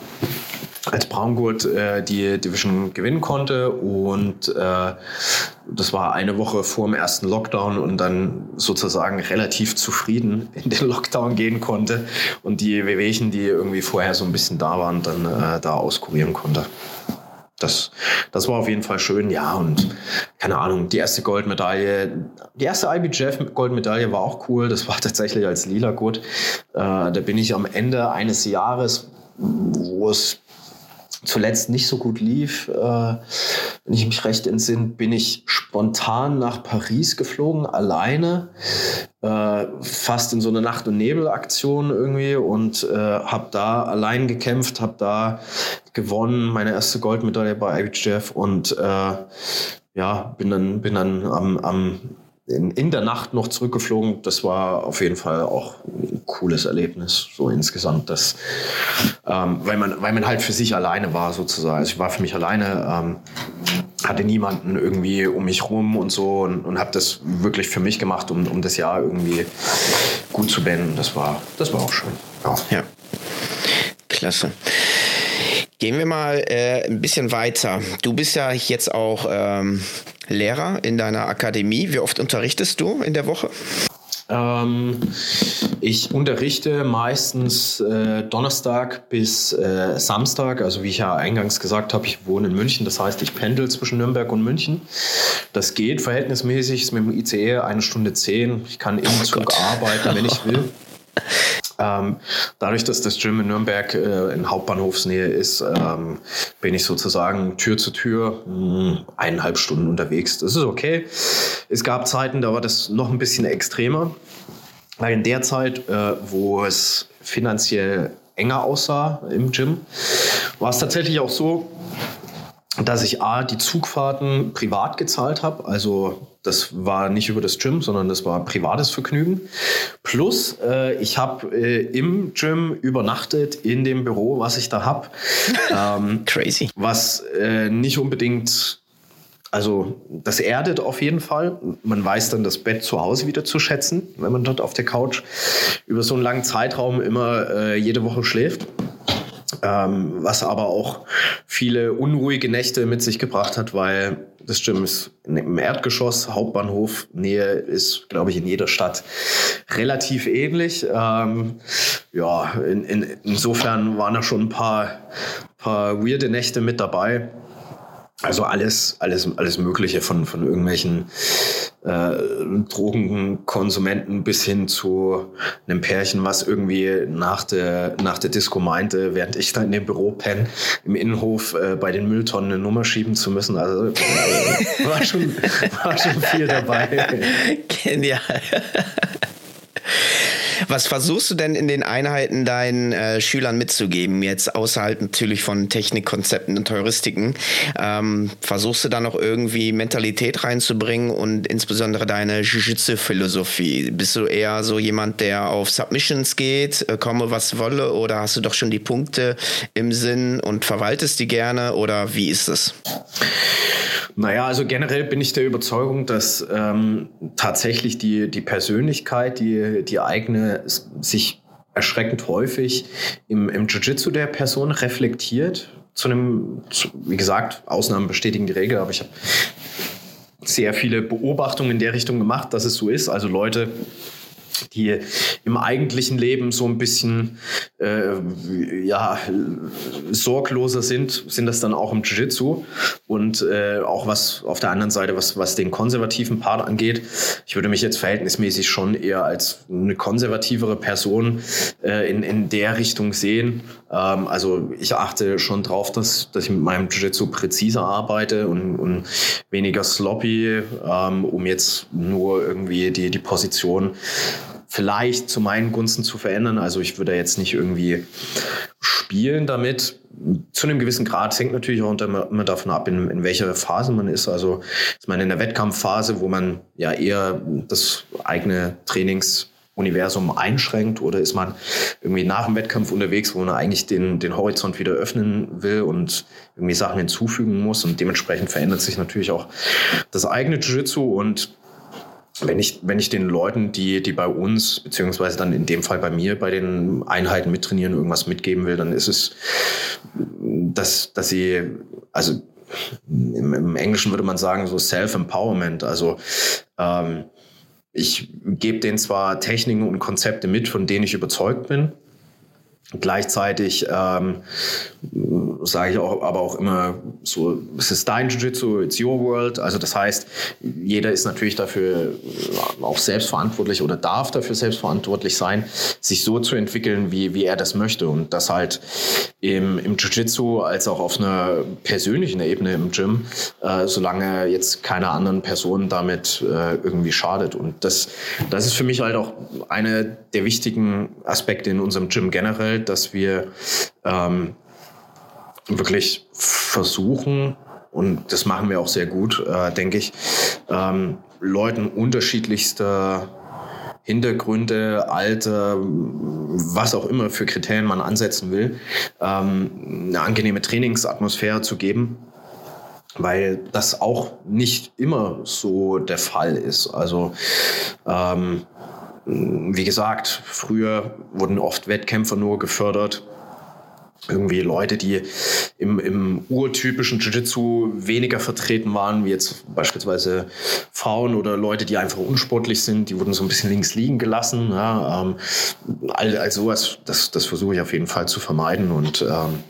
als Braungurt äh, die Division gewinnen konnte und äh, das war eine Woche vor dem ersten Lockdown und dann sozusagen relativ zufrieden in den Lockdown gehen konnte und die Wehwehchen, die irgendwie vorher so ein bisschen da waren, dann äh, da auskurieren konnte. Das, das war auf jeden Fall schön, ja. Und keine Ahnung, die erste Goldmedaille, die erste IBJF Goldmedaille war auch cool. Das war tatsächlich als lila gut. Äh, da bin ich am Ende eines Jahres, wo es zuletzt nicht so gut lief, äh, wenn ich mich recht entsinne, bin ich spontan nach Paris geflogen, alleine, äh, fast in so eine Nacht- und Nebel-Aktion irgendwie und äh, habe da allein gekämpft, habe da gewonnen, meine erste Goldmedaille bei IBJF und äh, ja, bin dann, bin dann am, am in, in der Nacht noch zurückgeflogen. Das war auf jeden Fall auch ein cooles Erlebnis, so insgesamt. Das, ähm, weil, man, weil man halt für sich alleine war, sozusagen. Also ich war für mich alleine, ähm, hatte niemanden irgendwie um mich rum und so und, und habe das wirklich für mich gemacht, um, um das Jahr irgendwie gut zu beenden. Das war, das war auch schön. Ja. ja. Klasse. Gehen wir mal äh, ein bisschen weiter. Du bist ja jetzt auch ähm, Lehrer in deiner Akademie. Wie oft unterrichtest du in der Woche? Ähm, ich unterrichte meistens äh, Donnerstag bis äh, Samstag. Also wie ich ja eingangs gesagt habe, ich wohne in München. Das heißt, ich pendel zwischen Nürnberg und München. Das geht verhältnismäßig. Ist mit dem ICE eine Stunde zehn. Ich kann im oh Zug Gott. arbeiten, wenn ich will. Ähm, dadurch, dass das Gym in Nürnberg äh, in Hauptbahnhofsnähe ist, ähm, bin ich sozusagen Tür zu Tür mh, hm, eineinhalb Stunden unterwegs. Das ist okay. Es gab Zeiten, da war das noch ein bisschen extremer. Weil in der Zeit, äh, wo es finanziell enger aussah im Gym, war es tatsächlich auch so, dass ich A, die Zugfahrten privat gezahlt habe. Also das war nicht über das Gym, sondern das war privates Vergnügen. Plus, äh, ich habe äh, im Gym übernachtet in dem Büro, was ich da habe. Ähm, Crazy. Was äh, nicht unbedingt also das erdet auf jeden Fall. Man weiß dann das Bett zu Hause wieder zu schätzen, wenn man dort auf der Couch über so einen langen Zeitraum immer äh, jede Woche schläft. Ähm, was aber auch viele unruhige Nächte mit sich gebracht hat, weil das Gym ist im Erdgeschoss, Hauptbahnhof, Nähe ist, glaube ich, in jeder Stadt relativ ähnlich. Ähm, ja, in, in, insofern waren da schon ein paar, paar weirde Nächte mit dabei. Also alles, alles, alles Mögliche von, von irgendwelchen äh, Drogenkonsumenten bis hin zu einem Pärchen, was irgendwie nach der, nach der Disco meinte, während ich da in dem Büro penne, im Innenhof äh, bei den Mülltonnen eine Nummer schieben zu müssen. Also äh, war, schon, war schon viel dabei. Genial. Was versuchst du denn in den Einheiten deinen äh, Schülern mitzugeben, jetzt außerhalb natürlich von Technikkonzepten und Heuristiken? Ähm, versuchst du da noch irgendwie Mentalität reinzubringen und insbesondere deine Jiu-Jitsu-Philosophie? Bist du eher so jemand, der auf Submissions geht, äh, komme was wolle, oder hast du doch schon die Punkte im Sinn und verwaltest die gerne, oder wie ist es? Naja, also generell bin ich der Überzeugung, dass ähm, tatsächlich die, die Persönlichkeit, die, die eigene, sich erschreckend häufig im, im Jiu-Jitsu der Person reflektiert. Zu einem, zu, wie gesagt, Ausnahmen bestätigen die Regel, aber ich habe sehr viele Beobachtungen in der Richtung gemacht, dass es so ist. Also Leute, die im eigentlichen Leben so ein bisschen äh, ja, sorgloser sind, sind das dann auch im Jiu-Jitsu. Und äh, auch was auf der anderen Seite, was, was den konservativen Part angeht, ich würde mich jetzt verhältnismäßig schon eher als eine konservativere Person äh, in, in der Richtung sehen. Ähm, also ich achte schon drauf, dass, dass ich mit meinem Jiu-Jitsu präziser arbeite und, und weniger sloppy, ähm, um jetzt nur irgendwie die, die Position vielleicht zu meinen Gunsten zu verändern. Also ich würde jetzt nicht irgendwie spielen damit. Zu einem gewissen Grad hängt natürlich auch immer davon ab, in, in welcher Phase man ist. Also ist man in der Wettkampfphase, wo man ja eher das eigene Trainingsuniversum einschränkt oder ist man irgendwie nach dem Wettkampf unterwegs, wo man eigentlich den, den Horizont wieder öffnen will und irgendwie Sachen hinzufügen muss und dementsprechend verändert sich natürlich auch das eigene Jiu-Jitsu und wenn ich, wenn ich den Leuten, die, die bei uns, beziehungsweise dann in dem Fall bei mir, bei den Einheiten mittrainieren, irgendwas mitgeben will, dann ist es, dass, dass sie, also im, im Englischen würde man sagen, so Self-Empowerment. Also ähm, ich gebe denen zwar Techniken und Konzepte mit, von denen ich überzeugt bin, Gleichzeitig ähm, sage ich auch, aber auch immer so, es ist dein Jiu-Jitsu, it's your world. Also das heißt, jeder ist natürlich dafür auch selbstverantwortlich oder darf dafür selbstverantwortlich sein, sich so zu entwickeln, wie, wie er das möchte. Und das halt im, im Jiu-Jitsu als auch auf einer persönlichen Ebene im Gym, äh, solange jetzt keiner anderen Person damit äh, irgendwie schadet. Und das, das ist für mich halt auch eine der wichtigen Aspekte in unserem Gym generell, dass wir ähm, wirklich versuchen, und das machen wir auch sehr gut, äh, denke ich, ähm, Leuten unterschiedlichster Hintergründe, Alter, was auch immer für Kriterien man ansetzen will, ähm, eine angenehme Trainingsatmosphäre zu geben, weil das auch nicht immer so der Fall ist. Also ähm, wie gesagt, früher wurden oft Wettkämpfer nur gefördert. Irgendwie Leute, die im, im urtypischen Jiu-Jitsu weniger vertreten waren, wie jetzt beispielsweise Frauen oder Leute, die einfach unsportlich sind, die wurden so ein bisschen links liegen gelassen. Ja, ähm, all, all sowas, das, das versuche ich auf jeden Fall zu vermeiden und ähm,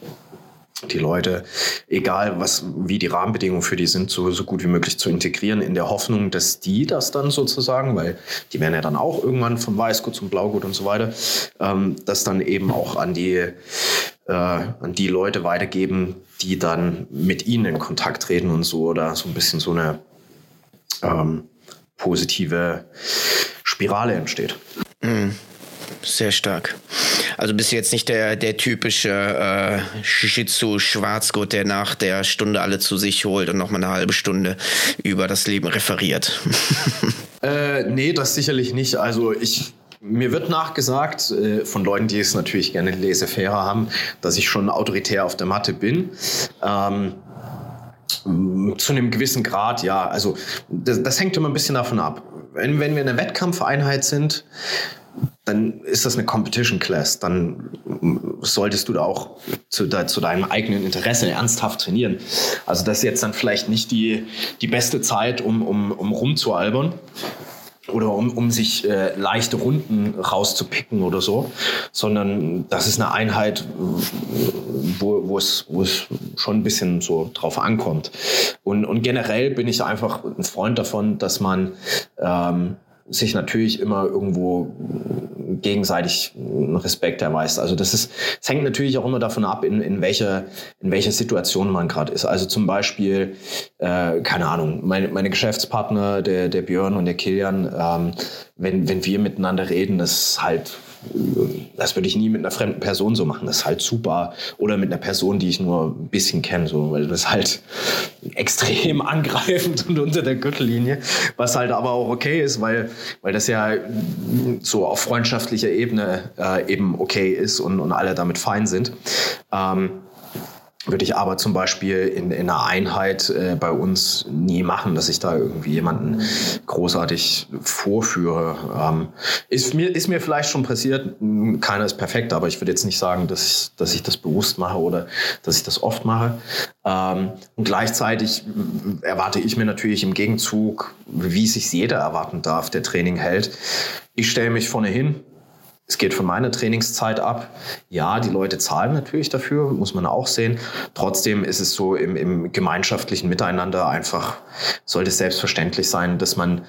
die Leute, egal was, wie die Rahmenbedingungen für die sind, so, so gut wie möglich zu integrieren, in der Hoffnung, dass die das dann sozusagen, weil die werden ja dann auch irgendwann vom Weißgut zum Blaugut und so weiter, ähm, das dann eben auch an die, äh, an die Leute weitergeben, die dann mit ihnen in Kontakt treten und so oder so ein bisschen so eine ähm, positive Spirale entsteht. Mhm. Sehr stark. Also bist du jetzt nicht der, der typische äh, Shih-Tzu-Schwarzgurt, der nach der Stunde alle zu sich holt und nochmal eine halbe Stunde über das Leben referiert. äh, nee, das sicherlich nicht. Also ich mir wird nachgesagt, äh, von Leuten, die es natürlich gerne laissez-faire haben, dass ich schon autoritär auf der Matte bin. Ähm, zu einem gewissen Grad, ja. Also das, das, hängt immer ein bisschen davon ab. Wenn, wenn wir eine Wettkampfeinheit sind, dann ist das eine Competition Class. Dann solltest du da auch zu, de, zu, deinem eigenen Interesse ernsthaft trainieren. Also das ist jetzt dann vielleicht nicht die, die beste Zeit, um, um, um rumzualbern oder um, um sich äh, leichte Runden rauszupicken oder so, sondern das ist eine Einheit, wo, wo, es, wo es schon ein bisschen so drauf ankommt. Und, und generell bin ich einfach ein Freund davon, dass man ähm, sich natürlich immer irgendwo gegenseitig Respekt erweist. Also das ist, es hängt natürlich auch immer davon ab, in, in welcher in welcher Situation man gerade ist. Also zum Beispiel, äh, keine Ahnung, meine, meine Geschäftspartner, der, der Björn und der Kilian, ähm, wenn, wenn wir miteinander reden, das ist halt das würde ich nie mit einer fremden Person so machen. Das ist halt super. Oder mit einer Person, die ich nur ein bisschen kenne, so, weil das halt extrem angreifend und unter der Gürtellinie, was halt aber auch okay ist, weil, weil das ja so auf freundschaftlicher Ebene äh, eben okay ist und, und alle damit fein sind. Ähm, würde ich aber zum Beispiel in, in einer Einheit äh, bei uns nie machen, dass ich da irgendwie jemanden großartig vorführe. Ähm, ist, mir, ist mir vielleicht schon passiert, keiner ist perfekt, aber ich würde jetzt nicht sagen, dass ich, dass ich das bewusst mache oder dass ich das oft mache. Ähm, und gleichzeitig erwarte ich mir natürlich im Gegenzug, wie sich jeder erwarten darf, der Training hält. Ich stelle mich vorne hin, es geht von meiner Trainingszeit ab. Ja, die Leute zahlen natürlich dafür, muss man auch sehen. Trotzdem ist es so im, im gemeinschaftlichen Miteinander einfach, sollte es selbstverständlich sein, dass man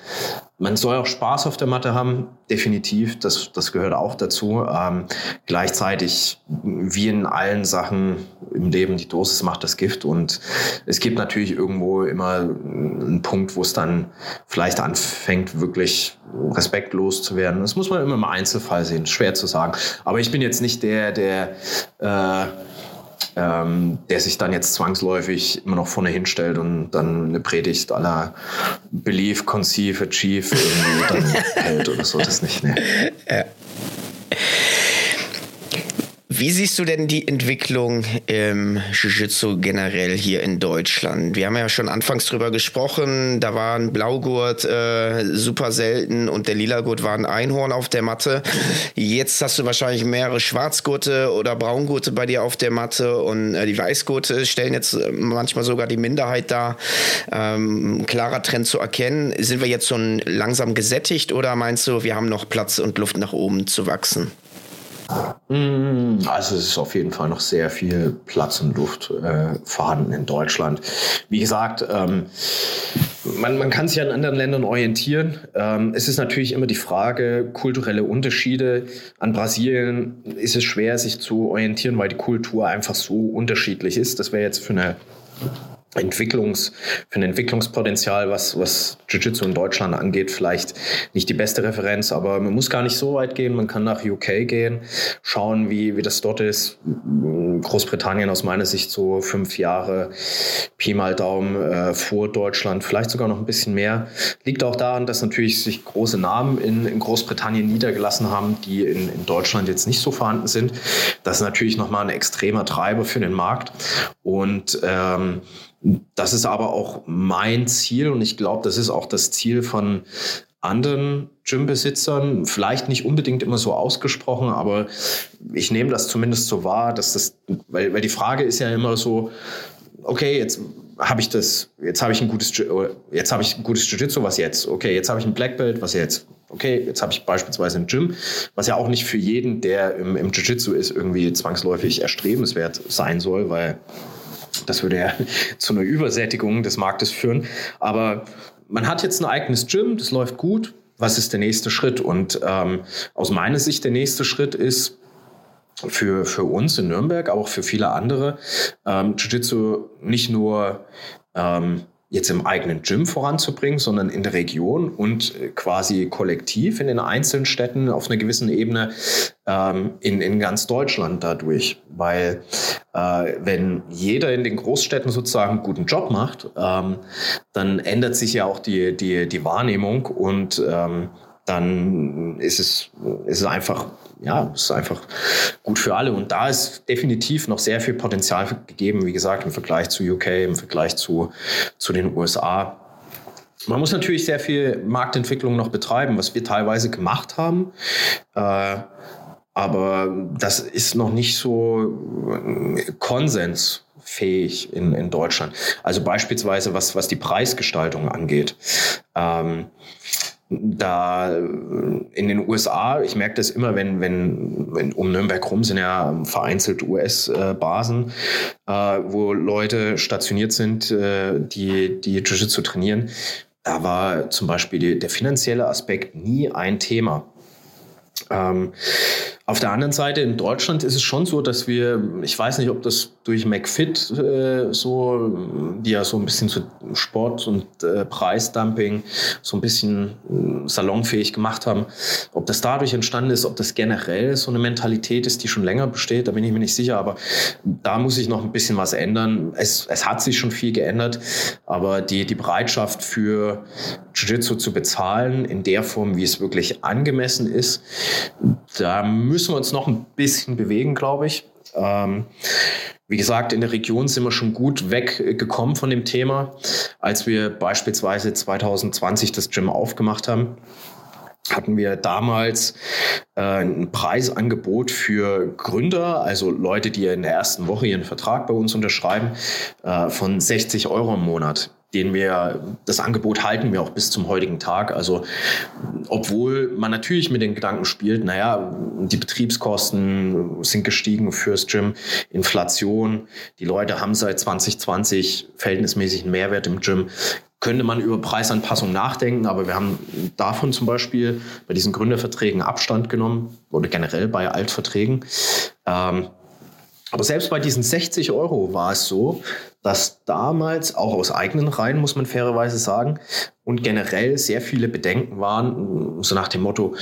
man soll auch Spaß auf der Matte haben, definitiv. Das, das gehört auch dazu. Ähm, gleichzeitig, wie in allen Sachen im Leben, die Dosis macht das Gift. Und es gibt natürlich irgendwo immer einen Punkt, wo es dann vielleicht anfängt, wirklich respektlos zu werden. Das muss man immer im Einzelfall sehen. Schwer zu sagen. Aber ich bin jetzt nicht der, der äh, ähm, der sich dann jetzt zwangsläufig immer noch vorne hinstellt und dann eine Predigt aller Believe, Conceive, Achieve irgendwie dann hält oder so. Das nicht, ne? Ja. Wie siehst du denn die Entwicklung im Jiu-Jitsu generell hier in Deutschland? Wir haben ja schon anfangs drüber gesprochen, da war ein Blaugurt äh, super selten und der Lilagurt war ein Einhorn auf der Matte. Jetzt hast du wahrscheinlich mehrere Schwarzgurte oder Braungurte bei dir auf der Matte und äh, die Weißgurte stellen jetzt äh, manchmal sogar die Minderheit dar. Ähm, klarer Trend zu erkennen. Sind wir jetzt schon langsam gesättigt oder meinst du, wir haben noch Platz und Luft nach oben zu wachsen? Mm, also es ist auf jeden Fall noch sehr viel Platz und Luft äh, vorhanden in Deutschland. Wie gesagt, ähm, man, man kann sich an anderen Ländern orientieren. Ähm, es ist natürlich immer die Frage, kulturelle Unterschiede. An Brasilien ist es schwer, sich zu orientieren, weil die Kultur einfach so unterschiedlich ist. Das wäre jetzt für eine Entwicklungs, für ein Entwicklungspotenzial, was, was Jiu-Jitsu in Deutschland angeht, vielleicht nicht die beste Referenz, aber man muss gar nicht so weit gehen. Man kann nach UK gehen, schauen, wie, wie das dort ist. Großbritannien aus meiner Sicht so fünf Jahre Pi mal Daumen äh, vor Deutschland, vielleicht sogar noch ein bisschen mehr. Liegt auch daran, dass natürlich sich große Namen in, in Großbritannien niedergelassen haben, die in, in Deutschland jetzt nicht so vorhanden sind. Das ist natürlich nochmal ein extremer Treiber für den Markt. Und ähm, das ist aber auch mein Ziel und ich glaube, das ist auch das Ziel von anderen Gymbesitzern, vielleicht nicht unbedingt immer so ausgesprochen, aber ich nehme das zumindest so wahr, dass das, weil, weil die Frage ist ja immer so, okay, jetzt habe ich das, jetzt habe ich ein gutes, jetzt habe ich ein gutes Jiu-Jitsu, was jetzt? Okay, jetzt habe ich ein Black Belt, was jetzt? Okay, jetzt habe ich beispielsweise ein Gym, was ja auch nicht für jeden, der im, im Jiu-Jitsu ist, irgendwie zwangsläufig erstrebenswert sein soll, weil das würde ja zu einer Übersättigung des Marktes führen. Aber man hat jetzt ein eigenes Gym, das läuft gut. Was ist der nächste Schritt? Und ähm, aus meiner Sicht der nächste Schritt ist, für, für uns in Nürnberg, aber auch für viele andere, ähm, Jiu-Jitsu nicht nur ähm, jetzt im eigenen Gym voranzubringen, sondern in der Region und äh, quasi kollektiv in den einzelnen Städten auf einer gewissen Ebene ähm, in, in ganz Deutschland dadurch. Weil äh, wenn jeder in den Großstädten sozusagen einen guten Job macht, ähm, dann ändert sich ja auch die, die, die Wahrnehmung und ähm, dann ist es, ist es einfach ja, ist einfach gut für alle. Und da ist definitiv noch sehr viel Potenzial gegeben, wie gesagt, im Vergleich zu UK, im Vergleich zu, zu den USA. Man muss natürlich sehr viel Marktentwicklung noch betreiben, was wir teilweise gemacht haben. Äh, aber das ist noch nicht so äh, konsensfähig in, in Deutschland. Also beispielsweise was, was die Preisgestaltung angeht. Ähm, da in den USA, ich merke das immer, wenn, wenn, wenn um Nürnberg rum sind ja vereinzelt US-Basen, äh, wo Leute stationiert sind, äh, die, die Jiu-Jitsu trainieren. Da war zum Beispiel die, der finanzielle Aspekt nie ein Thema. Ähm, auf der anderen Seite in Deutschland ist es schon so, dass wir, ich weiß nicht, ob das durch McFit äh, so, die ja so ein bisschen zu Sport und äh, Preisdumping so ein bisschen äh, salonfähig gemacht haben, ob das dadurch entstanden ist, ob das generell so eine Mentalität ist, die schon länger besteht, da bin ich mir nicht sicher, aber da muss ich noch ein bisschen was ändern. Es, es hat sich schon viel geändert, aber die, die Bereitschaft für Jiu-Jitsu zu bezahlen in der Form, wie es wirklich angemessen ist, da müssen wir uns noch ein bisschen bewegen, glaube ich. Ähm, wie gesagt, in der Region sind wir schon gut weggekommen von dem Thema. Als wir beispielsweise 2020 das Gym aufgemacht haben, hatten wir damals äh, ein Preisangebot für Gründer, also Leute, die in der ersten Woche ihren Vertrag bei uns unterschreiben, äh, von 60 Euro im Monat den wir, das Angebot halten wir auch bis zum heutigen Tag. Also, obwohl man natürlich mit den Gedanken spielt, naja, die Betriebskosten sind gestiegen fürs Gym, Inflation, die Leute haben seit 2020 verhältnismäßig einen Mehrwert im Gym, könnte man über Preisanpassung nachdenken, aber wir haben davon zum Beispiel bei diesen Gründerverträgen Abstand genommen oder generell bei Altverträgen. Ähm, aber selbst bei diesen 60 Euro war es so, dass damals auch aus eigenen Reihen, muss man fairerweise sagen, und generell sehr viele Bedenken waren, so nach dem Motto,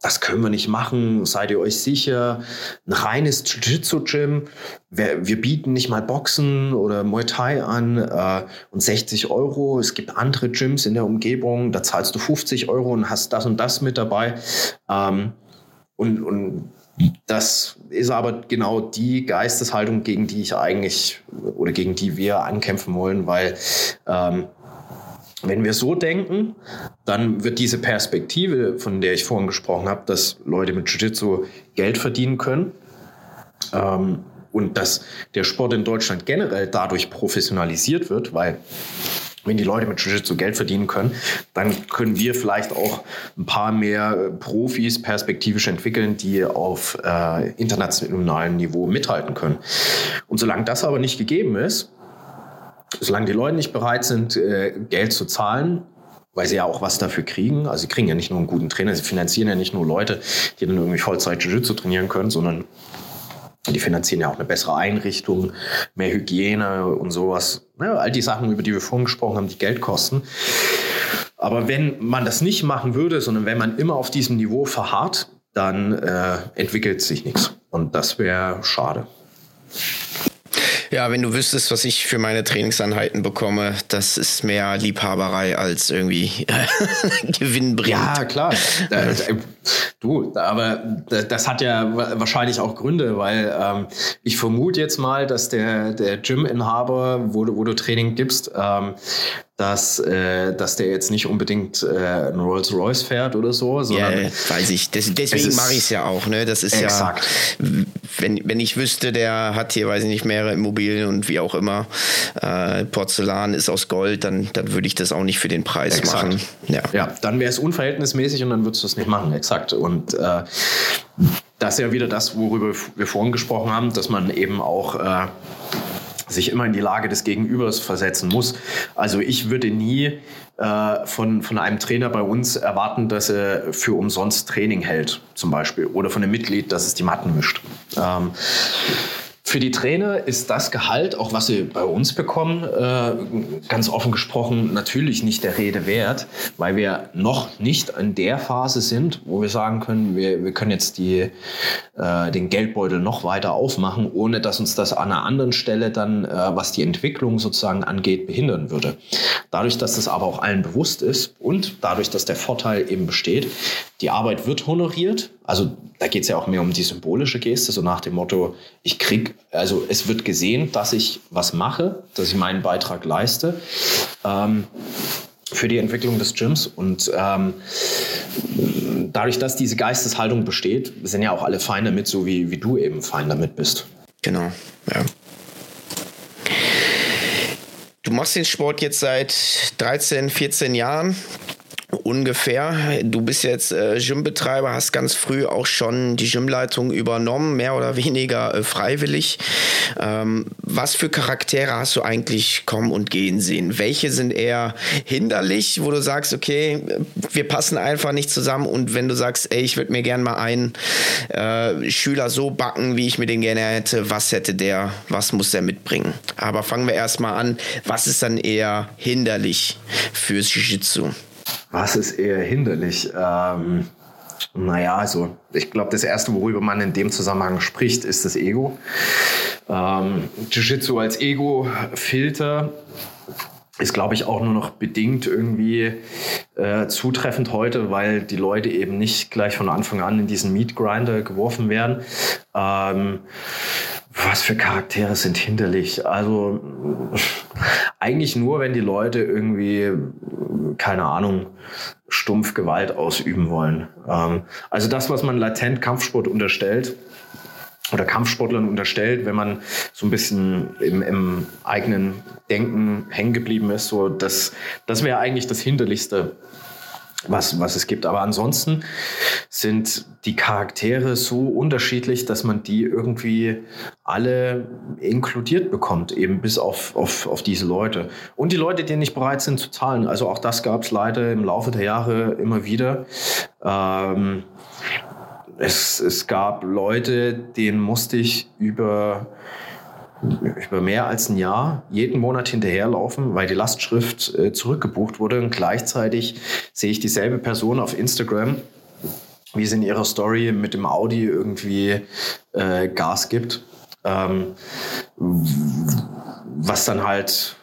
das können wir nicht machen, seid ihr euch sicher? Ein reines Jiu-Jitsu-Gym, wir, wir, bieten nicht mal Boxen oder Muay Thai an äh, und 60 Euro. Es gibt andere Gyms in der Umgebung, da zahlst du 50 Euro und hast das und das mit dabei. Ähm, und, und das ist aber genau die Geisteshaltung, gegen die ich eigentlich oder gegen die wir ankämpfen wollen, weil ähm, wenn wir so denken, dann wird diese Perspektive, von der ich vorhin gesprochen habe, dass Leute mit Jiu-Jitsu Geld verdienen können ähm, und dass der Sport in Deutschland generell dadurch professionalisiert wird, weil wenn die Leute mit Jiu-Jitsu Geld verdienen können, dann können wir vielleicht auch ein paar mehr äh, Profis perspektivisch entwickeln, die auf äh, internationalem Niveau mithalten können. Und solange das aber nicht gegeben ist, solange die Leute nicht bereit sind, äh, Geld zu zahlen, weil sie ja auch was dafür kriegen. Also sie kriegen ja nicht nur einen guten Trainer, sie finanzieren ja nicht nur Leute, die dann irgendwie Vollzeit Jiu-Jitsu trainieren können, sondern die finanzieren ja auch eine bessere Einrichtung, mehr Hygiene und sowas. Ja, all die Sachen, über die wir vorhin gesprochen haben, die Geld kosten. Aber wenn man das nicht machen würde, sondern wenn man immer auf diesem Niveau verharrt, dann äh, entwickelt sich nichts. Und das wäre schade. Ja, wenn du wüsstest, was ich für meine Trainingseinheiten bekomme, das ist mehr Liebhaberei als irgendwie Gewinn bringt. Ja, klar. Du, aber das hat ja wahrscheinlich auch Gründe, weil ähm, ich vermute jetzt mal, dass der, der Gym-Inhaber, wo, wo du Training gibst, ähm, dass, äh, dass der jetzt nicht unbedingt äh, einen Rolls Royce fährt oder so. Sondern ja, weiß ich. Das, deswegen mache ich es ja auch. Ne? Das ist exakt. ja, wenn, wenn ich wüsste, der hat hier, weiß ich nicht, mehrere Immobilien und wie auch immer, äh, Porzellan ist aus Gold, dann, dann würde ich das auch nicht für den Preis exakt. machen. Ja, ja dann wäre es unverhältnismäßig und dann würdest du es nicht machen. Exakt. Und äh, das ist ja wieder das, worüber wir vorhin gesprochen haben, dass man eben auch äh, sich immer in die Lage des Gegenübers versetzen muss. Also ich würde nie äh, von, von einem Trainer bei uns erwarten, dass er für umsonst Training hält, zum Beispiel, oder von einem Mitglied, dass es die Matten mischt. Ähm, für die Trainer ist das Gehalt, auch was sie bei uns bekommen, äh, ganz offen gesprochen natürlich nicht der Rede wert, weil wir noch nicht in der Phase sind, wo wir sagen können, wir, wir können jetzt die, äh, den Geldbeutel noch weiter aufmachen, ohne dass uns das an einer anderen Stelle dann, äh, was die Entwicklung sozusagen angeht, behindern würde. Dadurch, dass das aber auch allen bewusst ist und dadurch, dass der Vorteil eben besteht, die Arbeit wird honoriert. Also da geht es ja auch mehr um die symbolische Geste, so nach dem Motto, ich krieg, also es wird gesehen, dass ich was mache, dass ich meinen Beitrag leiste. Ähm, für die Entwicklung des Gyms. Und ähm, dadurch, dass diese Geisteshaltung besteht, sind ja auch alle fein damit, so wie, wie du eben fein damit bist. Genau, ja. Du machst den Sport jetzt seit 13, 14 Jahren ungefähr. Du bist jetzt äh, Gymbetreiber, hast ganz früh auch schon die Gymleitung übernommen, mehr oder weniger äh, freiwillig. Ähm, was für Charaktere hast du eigentlich kommen und gehen sehen? Welche sind eher hinderlich, wo du sagst, okay, wir passen einfach nicht zusammen und wenn du sagst, ey, ich würde mir gerne mal einen äh, Schüler so backen, wie ich mir den gerne hätte, was hätte der, was muss der mitbringen? Aber fangen wir erstmal an, was ist dann eher hinderlich fürs Jiu-Jitsu? Was ist eher hinderlich? Ähm, naja, also ich glaube, das Erste, worüber man in dem Zusammenhang spricht, ist das Ego. Ähm, Jiu-Jitsu als Ego-Filter ist, glaube ich, auch nur noch bedingt irgendwie äh, zutreffend heute, weil die Leute eben nicht gleich von Anfang an in diesen Meat Grinder geworfen werden. Ähm, was für Charaktere sind hinderlich? Also eigentlich nur, wenn die Leute irgendwie, keine Ahnung, stumpf Gewalt ausüben wollen. Ähm, also das, was man latent Kampfsport unterstellt, oder Kampfsportlern unterstellt, wenn man so ein bisschen im, im eigenen Denken hängen geblieben ist, so das, das wäre eigentlich das Hinderlichste, was, was es gibt. Aber ansonsten sind die Charaktere so unterschiedlich, dass man die irgendwie alle inkludiert bekommt, eben bis auf, auf, auf diese Leute. Und die Leute, die nicht bereit sind zu zahlen. Also auch das gab es leider im Laufe der Jahre immer wieder. Ähm, es, es gab Leute, denen musste ich über über mehr als ein Jahr jeden Monat hinterherlaufen, weil die Lastschrift äh, zurückgebucht wurde. Und gleichzeitig sehe ich dieselbe Person auf Instagram, wie sie in ihrer Story mit dem Audi irgendwie äh, Gas gibt. Ähm, was dann halt,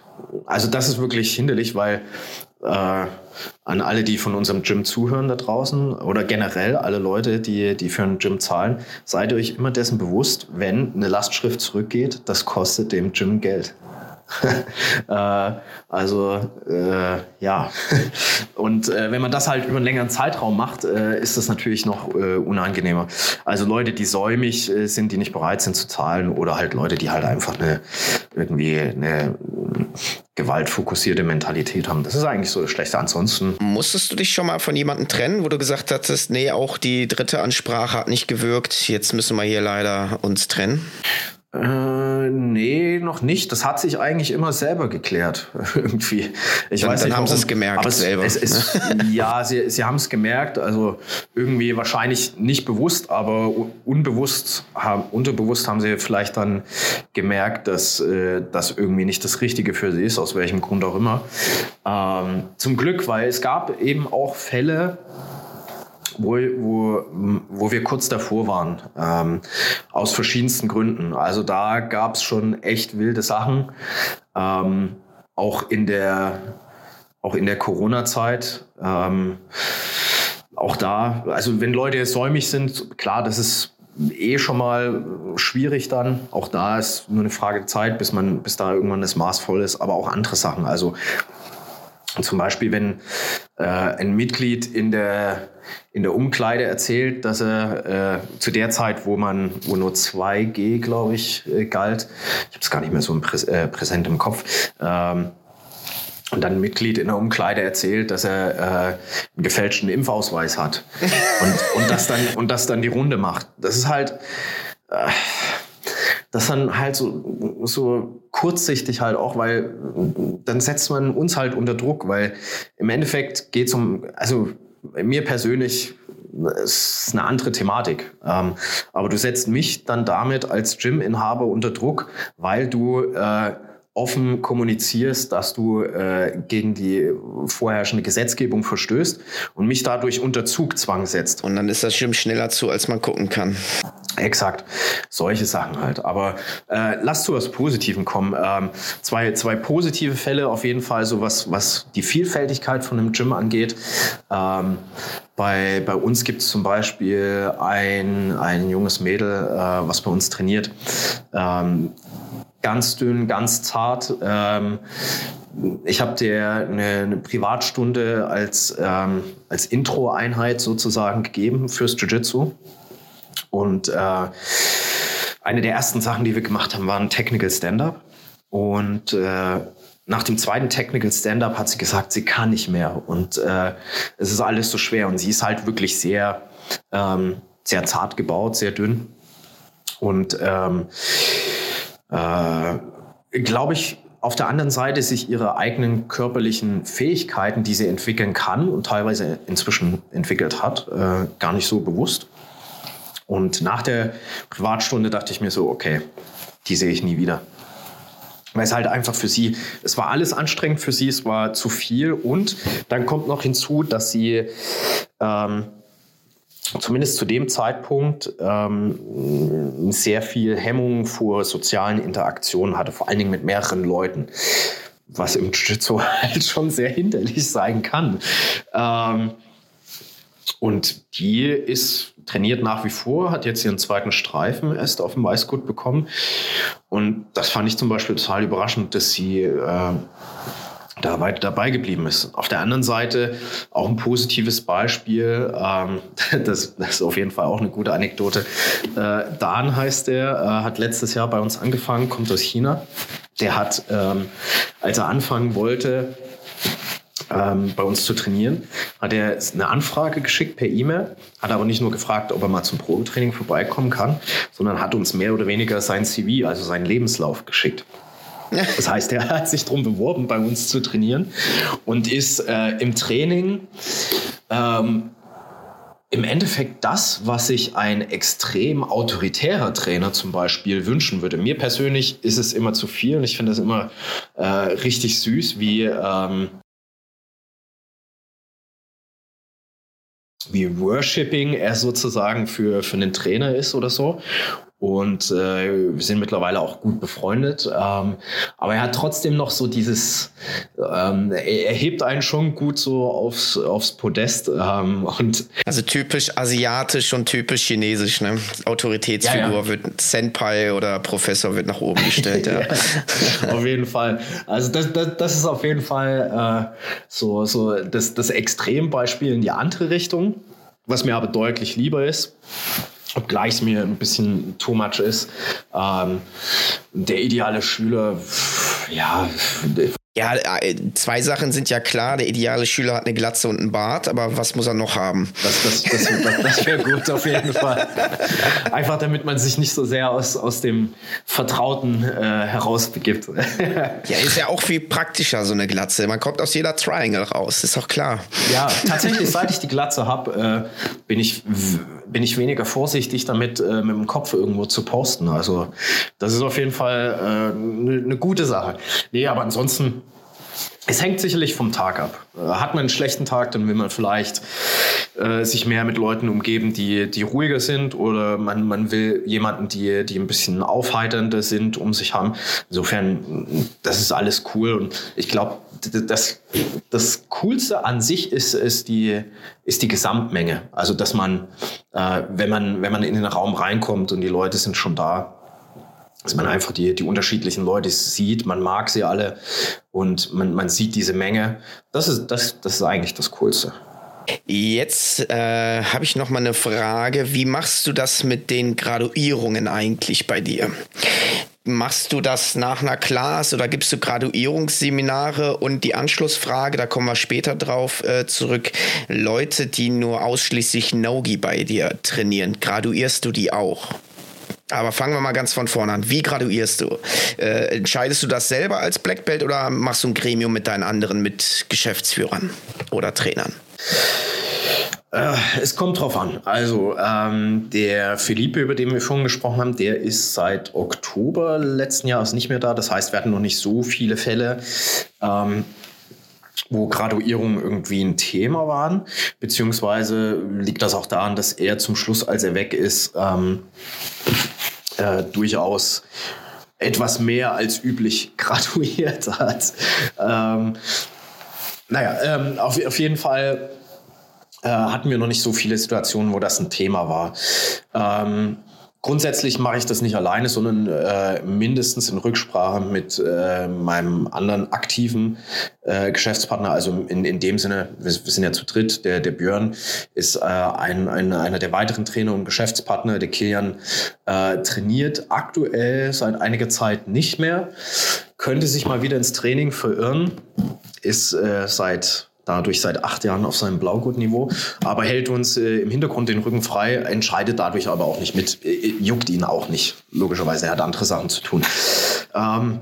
also das ist wirklich hinderlich, weil äh, an alle, die von unserem Gym zuhören da draußen oder generell alle Leute, die, die für ein Gym zahlen, seid ihr euch immer dessen bewusst, wenn eine Lastschrift zurückgeht, das kostet dem Gym Geld. äh, also äh, ja, und äh, wenn man das halt über einen längeren Zeitraum macht, äh, ist das natürlich noch äh, unangenehmer. Also Leute, die säumig äh, sind, die nicht bereit sind zu zahlen oder halt Leute, die halt einfach eine irgendwie eine gewaltfokussierte Mentalität haben. Das ist eigentlich so das Schlechte. Ansonsten. Musstest du dich schon mal von jemandem trennen, wo du gesagt hattest, nee, auch die dritte Ansprache hat nicht gewirkt, jetzt müssen wir hier leider uns trennen? Äh, nee, noch nicht. Das hat sich eigentlich immer selber geklärt. irgendwie. Ich dann, weiß dann nicht, haben sie es gemerkt aber selber. Es, es, ja, sie, sie haben es gemerkt. Also irgendwie wahrscheinlich nicht bewusst, aber unbewusst, haben, unterbewusst haben sie vielleicht dann gemerkt, dass äh, das irgendwie nicht das Richtige für sie ist, aus welchem Grund auch immer. Ähm, zum Glück, weil es gab eben auch Fälle, wo, wo, wo wir kurz davor waren, ähm, aus verschiedensten Gründen. Also da gab es schon echt wilde Sachen, ähm, auch in der, auch in der Corona-Zeit. Ähm, auch da, also wenn Leute säumig sind, klar, das ist eh schon mal schwierig dann. Auch da ist nur eine Frage der Zeit, bis man, bis da irgendwann das Maß voll ist, aber auch andere Sachen. Also Zum Beispiel, wenn äh, ein Mitglied in der, in der Umkleide erzählt, dass er äh, zu der Zeit, wo man, wo nur 2G, glaube ich, äh, galt, ich habe es gar nicht mehr so im Prä äh, präsent im Kopf, ähm, und dann ein Mitglied in der Umkleide erzählt, dass er äh, einen gefälschten Impfausweis hat und, und, das dann, und das dann die Runde macht. Das ist halt, äh, das dann halt so, so kurzsichtig halt auch, weil dann setzt man uns halt unter Druck, weil im Endeffekt geht es um, also mir persönlich ist eine andere Thematik. Ähm, aber du setzt mich dann damit als Gym-Inhaber unter Druck, weil du äh, offen kommunizierst, dass du äh, gegen die vorherrschende Gesetzgebung verstößt und mich dadurch unter Zugzwang setzt. Und dann ist das Gym schneller zu, als man gucken kann. Exakt, solche Sachen halt. Aber äh, lass zu was Positiven kommen. Ähm, zwei, zwei positive Fälle auf jeden Fall, so was, was die Vielfältigkeit von einem Gym angeht. Ähm, bei, bei uns gibt es zum Beispiel ein, ein junges Mädel, äh, was bei uns trainiert. Ähm, ganz dünn, ganz zart. Ähm, ich habe dir eine, eine, Privatstunde als, ähm, als Intro-Einheit sozusagen gegeben fürs Jiu-Jitsu. Und äh, eine der ersten Sachen, die wir gemacht haben, war ein Technical Stand-Up. Und äh, nach dem zweiten Technical Stand-Up hat sie gesagt, sie kann nicht mehr. Und äh, es ist alles so schwer. Und sie ist halt wirklich sehr, ähm, sehr zart gebaut, sehr dünn. Und ähm, äh, glaube ich, auf der anderen Seite sich ihre eigenen körperlichen Fähigkeiten, die sie entwickeln kann und teilweise inzwischen entwickelt hat, äh, gar nicht so bewusst. Und nach der Privatstunde dachte ich mir so, okay, die sehe ich nie wieder. Weil es halt einfach für sie, es war alles anstrengend für sie, es war zu viel und dann kommt noch hinzu, dass sie ähm, zumindest zu dem Zeitpunkt ähm, sehr viel Hemmung vor sozialen Interaktionen hatte, vor allen Dingen mit mehreren Leuten, was im Jiu-Jitsu halt schon sehr hinderlich sein kann. Ähm, und die ist trainiert nach wie vor, hat jetzt ihren zweiten Streifen erst auf dem Weißgurt bekommen. Und das fand ich zum Beispiel total überraschend, dass sie äh, da weiter dabei geblieben ist. Auf der anderen Seite auch ein positives Beispiel, ähm, das, das, ist auf jeden Fall auch eine gute Anekdote. Äh, Dan heißt der, äh, hat letztes Jahr bei uns angefangen, kommt aus China. Der hat, ähm, als er anfangen wollte, ähm, bei uns zu trainieren, hat er eine Anfrage geschickt per E-Mail, hat aber nicht nur gefragt, ob er mal zum Probetraining vorbeikommen kann, sondern hat uns mehr oder weniger sein CV, also seinen Lebenslauf geschickt. Das heißt, er hat sich darum beworben, bei uns zu trainieren und ist äh, im Training ähm, im Endeffekt das, was sich ein extrem autoritärer Trainer zum Beispiel wünschen würde. Mir persönlich ist es immer zu viel und ich finde es immer äh, richtig süß, wie, ähm, wie Worshipping er sozusagen für, für einen Trainer ist oder so. Und äh, wir sind mittlerweile auch gut befreundet. Ähm, aber er hat trotzdem noch so dieses, ähm, er, hebt einen schon gut so aufs, aufs Podest. Ähm, und also typisch asiatisch und typisch chinesisch, ne? Autoritätsfigur ja, ja. wird Senpai oder Professor wird nach oben gestellt. ja. auf jeden Fall. Also das, das, das ist auf jeden Fall äh, so, so das, das Extrembeispiel in die andere Richtung, was mir aber deutlich lieber ist obgleich es mir ein bisschen too much ist. Ähm, der ideale Schüler, ja, ja, äh, zwei Sachen sind ja klar. Der ideale Schüler hat eine Glatze und einen Bart, aber was muss er noch haben? Das, das, das, das, das wäre gut, auf jeden Fall. Einfach damit man sich nicht so sehr aus, aus dem Vertrauten äh, herausbegibt. ja, ist ja auch viel praktischer, so eine Glatze. Man kommt aus jeder Triangle raus, ist doch klar. Ja, tatsächlich, seit ich die Glatze habe, äh, bin, ich, bin ich weniger vorsichtig damit, äh, mit dem Kopf irgendwo zu posten. Also, das ist auf jeden Fall eine äh, ne gute Sache. Nee, aber ansonsten es hängt sicherlich vom Tag ab. Äh, hat man einen schlechten Tag, dann will man vielleicht äh, sich mehr mit Leuten umgeben, die, die ruhiger sind oder man, man will jemanden, die, die ein bisschen aufheiternder sind, um sich haben. Insofern, das ist alles cool und ich glaube, das, das Coolste an sich ist, ist, die, ist die Gesamtmenge. Also, dass man, äh, wenn man, wenn man in den Raum reinkommt und die Leute sind schon da, dass man einfach die, die unterschiedlichen Leute sieht, man mag sie alle und man, man sieht diese Menge. Das ist, das, das ist eigentlich das Coolste. Jetzt äh, habe ich noch mal eine Frage. Wie machst du das mit den Graduierungen eigentlich bei dir? Machst du das nach einer Class oder gibst du Graduierungsseminare? Und die Anschlussfrage, da kommen wir später drauf äh, zurück. Leute, die nur ausschließlich Nogi bei dir trainieren, graduierst du die auch? Aber fangen wir mal ganz von vorne an. Wie graduierst du? Äh, entscheidest du das selber als Black Belt oder machst du ein Gremium mit deinen anderen, mit Geschäftsführern oder Trainern? Äh, es kommt drauf an. Also ähm, der Philippe, über den wir vorhin gesprochen haben, der ist seit Oktober letzten Jahres nicht mehr da. Das heißt, wir hatten noch nicht so viele Fälle. Ähm, wo Graduierungen irgendwie ein Thema waren, beziehungsweise liegt das auch daran, dass er zum Schluss, als er weg ist, ähm, äh, durchaus etwas mehr als üblich graduiert hat. Ähm, naja, ähm, auf, auf jeden Fall äh, hatten wir noch nicht so viele Situationen, wo das ein Thema war. Ähm, Grundsätzlich mache ich das nicht alleine, sondern äh, mindestens in Rücksprache mit äh, meinem anderen aktiven äh, Geschäftspartner. Also in, in dem Sinne, wir, wir sind ja zu dritt. Der, der Björn ist äh, ein, ein, einer der weiteren Trainer und Geschäftspartner. Der Kilian äh, trainiert aktuell seit einiger Zeit nicht mehr, könnte sich mal wieder ins Training verirren, ist äh, seit dadurch seit acht Jahren auf seinem Blaugurt-Niveau, aber hält uns äh, im Hintergrund den Rücken frei, entscheidet dadurch aber auch nicht mit, äh, juckt ihn auch nicht. Logischerweise, er hat andere Sachen zu tun. Ähm,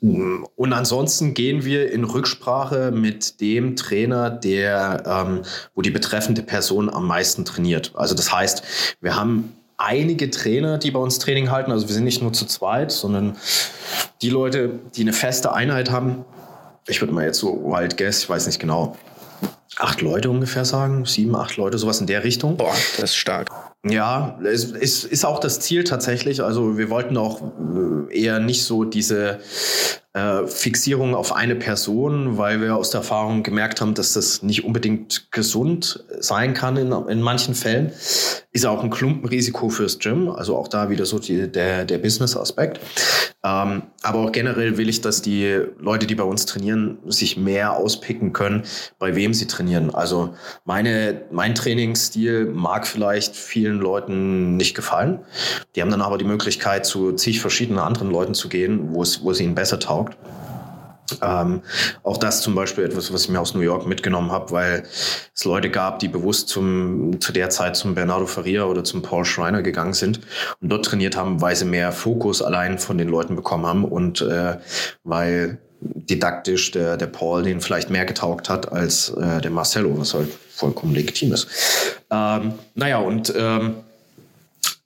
und ansonsten gehen wir in Rücksprache mit dem Trainer, der, ähm, wo die betreffende Person am meisten trainiert. Also das heißt, wir haben einige Trainer, die bei uns Training halten. Also wir sind nicht nur zu zweit, sondern die Leute, die eine feste Einheit haben, ich würde mal jetzt so wild guess, ich weiß nicht genau, acht Leute ungefähr sagen, sieben, acht Leute, sowas in der Richtung. Boah, das ist stark. Ja, es ist, ist auch das Ziel tatsächlich. Also wir wollten auch äh, eher nicht so diese äh, Fixierung auf eine Person, weil wir aus der Erfahrung gemerkt haben, dass das nicht unbedingt gesund sein kann in, in manchen Fällen. Ist auch ein Klumpenrisiko fürs Gym, also auch da wieder so die, der, der Business-Aspekt. Ähm, aber auch generell will ich, dass die Leute, die bei uns trainieren, sich mehr auspicken können, bei wem sie trainieren. Also meine, mein Trainingsstil mag vielleicht vielen Leuten nicht gefallen. Die haben dann aber die Möglichkeit, zu zig verschiedenen anderen Leuten zu gehen, wo es, wo ihnen besser taugt taugt. Ähm, auch das zum Beispiel etwas, was ich mir aus New York mitgenommen habe, weil es Leute gab, die bewusst zum, zu der Zeit zum Bernardo Faria oder zum Paul Schreiner gegangen sind und dort trainiert haben, weil sie mehr Fokus allein von den Leuten bekommen haben und äh, weil didaktisch der, der Paul den vielleicht mehr getaugt hat als äh, der Marcelo, was halt vollkommen legitim ist. Ähm, naja, und ähm,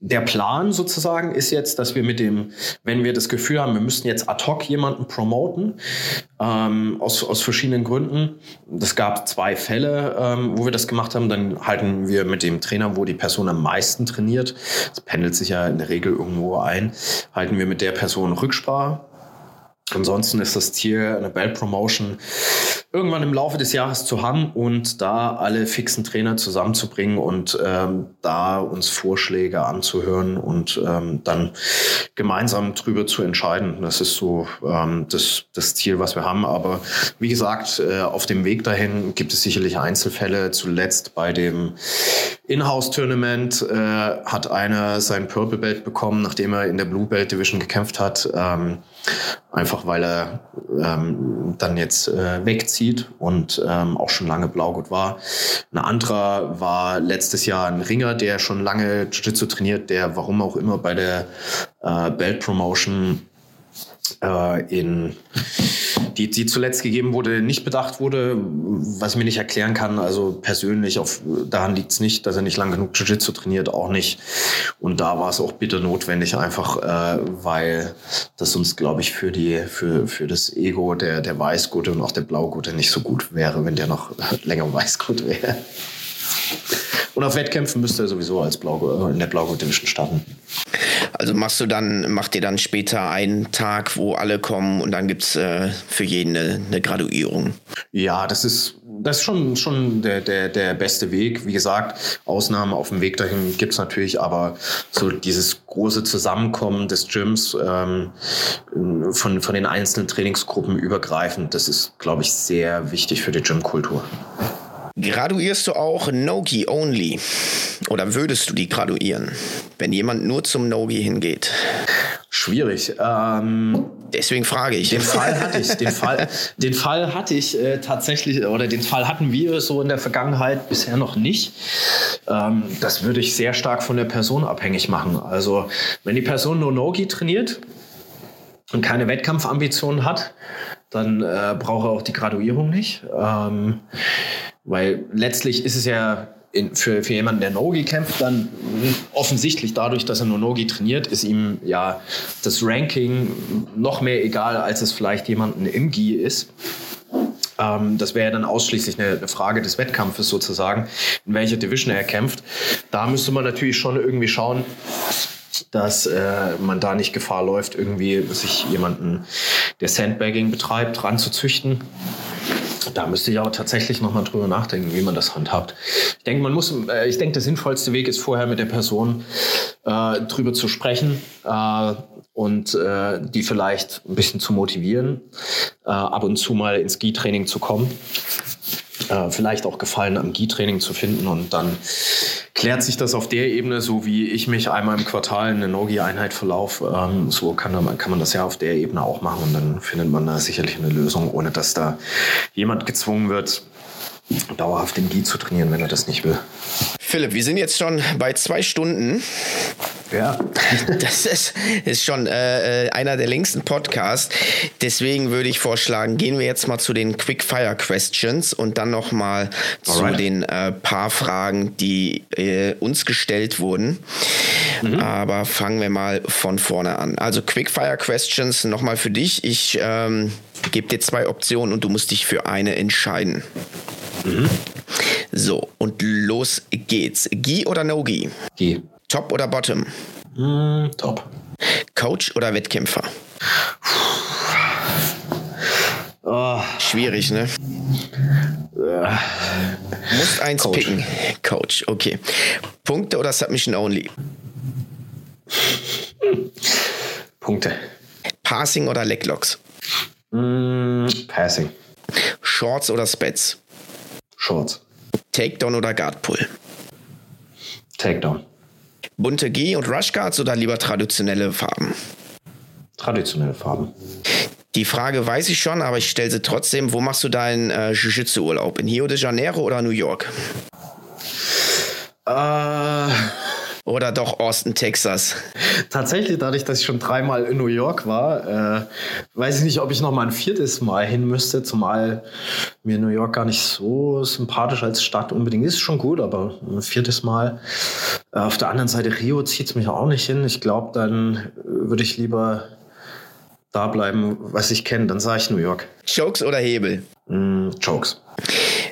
der Plan sozusagen ist jetzt, dass wir mit dem, wenn wir das Gefühl haben, wir müssten jetzt ad hoc jemanden promoten, ähm, aus, aus verschiedenen Gründen. Es gab zwei Fälle, ähm, wo wir das gemacht haben. Dann halten wir mit dem Trainer, wo die Person am meisten trainiert, das pendelt sich ja in der Regel irgendwo ein, halten wir mit der Person Rücksprache. Ansonsten ist das Ziel, eine Belt Promotion irgendwann im Laufe des Jahres zu haben und da alle fixen Trainer zusammenzubringen und ähm, da uns Vorschläge anzuhören und ähm, dann gemeinsam drüber zu entscheiden. Das ist so ähm, das, das Ziel, was wir haben. Aber wie gesagt, äh, auf dem Weg dahin gibt es sicherlich Einzelfälle. Zuletzt bei dem Inhouse-Tournament äh, hat einer sein Purple Belt bekommen, nachdem er in der Blue Belt Division gekämpft hat. Ähm, einfach weil er ähm, dann jetzt äh, wegzieht und ähm, auch schon lange Blaugut war. Ein anderer war letztes Jahr ein Ringer, der schon lange Jiu-Jitsu trainiert, der warum auch immer bei der äh, Belt Promotion in die, die zuletzt gegeben wurde, nicht bedacht wurde, was ich mir nicht erklären kann. Also persönlich, auf, daran liegt es nicht, dass er nicht lang genug Jiu-Jitsu trainiert, auch nicht. Und da war es auch bitter notwendig, einfach äh, weil das uns, glaube ich, für, die, für, für das Ego der, der Weißgute und auch der Blaugute nicht so gut wäre, wenn der noch länger Weißgut wäre. Und auf Wettkämpfen müsste er sowieso als Blau, in der Blaugurt Division starten. Also machst du dann, macht ihr dann später einen Tag, wo alle kommen und dann gibt es äh, für jeden eine, eine Graduierung? Ja, das ist das ist schon, schon der, der, der beste Weg. Wie gesagt, Ausnahmen auf dem Weg dahin gibt es natürlich, aber so dieses große Zusammenkommen des Gyms ähm, von, von den einzelnen Trainingsgruppen übergreifend, das ist, glaube ich, sehr wichtig für die Gymkultur. Graduierst du auch Nogi only? Oder würdest du die graduieren, wenn jemand nur zum Nogi hingeht? Schwierig. Ähm, Deswegen frage ich. Den Fall hatte ich. Den Fall, den Fall hatte ich äh, tatsächlich, oder den Fall hatten wir so in der Vergangenheit bisher noch nicht. Ähm, das würde ich sehr stark von der Person abhängig machen. Also, wenn die Person nur Nogi trainiert und keine Wettkampfambitionen hat, dann äh, braucht er auch die Graduierung nicht. Ähm, weil letztlich ist es ja in, für, für jemanden, der Nogi kämpft, dann offensichtlich dadurch, dass er nur Nogi trainiert, ist ihm ja das Ranking noch mehr egal, als es vielleicht jemanden im Gi ist. Ähm, das wäre ja dann ausschließlich eine, eine, Frage des Wettkampfes sozusagen, in welcher Division er kämpft. Da müsste man natürlich schon irgendwie schauen, dass äh, man da nicht Gefahr läuft, irgendwie sich jemanden, der Sandbagging betreibt, ranzuzüchten. Da müsste ich aber tatsächlich nochmal drüber nachdenken, wie man das handhabt. Ich denke, man muss, äh, ich denke, der sinnvollste Weg ist vorher mit der Person äh, drüber zu sprechen äh, und äh, die vielleicht ein bisschen zu motivieren, äh, ab und zu mal ins Ski-Training zu kommen äh, vielleicht auch Gefallen am GI-Training zu finden. Und dann klärt sich das auf der Ebene, so wie ich mich einmal im Quartal in eine Nogi-Einheit verlaufe. Ähm, so kann, kann man das ja auf der Ebene auch machen. Und dann findet man da sicherlich eine Lösung, ohne dass da jemand gezwungen wird, dauerhaft den GI zu trainieren, wenn er das nicht will. Philipp, wir sind jetzt schon bei zwei Stunden. Ja. Das ist, ist schon äh, äh, einer der längsten Podcasts. Deswegen würde ich vorschlagen, gehen wir jetzt mal zu den Quick-Fire Questions und dann noch mal zu den äh, paar Fragen, die äh, uns gestellt wurden. Mhm. Aber fangen wir mal von vorne an. Also Quick-Fire Questions nochmal für dich. Ich ähm, gebe dir zwei Optionen und du musst dich für eine entscheiden. Mhm. So, und los geht's. Gi oder No-Gi? Gi. Top oder Bottom? Mm, top. Coach oder Wettkämpfer? Oh. Schwierig, ne? Uh. Musst eins Coach. picken. Coach, okay. Punkte oder Submission only? Punkte. Passing oder Leglocks? Mm, passing. Shorts oder Spets? Shorts. Takedown oder Guardpull? Takedown. Bunte G- und Rushguards oder lieber traditionelle Farben? Traditionelle Farben. Die Frage weiß ich schon, aber ich stelle sie trotzdem. Wo machst du deinen äh, Jiu-Jitsu-Urlaub? In Rio de Janeiro oder New York? Äh oder doch Austin, Texas? Tatsächlich, dadurch, dass ich schon dreimal in New York war, äh, weiß ich nicht, ob ich noch mal ein viertes Mal hin müsste, zumal mir New York gar nicht so sympathisch als Stadt unbedingt ist. Schon gut, aber ein viertes Mal. Äh, auf der anderen Seite, Rio zieht es mich auch nicht hin. Ich glaube, dann würde ich lieber da bleiben, was ich kenne. Dann sage ich New York. Jokes oder Hebel? Mm, Jokes.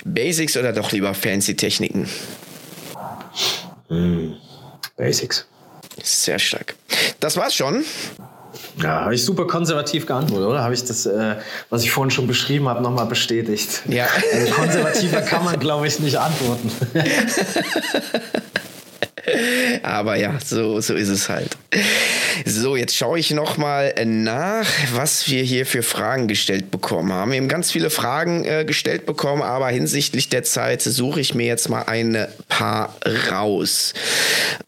Basics oder doch lieber fancy Techniken? Mm. Basics. Sehr stark. Das war's schon. Ja, habe ich super konservativ geantwortet, oder? Habe ich das, äh, was ich vorhin schon beschrieben habe, nochmal bestätigt? Ja. Also konservativer kann man, glaube ich, nicht antworten. Aber ja, so, so ist es halt. So, jetzt schaue ich noch mal nach, was wir hier für Fragen gestellt bekommen haben. Wir haben ganz viele Fragen äh, gestellt bekommen, aber hinsichtlich der Zeit suche ich mir jetzt mal ein paar raus.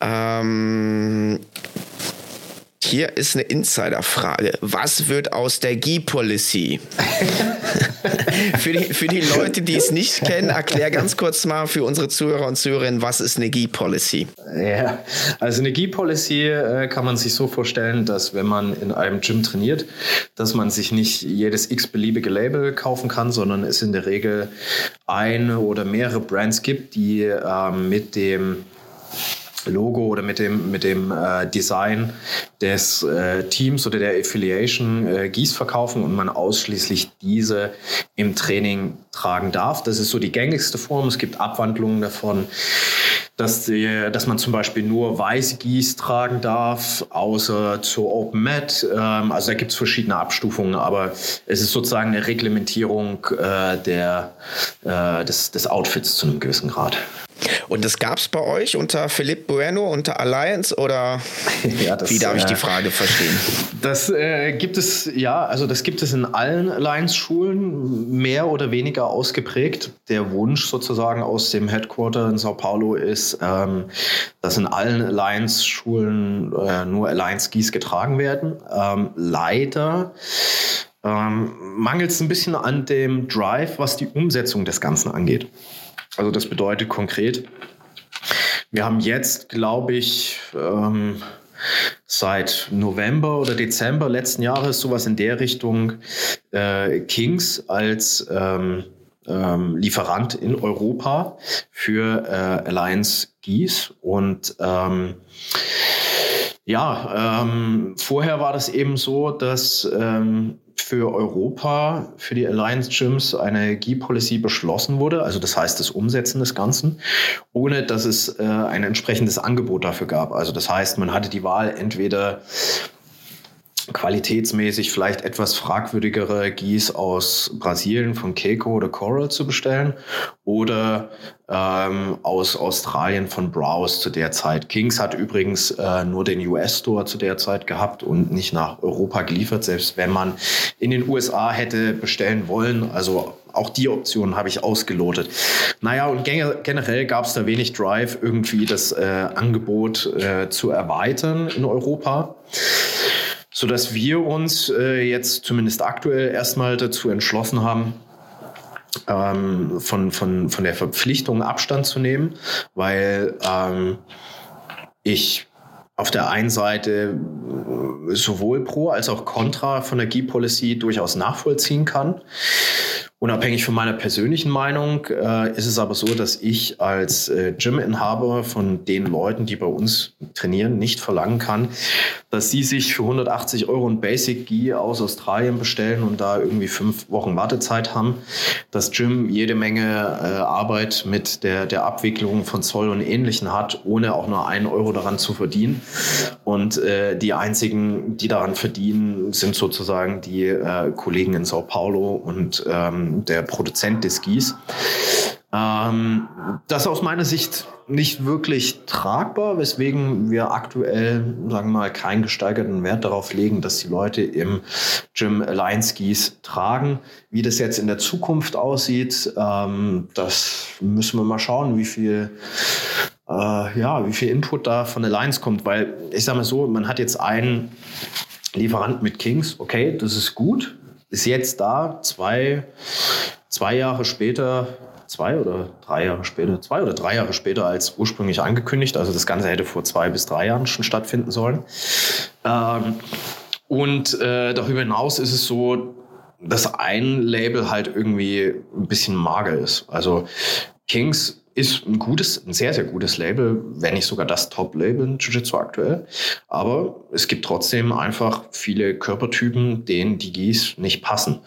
Ähm, hier ist eine Insiderfrage. Was wird aus der GI-Policy? für, die, für die Leute, die es nicht kennen, erklär ganz kurz mal für unsere Zuhörer und Zuhörerinnen, was ist eine GI-Policy? Ja, also eine GI-Policy äh, kann man sich so vorstellen, dass wenn man in einem Gym trainiert, dass man sich nicht jedes x-beliebige Label kaufen kann, sondern es in der Regel eine oder mehrere Brands gibt, die äh, mit dem Logo oder mit dem, mit dem äh, Design des äh, Teams oder der Affiliation äh, Gieß verkaufen und man ausschließlich diese im Training tragen darf. Das ist so die gängigste Form. Es gibt Abwandlungen davon, dass, die, dass man zum Beispiel nur weiße Gieß tragen darf, außer zur Open Mat. Ähm, also da gibt es verschiedene Abstufungen, aber es ist sozusagen eine Reglementierung äh, der, äh, des, des Outfits zu einem gewissen Grad. Und das gab es bei euch unter Philipp Bueno, unter Alliance oder ja, das, wie darf ich die äh, Frage verstehen? Das äh, gibt es, ja, also das gibt es in allen Alliance-Schulen mehr oder weniger ausgeprägt. Der Wunsch sozusagen aus dem Headquarter in Sao Paulo ist, ähm, dass in allen Alliance-Schulen äh, nur Alliance-Skis getragen werden. Ähm, leider ähm, mangelt es ein bisschen an dem Drive, was die Umsetzung des Ganzen angeht. Also das bedeutet konkret, wir haben jetzt, glaube ich, ähm, seit November oder Dezember letzten Jahres sowas in der Richtung äh, Kings als ähm, ähm, Lieferant in Europa für äh, Alliance Geese. Und ähm, ja, ähm, vorher war das eben so, dass ähm, für Europa, für die Alliance Gyms eine GI-Policy beschlossen wurde, also das heißt das Umsetzen des Ganzen, ohne dass es äh, ein entsprechendes Angebot dafür gab. Also das heißt, man hatte die Wahl entweder qualitätsmäßig vielleicht etwas fragwürdigere Gis aus Brasilien von Keiko oder Coral zu bestellen oder ähm, aus Australien von Browse zu der Zeit. Kings hat übrigens äh, nur den US-Store zu der Zeit gehabt und nicht nach Europa geliefert, selbst wenn man in den USA hätte bestellen wollen. Also auch die Option habe ich ausgelotet. Naja, und generell gab es da wenig Drive, irgendwie das äh, Angebot äh, zu erweitern in Europa so dass wir uns äh, jetzt zumindest aktuell erstmal dazu entschlossen haben, ähm, von, von, von der Verpflichtung Abstand zu nehmen, weil ähm, ich auf der einen Seite sowohl pro als auch contra von der G-Policy durchaus nachvollziehen kann. Unabhängig von meiner persönlichen Meinung äh, ist es aber so, dass ich als äh, Gym-Inhaber von den Leuten, die bei uns trainieren, nicht verlangen kann, dass sie sich für 180 Euro ein Basic Gi aus Australien bestellen und da irgendwie fünf Wochen Wartezeit haben. Das Gym jede Menge äh, Arbeit mit der, der Abwicklung von Zoll und Ähnlichen hat, ohne auch nur einen Euro daran zu verdienen. Und äh, die einzigen, die daran verdienen, sind sozusagen die äh, Kollegen in Sao Paulo und ähm, der Produzent des Gis. Ähm, das ist aus meiner Sicht nicht wirklich tragbar, weswegen wir aktuell, sagen wir mal, keinen gesteigerten Wert darauf legen, dass die Leute im Gym Alliance Skis tragen. Wie das jetzt in der Zukunft aussieht, ähm, das müssen wir mal schauen, wie viel äh, ja, wie viel Input da von Alliance kommt, weil ich sage mal so, man hat jetzt einen Lieferant mit Kings, okay, das ist gut, ist jetzt da, zwei, zwei Jahre später, zwei oder drei Jahre später, zwei oder drei Jahre später als ursprünglich angekündigt. Also das Ganze hätte vor zwei bis drei Jahren schon stattfinden sollen. Ähm, und äh, darüber hinaus ist es so, dass ein Label halt irgendwie ein bisschen mager ist. Also Kings ist ein gutes, ein sehr, sehr gutes Label, wenn nicht sogar das Top-Label in Jiu-Jitsu aktuell. Aber es gibt trotzdem einfach viele Körpertypen, denen die Gis nicht passen.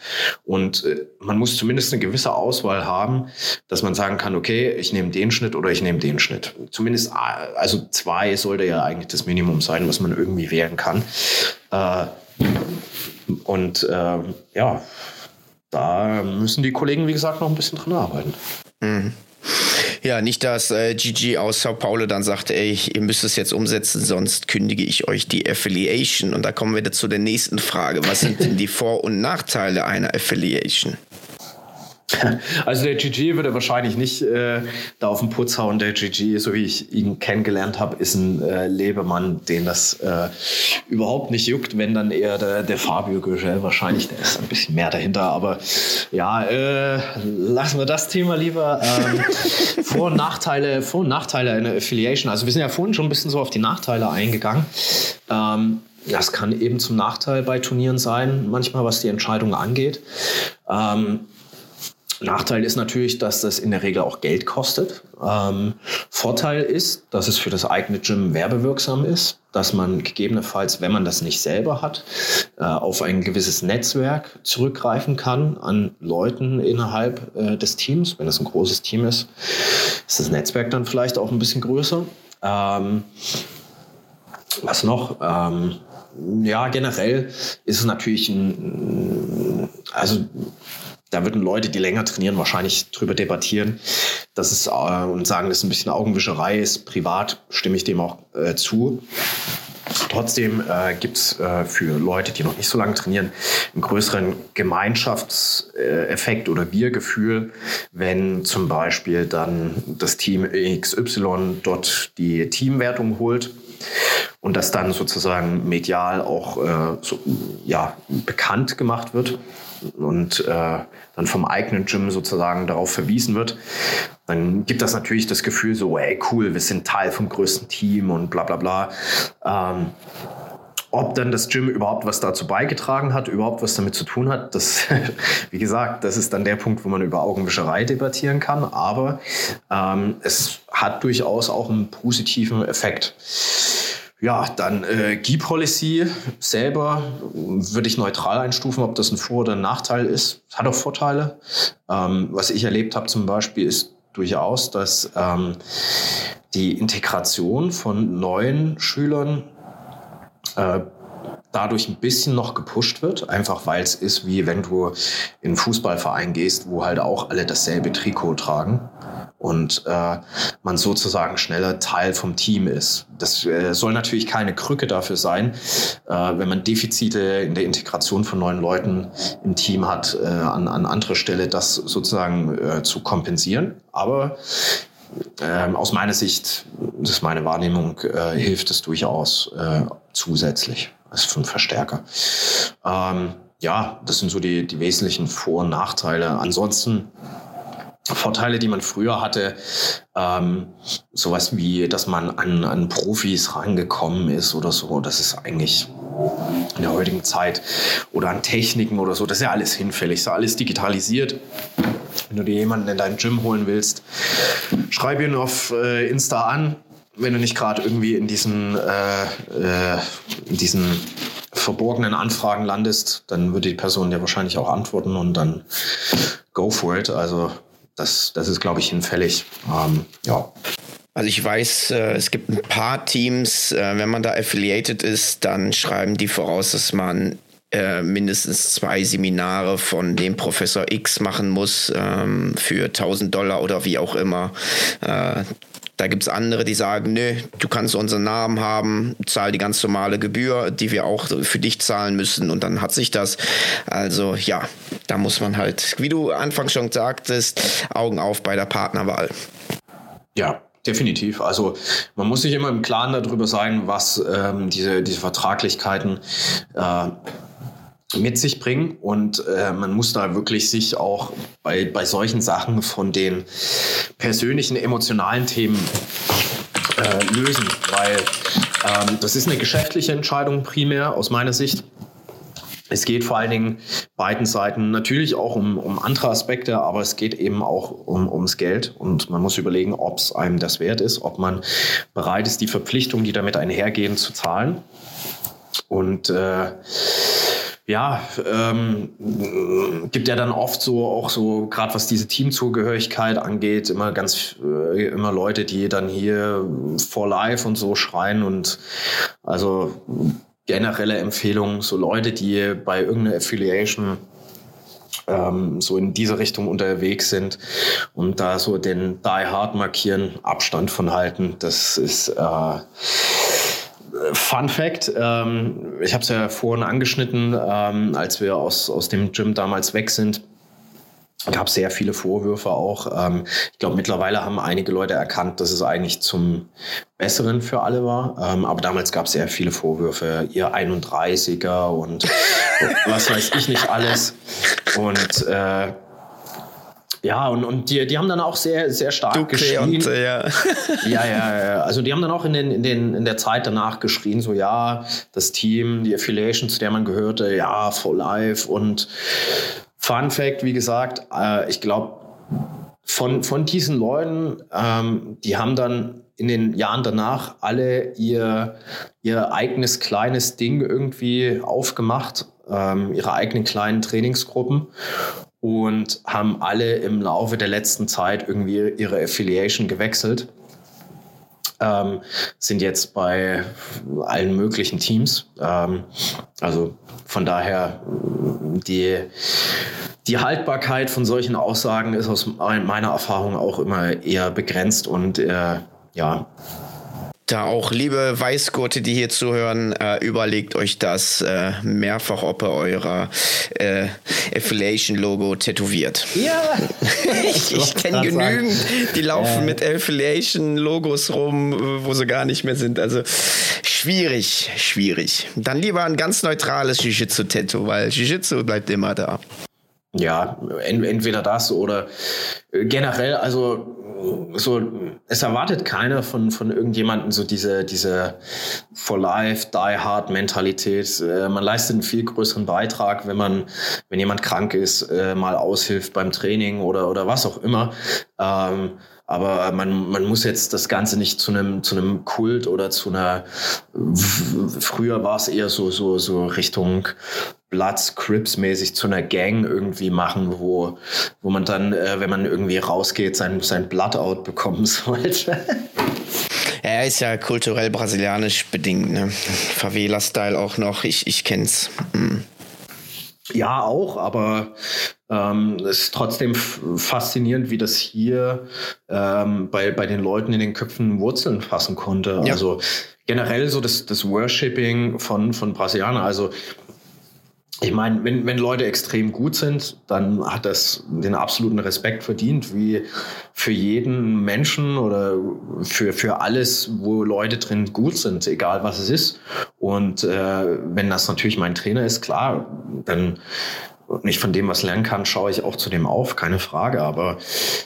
Und äh, man muss zumindest eine gewisse Auswahl haben, dass man sagen kann, okay, ich nehme den Schnitt oder ich nehme den Schnitt. Zumindest, äh, also zwei sollte ja eigentlich das Minimum sein, was man irgendwie wählen kann. Äh, und ja, da müssen die Kollegen, wie gesagt, noch ein bisschen dran arbeiten. Mhm. Ja, nicht, dass äh, Gigi aus Sao Paulo dann sagt, ey, ihr müsst es jetzt umsetzen, sonst kündige ich euch die Affiliation. Und da kommen wir zu der nächsten Frage. Was sind denn die Vor- und Nachteile einer Affiliation? Also der GG würde wahrscheinlich nicht äh, da auf den Putz hauen. Der GG, so wie ich ihn kennengelernt habe, ist ein äh, Lebemann, den das äh, überhaupt nicht juckt, wenn dann eher der, der Fabio Göschel wahrscheinlich, der ist ein bisschen mehr dahinter. Aber ja, äh, lassen wir das Thema lieber. Ähm, Vor- und Nachteile, Vor- und Nachteile einer Affiliation. Also wir sind ja vorhin schon ein bisschen so auf die Nachteile eingegangen. Ähm, das kann eben zum Nachteil bei Turnieren sein, manchmal was die Entscheidung angeht. Ähm, Nachteil ist natürlich, dass das in der Regel auch Geld kostet. Ähm, Vorteil ist, dass es für das eigene Gym werbewirksam ist, dass man gegebenenfalls, wenn man das nicht selber hat, äh, auf ein gewisses Netzwerk zurückgreifen kann an Leuten innerhalb äh, des Teams. Wenn es ein großes Team ist, ist das Netzwerk dann vielleicht auch ein bisschen größer. Ähm, was noch? Ähm, ja, generell ist es natürlich ein, also da würden Leute, die länger trainieren, wahrscheinlich drüber debattieren, dass es äh, und sagen, dass es ein bisschen Augenwischerei ist. Privat stimme ich dem auch äh, zu. Trotzdem äh, gibt es äh, für Leute, die noch nicht so lange trainieren, einen größeren Gemeinschaftseffekt oder Wir-Gefühl, wenn zum Beispiel dann das Team XY dort die Teamwertung holt und das dann sozusagen medial auch äh, so, ja, bekannt gemacht wird und äh, dann vom eigenen Gym sozusagen darauf verwiesen wird, dann gibt das natürlich das Gefühl so, ey cool, wir sind Teil vom größten Team und bla bla bla. Ähm, ob dann das Gym überhaupt was dazu beigetragen hat, überhaupt was damit zu tun hat, das, wie gesagt, das ist dann der Punkt, wo man über Augenwischerei debattieren kann. Aber ähm, es hat durchaus auch einen positiven Effekt. Ja, dann äh, Key-Policy selber würde ich neutral einstufen, ob das ein Vor- oder ein Nachteil ist. Hat auch Vorteile. Ähm, was ich erlebt habe zum Beispiel ist durchaus, dass ähm, die Integration von neuen Schülern äh, dadurch ein bisschen noch gepusht wird, einfach weil es ist, wie wenn du in einen Fußballverein gehst, wo halt auch alle dasselbe Trikot tragen und äh, man sozusagen schneller Teil vom Team ist. Das äh, soll natürlich keine Krücke dafür sein, äh, wenn man Defizite in der Integration von neuen Leuten im Team hat, äh, an, an anderer Stelle das sozusagen äh, zu kompensieren. Aber ähm, aus meiner Sicht, das ist meine Wahrnehmung, äh, hilft es durchaus äh, zusätzlich als einen Verstärker. Ähm, ja, das sind so die, die wesentlichen Vor- und Nachteile. Ansonsten Vorteile, die man früher hatte, ähm, sowas wie, dass man an, an Profis rangekommen ist oder so, das ist eigentlich in der heutigen Zeit oder an Techniken oder so, das ist ja alles hinfällig, ist ja alles digitalisiert. Wenn du dir jemanden in dein Gym holen willst, schreib ihn auf äh, Insta an, wenn du nicht gerade irgendwie in diesen, äh, äh, in diesen verborgenen Anfragen landest, dann würde die Person dir wahrscheinlich auch antworten und dann go for it. Also das, das ist, glaube ich, hinfällig. Ähm, ja. Also ich weiß, äh, es gibt ein paar Teams, äh, wenn man da affiliated ist, dann schreiben die voraus, dass man äh, mindestens zwei Seminare von dem Professor X machen muss ähm, für 1000 Dollar oder wie auch immer. Da gibt es andere, die sagen, nö, du kannst unseren Namen haben, zahl die ganz normale Gebühr, die wir auch für dich zahlen müssen und dann hat sich das. Also ja, da muss man halt, wie du anfangs schon sagtest, Augen auf bei der Partnerwahl. Ja, Definitiv. Also man muss sich immer im Klaren darüber sein, was ähm, diese, diese Vertraglichkeiten äh, mit sich bringen und äh, man muss da wirklich sich auch bei, bei solchen Sachen von den persönlichen, emotionalen Themen äh, lösen, weil ähm, das ist eine geschäftliche Entscheidung primär aus meiner Sicht. Es geht vor allen Dingen beiden Seiten natürlich auch um, um andere Aspekte, aber es geht eben auch um, ums Geld und man muss überlegen, ob es einem das wert ist, ob man bereit ist, die Verpflichtungen, die damit einhergehen, zu zahlen. Und äh, ja, ähm, gibt ja dann oft so auch so, gerade was diese Teamzugehörigkeit angeht, immer ganz äh, immer Leute, die dann hier for life und so schreien und also generelle Empfehlung, so Leute, die bei irgendeiner Affiliation ähm, so in diese Richtung unterwegs sind und da so den Die Hard markieren, Abstand von halten, das ist äh, Fun Fact, ähm, ich habe es ja vorhin angeschnitten, ähm, als wir aus, aus dem Gym damals weg sind gab sehr viele Vorwürfe auch. Ähm, ich glaube, mittlerweile haben einige Leute erkannt, dass es eigentlich zum Besseren für alle war. Ähm, aber damals gab es sehr viele Vorwürfe, ihr 31er und was weiß ich nicht alles. Und äh, ja, und, und die, die haben dann auch sehr, sehr stark Duque geschrien. Und, ja. ja, ja, ja. Also die haben dann auch in, den, in, den, in der Zeit danach geschrien, so ja, das Team, die Affiliation, zu der man gehörte, ja, for life und Fun Fact, wie gesagt, äh, ich glaube, von, von diesen Leuten, ähm, die haben dann in den Jahren danach alle ihr, ihr eigenes kleines Ding irgendwie aufgemacht, ähm, ihre eigenen kleinen Trainingsgruppen und haben alle im Laufe der letzten Zeit irgendwie ihre Affiliation gewechselt. Ähm, sind jetzt bei allen möglichen Teams. Ähm, also von daher die, die Haltbarkeit von solchen Aussagen ist aus meiner Erfahrung auch immer eher begrenzt und äh, ja, da auch, liebe Weißgurte, die hier zuhören, äh, überlegt euch das äh, mehrfach, ob ihr euer äh, Affiliation-Logo tätowiert. Ja! ich ich kenne genügend, die laufen mit Affiliation-Logos rum, wo sie gar nicht mehr sind. Also schwierig, schwierig. Dann lieber ein ganz neutrales Jiu-Jitsu-Tattoo, weil Jiu-Jitsu bleibt immer da. Ja, entweder das oder äh, generell, also so, es erwartet keiner von, von irgendjemandem so diese, diese for life, die hard Mentalität. Äh, man leistet einen viel größeren Beitrag, wenn man, wenn jemand krank ist, äh, mal aushilft beim Training oder, oder was auch immer. Ähm, aber man, man muss jetzt das Ganze nicht zu einem, zu einem Kult oder zu einer, früher war es eher so, so, so Richtung Bloods, Crips mäßig zu einer Gang irgendwie machen, wo, wo man dann, äh, wenn man irgendwie rausgeht, sein, sein Bloodout bekommen sollte. Er ist ja kulturell brasilianisch bedingt, ne? Favela-Style auch noch, ich, ich kenn's. Mhm. Ja, auch, aber ähm, es ist trotzdem faszinierend, wie das hier ähm, bei, bei den Leuten in den Köpfen Wurzeln fassen konnte. Ja. Also generell so das, das Worshipping von, von Brasilianern. Also ich meine, wenn, wenn Leute extrem gut sind, dann hat das den absoluten Respekt verdient, wie für jeden Menschen oder für, für alles, wo Leute drin gut sind, egal was es ist. Und äh, wenn das natürlich mein Trainer ist, klar, dann und ich von dem was lernen kann, schaue ich auch zu dem auf, keine Frage. Aber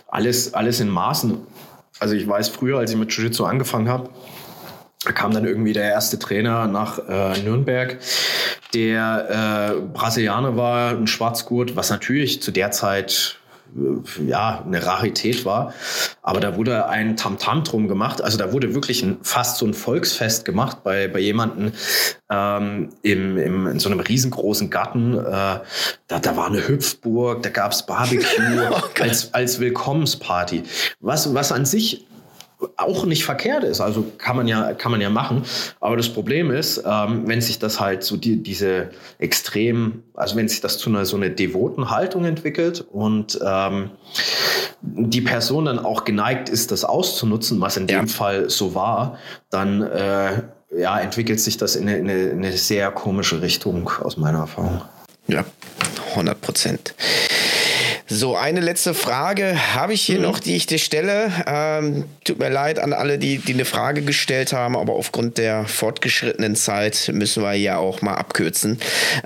alles, alles in Maßen. Also ich weiß früher, als ich mit Jiu-Jitsu angefangen habe, kam dann irgendwie der erste Trainer nach äh, Nürnberg, der äh, Brasilianer war, ein Schwarzgurt, was natürlich zu der Zeit äh, ja, eine Rarität war. Aber da wurde ein Tamtam drum gemacht. Also da wurde wirklich ein, fast so ein Volksfest gemacht bei, bei jemandem ähm, im, im, in so einem riesengroßen Garten. Äh, da, da war eine Hüpfburg, da gab's Barbecue oh als, als Willkommensparty. Was, was an sich auch nicht verkehrt ist. Also kann man ja, kann man ja machen. Aber das Problem ist, ähm, wenn sich das halt so die, diese extrem, also wenn sich das zu einer so eine devoten Haltung entwickelt und ähm, die Person dann auch geneigt ist, das auszunutzen, was in dem ja. Fall so war, dann äh, ja, entwickelt sich das in eine, in eine, in eine sehr komische Richtung aus meiner Erfahrung. Ja, 100 Prozent. So, eine letzte Frage habe ich hier mhm. noch, die ich dir stelle. Ähm, tut mir leid an alle, die, die eine Frage gestellt haben, aber aufgrund der fortgeschrittenen Zeit müssen wir ja auch mal abkürzen.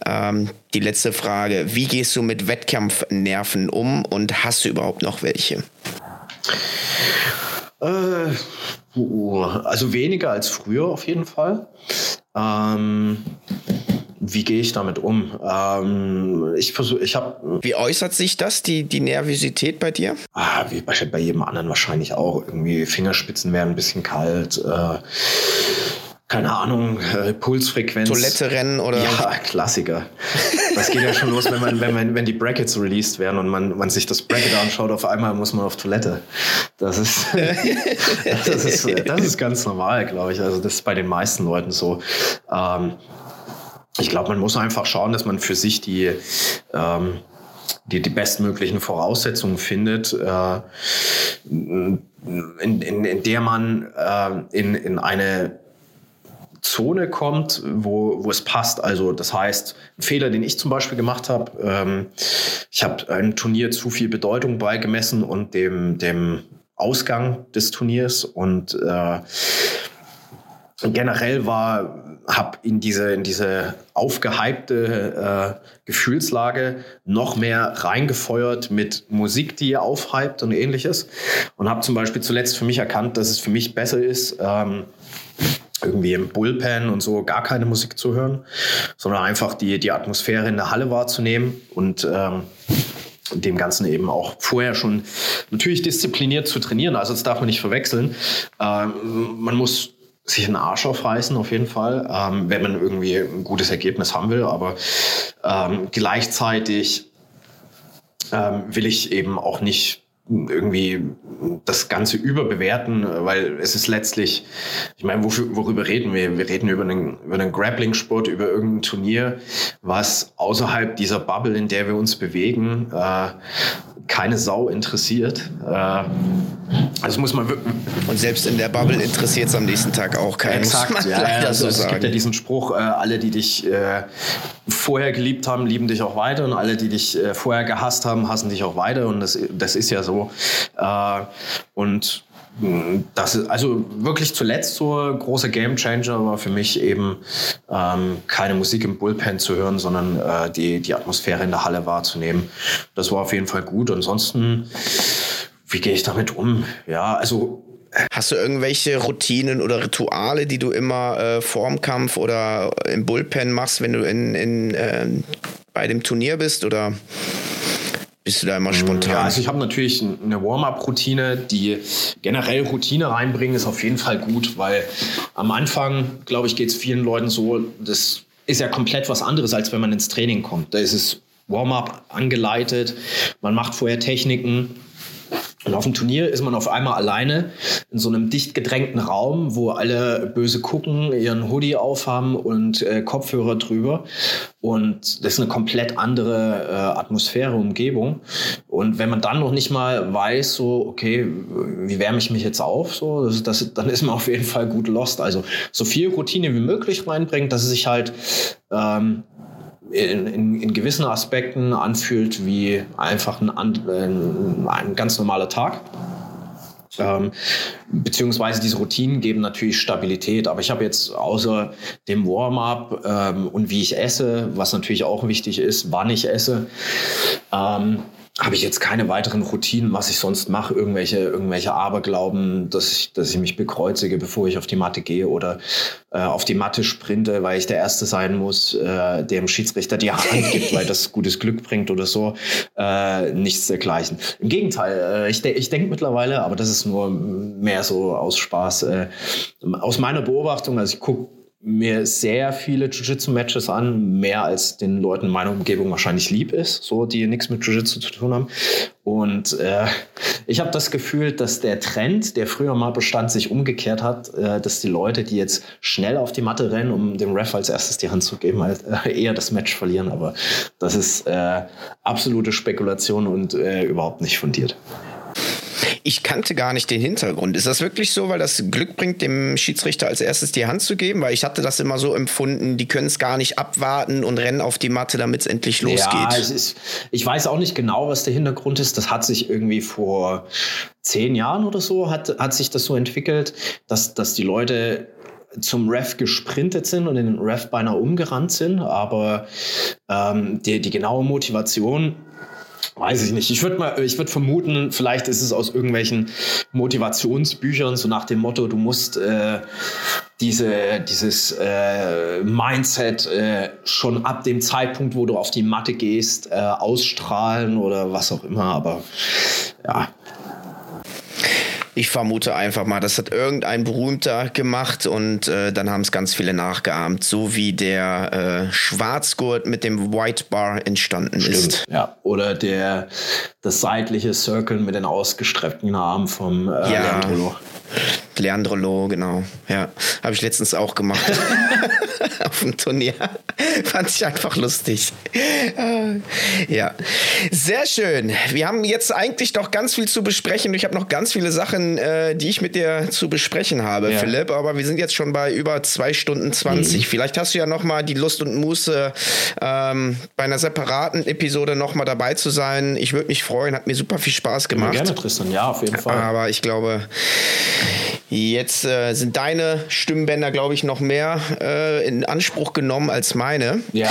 Ähm, die letzte Frage: Wie gehst du mit Wettkampfnerven um und hast du überhaupt noch welche? Äh, also weniger als früher auf jeden Fall. Ähm, wie gehe ich damit um? Ähm, ich versuche, ich habe. Wie äußert sich das, die, die Nervosität bei dir? Ah, wie bei, bei jedem anderen wahrscheinlich auch. Irgendwie Fingerspitzen werden ein bisschen kalt. Äh, keine Ahnung, äh, Pulsfrequenz. Toilette rennen oder? Ja, Klassiker. Das geht ja schon los, wenn, man, wenn, man, wenn die Brackets released werden und man, man sich das Bracket anschaut, auf einmal muss man auf Toilette. Das ist, das ist, das ist ganz normal, glaube ich. Also das ist bei den meisten Leuten so. Ähm, ich glaube, man muss einfach schauen, dass man für sich die, ähm, die, die bestmöglichen Voraussetzungen findet, äh, in, in, in der man äh, in, in eine Zone kommt, wo, wo es passt. Also das heißt, ein Fehler, den ich zum Beispiel gemacht habe, ähm, ich habe einem Turnier zu viel Bedeutung beigemessen und dem, dem Ausgang des Turniers und äh, generell war habe in diese, in diese aufgehypte äh, Gefühlslage noch mehr reingefeuert mit Musik, die ihr aufhypt und ähnliches. Und habe zum Beispiel zuletzt für mich erkannt, dass es für mich besser ist, ähm, irgendwie im Bullpen und so gar keine Musik zu hören, sondern einfach die, die Atmosphäre in der Halle wahrzunehmen und ähm, dem Ganzen eben auch vorher schon natürlich diszipliniert zu trainieren. Also das darf man nicht verwechseln. Ähm, man muss sich einen Arsch aufreißen, auf jeden Fall, ähm, wenn man irgendwie ein gutes Ergebnis haben will. Aber ähm, gleichzeitig ähm, will ich eben auch nicht irgendwie das Ganze überbewerten, weil es ist letztlich, ich meine, wofür, worüber reden wir? Wir reden über einen, über einen Grappling-Sport, über irgendein Turnier, was außerhalb dieser Bubble, in der wir uns bewegen, äh, keine Sau interessiert. Äh, also muss man und selbst in der Bubble interessiert es am nächsten Tag auch keinen. Exakt, ja, ja, also es gibt ja diesen Spruch: äh, Alle, die dich äh, vorher geliebt haben, lieben dich auch weiter, und alle, die dich äh, vorher gehasst haben, hassen dich auch weiter. Und das, das ist ja so. Äh, und das ist also wirklich zuletzt so ein großer Gamechanger war für mich eben ähm, keine Musik im Bullpen zu hören, sondern äh, die, die Atmosphäre in der Halle wahrzunehmen. Das war auf jeden Fall gut. Ansonsten, wie gehe ich damit um? Ja, also Hast du irgendwelche Routinen oder Rituale, die du immer äh, vorm Kampf oder im Bullpen machst, wenn du in, in, äh, bei dem Turnier bist? Oder bist du da immer spontan? Ja, also ich habe natürlich eine Warm-up-Routine, die generell Routine reinbringen, ist auf jeden Fall gut, weil am Anfang, glaube ich, geht es vielen Leuten so, das ist ja komplett was anderes, als wenn man ins Training kommt. Da ist es Warm-up angeleitet, man macht vorher Techniken, und auf dem Turnier ist man auf einmal alleine in so einem dicht gedrängten Raum, wo alle böse gucken, ihren Hoodie aufhaben und äh, Kopfhörer drüber. Und das ist eine komplett andere äh, Atmosphäre, Umgebung. Und wenn man dann noch nicht mal weiß, so, okay, wie wärme ich mich jetzt auf, so, das, das, dann ist man auf jeden Fall gut lost. Also so viel Routine wie möglich reinbringt, dass es sich halt ähm, in, in, in, gewissen Aspekten anfühlt wie einfach ein, ein, ganz normaler Tag. Ähm, beziehungsweise diese Routinen geben natürlich Stabilität. Aber ich habe jetzt außer dem Warm-up ähm, und wie ich esse, was natürlich auch wichtig ist, wann ich esse, ähm, habe ich jetzt keine weiteren Routinen, was ich sonst mache, irgendwelche, irgendwelche Aberglauben, dass ich, dass ich mich bekreuzige, bevor ich auf die Matte gehe oder äh, auf die Matte sprinte, weil ich der Erste sein muss, äh, dem Schiedsrichter die Hand gibt, weil das gutes Glück bringt oder so. Äh, nichts dergleichen. Im Gegenteil, äh, ich, de ich denke mittlerweile, aber das ist nur mehr so aus Spaß, äh, aus meiner Beobachtung, also ich gucke mir sehr viele Jiu-Jitsu-Matches an, mehr als den Leuten in meiner Umgebung wahrscheinlich lieb ist, so die nichts mit Jiu-Jitsu zu tun haben. Und äh, ich habe das Gefühl, dass der Trend, der früher mal bestand, sich umgekehrt hat, äh, dass die Leute, die jetzt schnell auf die Matte rennen, um dem Ref als erstes die Hand zu geben, halt, äh, eher das Match verlieren. Aber das ist äh, absolute Spekulation und äh, überhaupt nicht fundiert. Ich kannte gar nicht den Hintergrund. Ist das wirklich so, weil das Glück bringt, dem Schiedsrichter als erstes die Hand zu geben? Weil ich hatte das immer so empfunden, die können es gar nicht abwarten und rennen auf die Matte, damit es endlich losgeht. Ja, ist, ich weiß auch nicht genau, was der Hintergrund ist. Das hat sich irgendwie vor zehn Jahren oder so, hat, hat sich das so entwickelt, dass, dass die Leute zum Ref gesprintet sind und den Ref beinahe umgerannt sind. Aber ähm, die, die genaue Motivation Weiß ich nicht. Ich würde mal, ich würde vermuten, vielleicht ist es aus irgendwelchen Motivationsbüchern, so nach dem Motto, du musst äh, diese, dieses äh, Mindset äh, schon ab dem Zeitpunkt, wo du auf die Matte gehst, äh, ausstrahlen oder was auch immer. Aber ja, ich vermute einfach mal, das hat irgendein Berühmter gemacht und äh, dann haben es ganz viele nachgeahmt, so wie der äh, Schwarzgurt mit dem White Bar entstanden Stimmt, ist. Ja, oder der das seitliche Circle mit den ausgestreckten Armen vom äh, ja. Leandrolo. Leandrolo, genau. Ja, habe ich letztens auch gemacht. Auf dem Turnier. Fand ich einfach lustig. ja, sehr schön. Wir haben jetzt eigentlich noch ganz viel zu besprechen. Ich habe noch ganz viele Sachen, äh, die ich mit dir zu besprechen habe, ja. Philipp. Aber wir sind jetzt schon bei über zwei Stunden 20. Mhm. Vielleicht hast du ja noch mal die Lust und Muße, ähm, bei einer separaten Episode noch mal dabei zu sein. Ich würde mich freuen. Hat mir super viel Spaß gemacht. Gerne, Tristan. Ja, auf jeden Fall. Aber ich glaube, Jetzt äh, sind deine Stimmbänder, glaube ich, noch mehr äh, in Anspruch genommen als meine. Ja.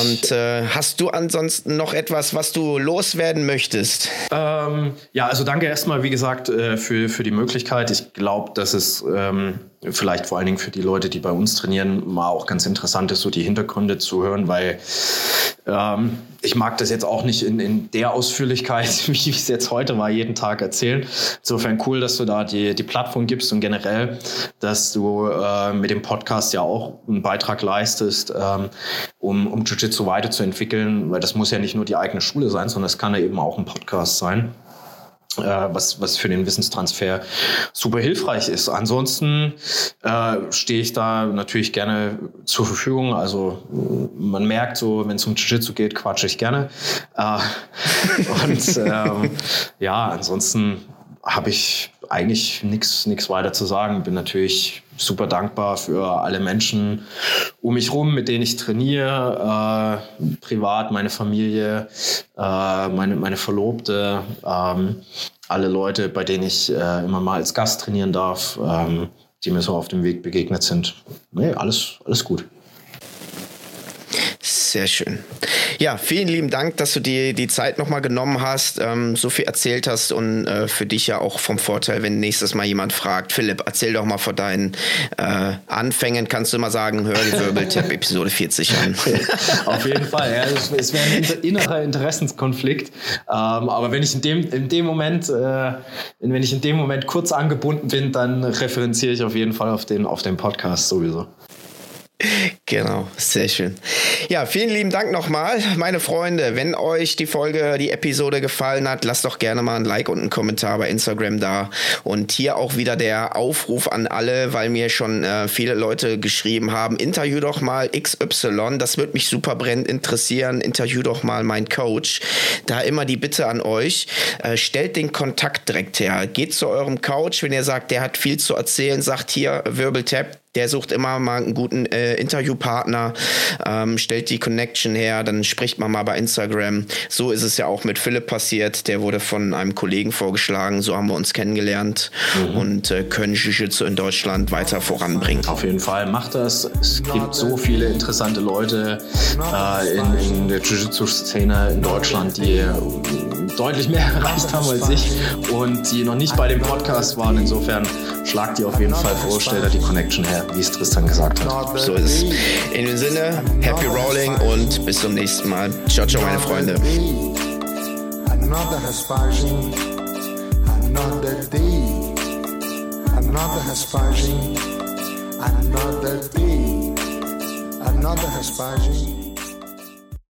Und äh, hast du ansonsten noch etwas, was du loswerden möchtest? Ähm, ja, also danke erstmal, wie gesagt, äh, für, für die Möglichkeit. Ich glaube, dass es ähm, vielleicht vor allen Dingen für die Leute, die bei uns trainieren, mal auch ganz interessant ist, so die Hintergründe zu hören, weil ähm, ich mag das jetzt auch nicht in, in der Ausführlichkeit, wie ich es jetzt heute mal jeden Tag erzählen. Insofern cool, dass du da die, die Plattform gibst und generell, dass du äh, mit dem Podcast ja auch einen Beitrag leistest, ähm, um, um Jiu-Jitsu weiterzuentwickeln, weil das muss ja nicht nur die eigene Schule sein, sondern es kann ja eben auch ein Podcast sein was, was für den Wissenstransfer super hilfreich ist. Ansonsten äh, stehe ich da natürlich gerne zur Verfügung. Also man merkt so, wenn es um Jiu-Jitsu geht, quatsche ich gerne. Äh, und ähm, ja, ansonsten habe ich eigentlich nichts nichts weiter zu sagen. Bin natürlich super dankbar für alle Menschen um mich rum, mit denen ich trainiere, äh, privat, meine Familie, äh, meine, meine Verlobte, ähm, alle Leute, bei denen ich äh, immer mal als Gast trainieren darf, ähm, die mir so auf dem Weg begegnet sind. Nee, alles, alles gut. Sehr schön. Ja, vielen lieben Dank, dass du dir die Zeit nochmal genommen hast, ähm, so viel erzählt hast und äh, für dich ja auch vom Vorteil, wenn nächstes Mal jemand fragt, Philipp, erzähl doch mal von deinen äh, Anfängen, kannst du immer sagen, hör die Wirbeltipp Episode 40 an. Auf jeden Fall, ja, es, es wäre ein innerer Interessenskonflikt, ähm, aber wenn ich in dem, in dem Moment, äh, wenn ich in dem Moment kurz angebunden bin, dann referenziere ich auf jeden Fall auf den, auf den Podcast sowieso. Genau, sehr schön. Ja, vielen lieben Dank nochmal, meine Freunde. Wenn euch die Folge, die Episode gefallen hat, lasst doch gerne mal ein Like und einen Kommentar bei Instagram da. Und hier auch wieder der Aufruf an alle, weil mir schon äh, viele Leute geschrieben haben, interview doch mal XY, das wird mich super brennend interessieren, interview doch mal meinen Coach. Da immer die Bitte an euch, äh, stellt den Kontakt direkt her. Geht zu eurem Coach, wenn ihr sagt, der hat viel zu erzählen, sagt hier Wirbeltap, der sucht immer mal einen guten äh, Interviewpartner, ähm, stellt die Connection her, dann spricht man mal bei Instagram. So ist es ja auch mit Philipp passiert. Der wurde von einem Kollegen vorgeschlagen. So haben wir uns kennengelernt mhm. und äh, können Jiu-Jitsu in Deutschland weiter voranbringen. Auf jeden Fall, macht das. Es gibt so viele interessante Leute äh, in, in, der Jiu-Jitsu-Szene in Deutschland, die deutlich mehr erreicht haben als ich und die noch nicht bei dem Podcast waren. Insofern schlagt die auf jeden Fall vor, stellt da die Connection her wie es Tristan gesagt hat. So ist es. In dem Sinne, happy rolling und bis zum nächsten Mal. Ciao, ciao, meine Freunde. Another Hespagin, another day, another Hespagin, another day, another Hespagin.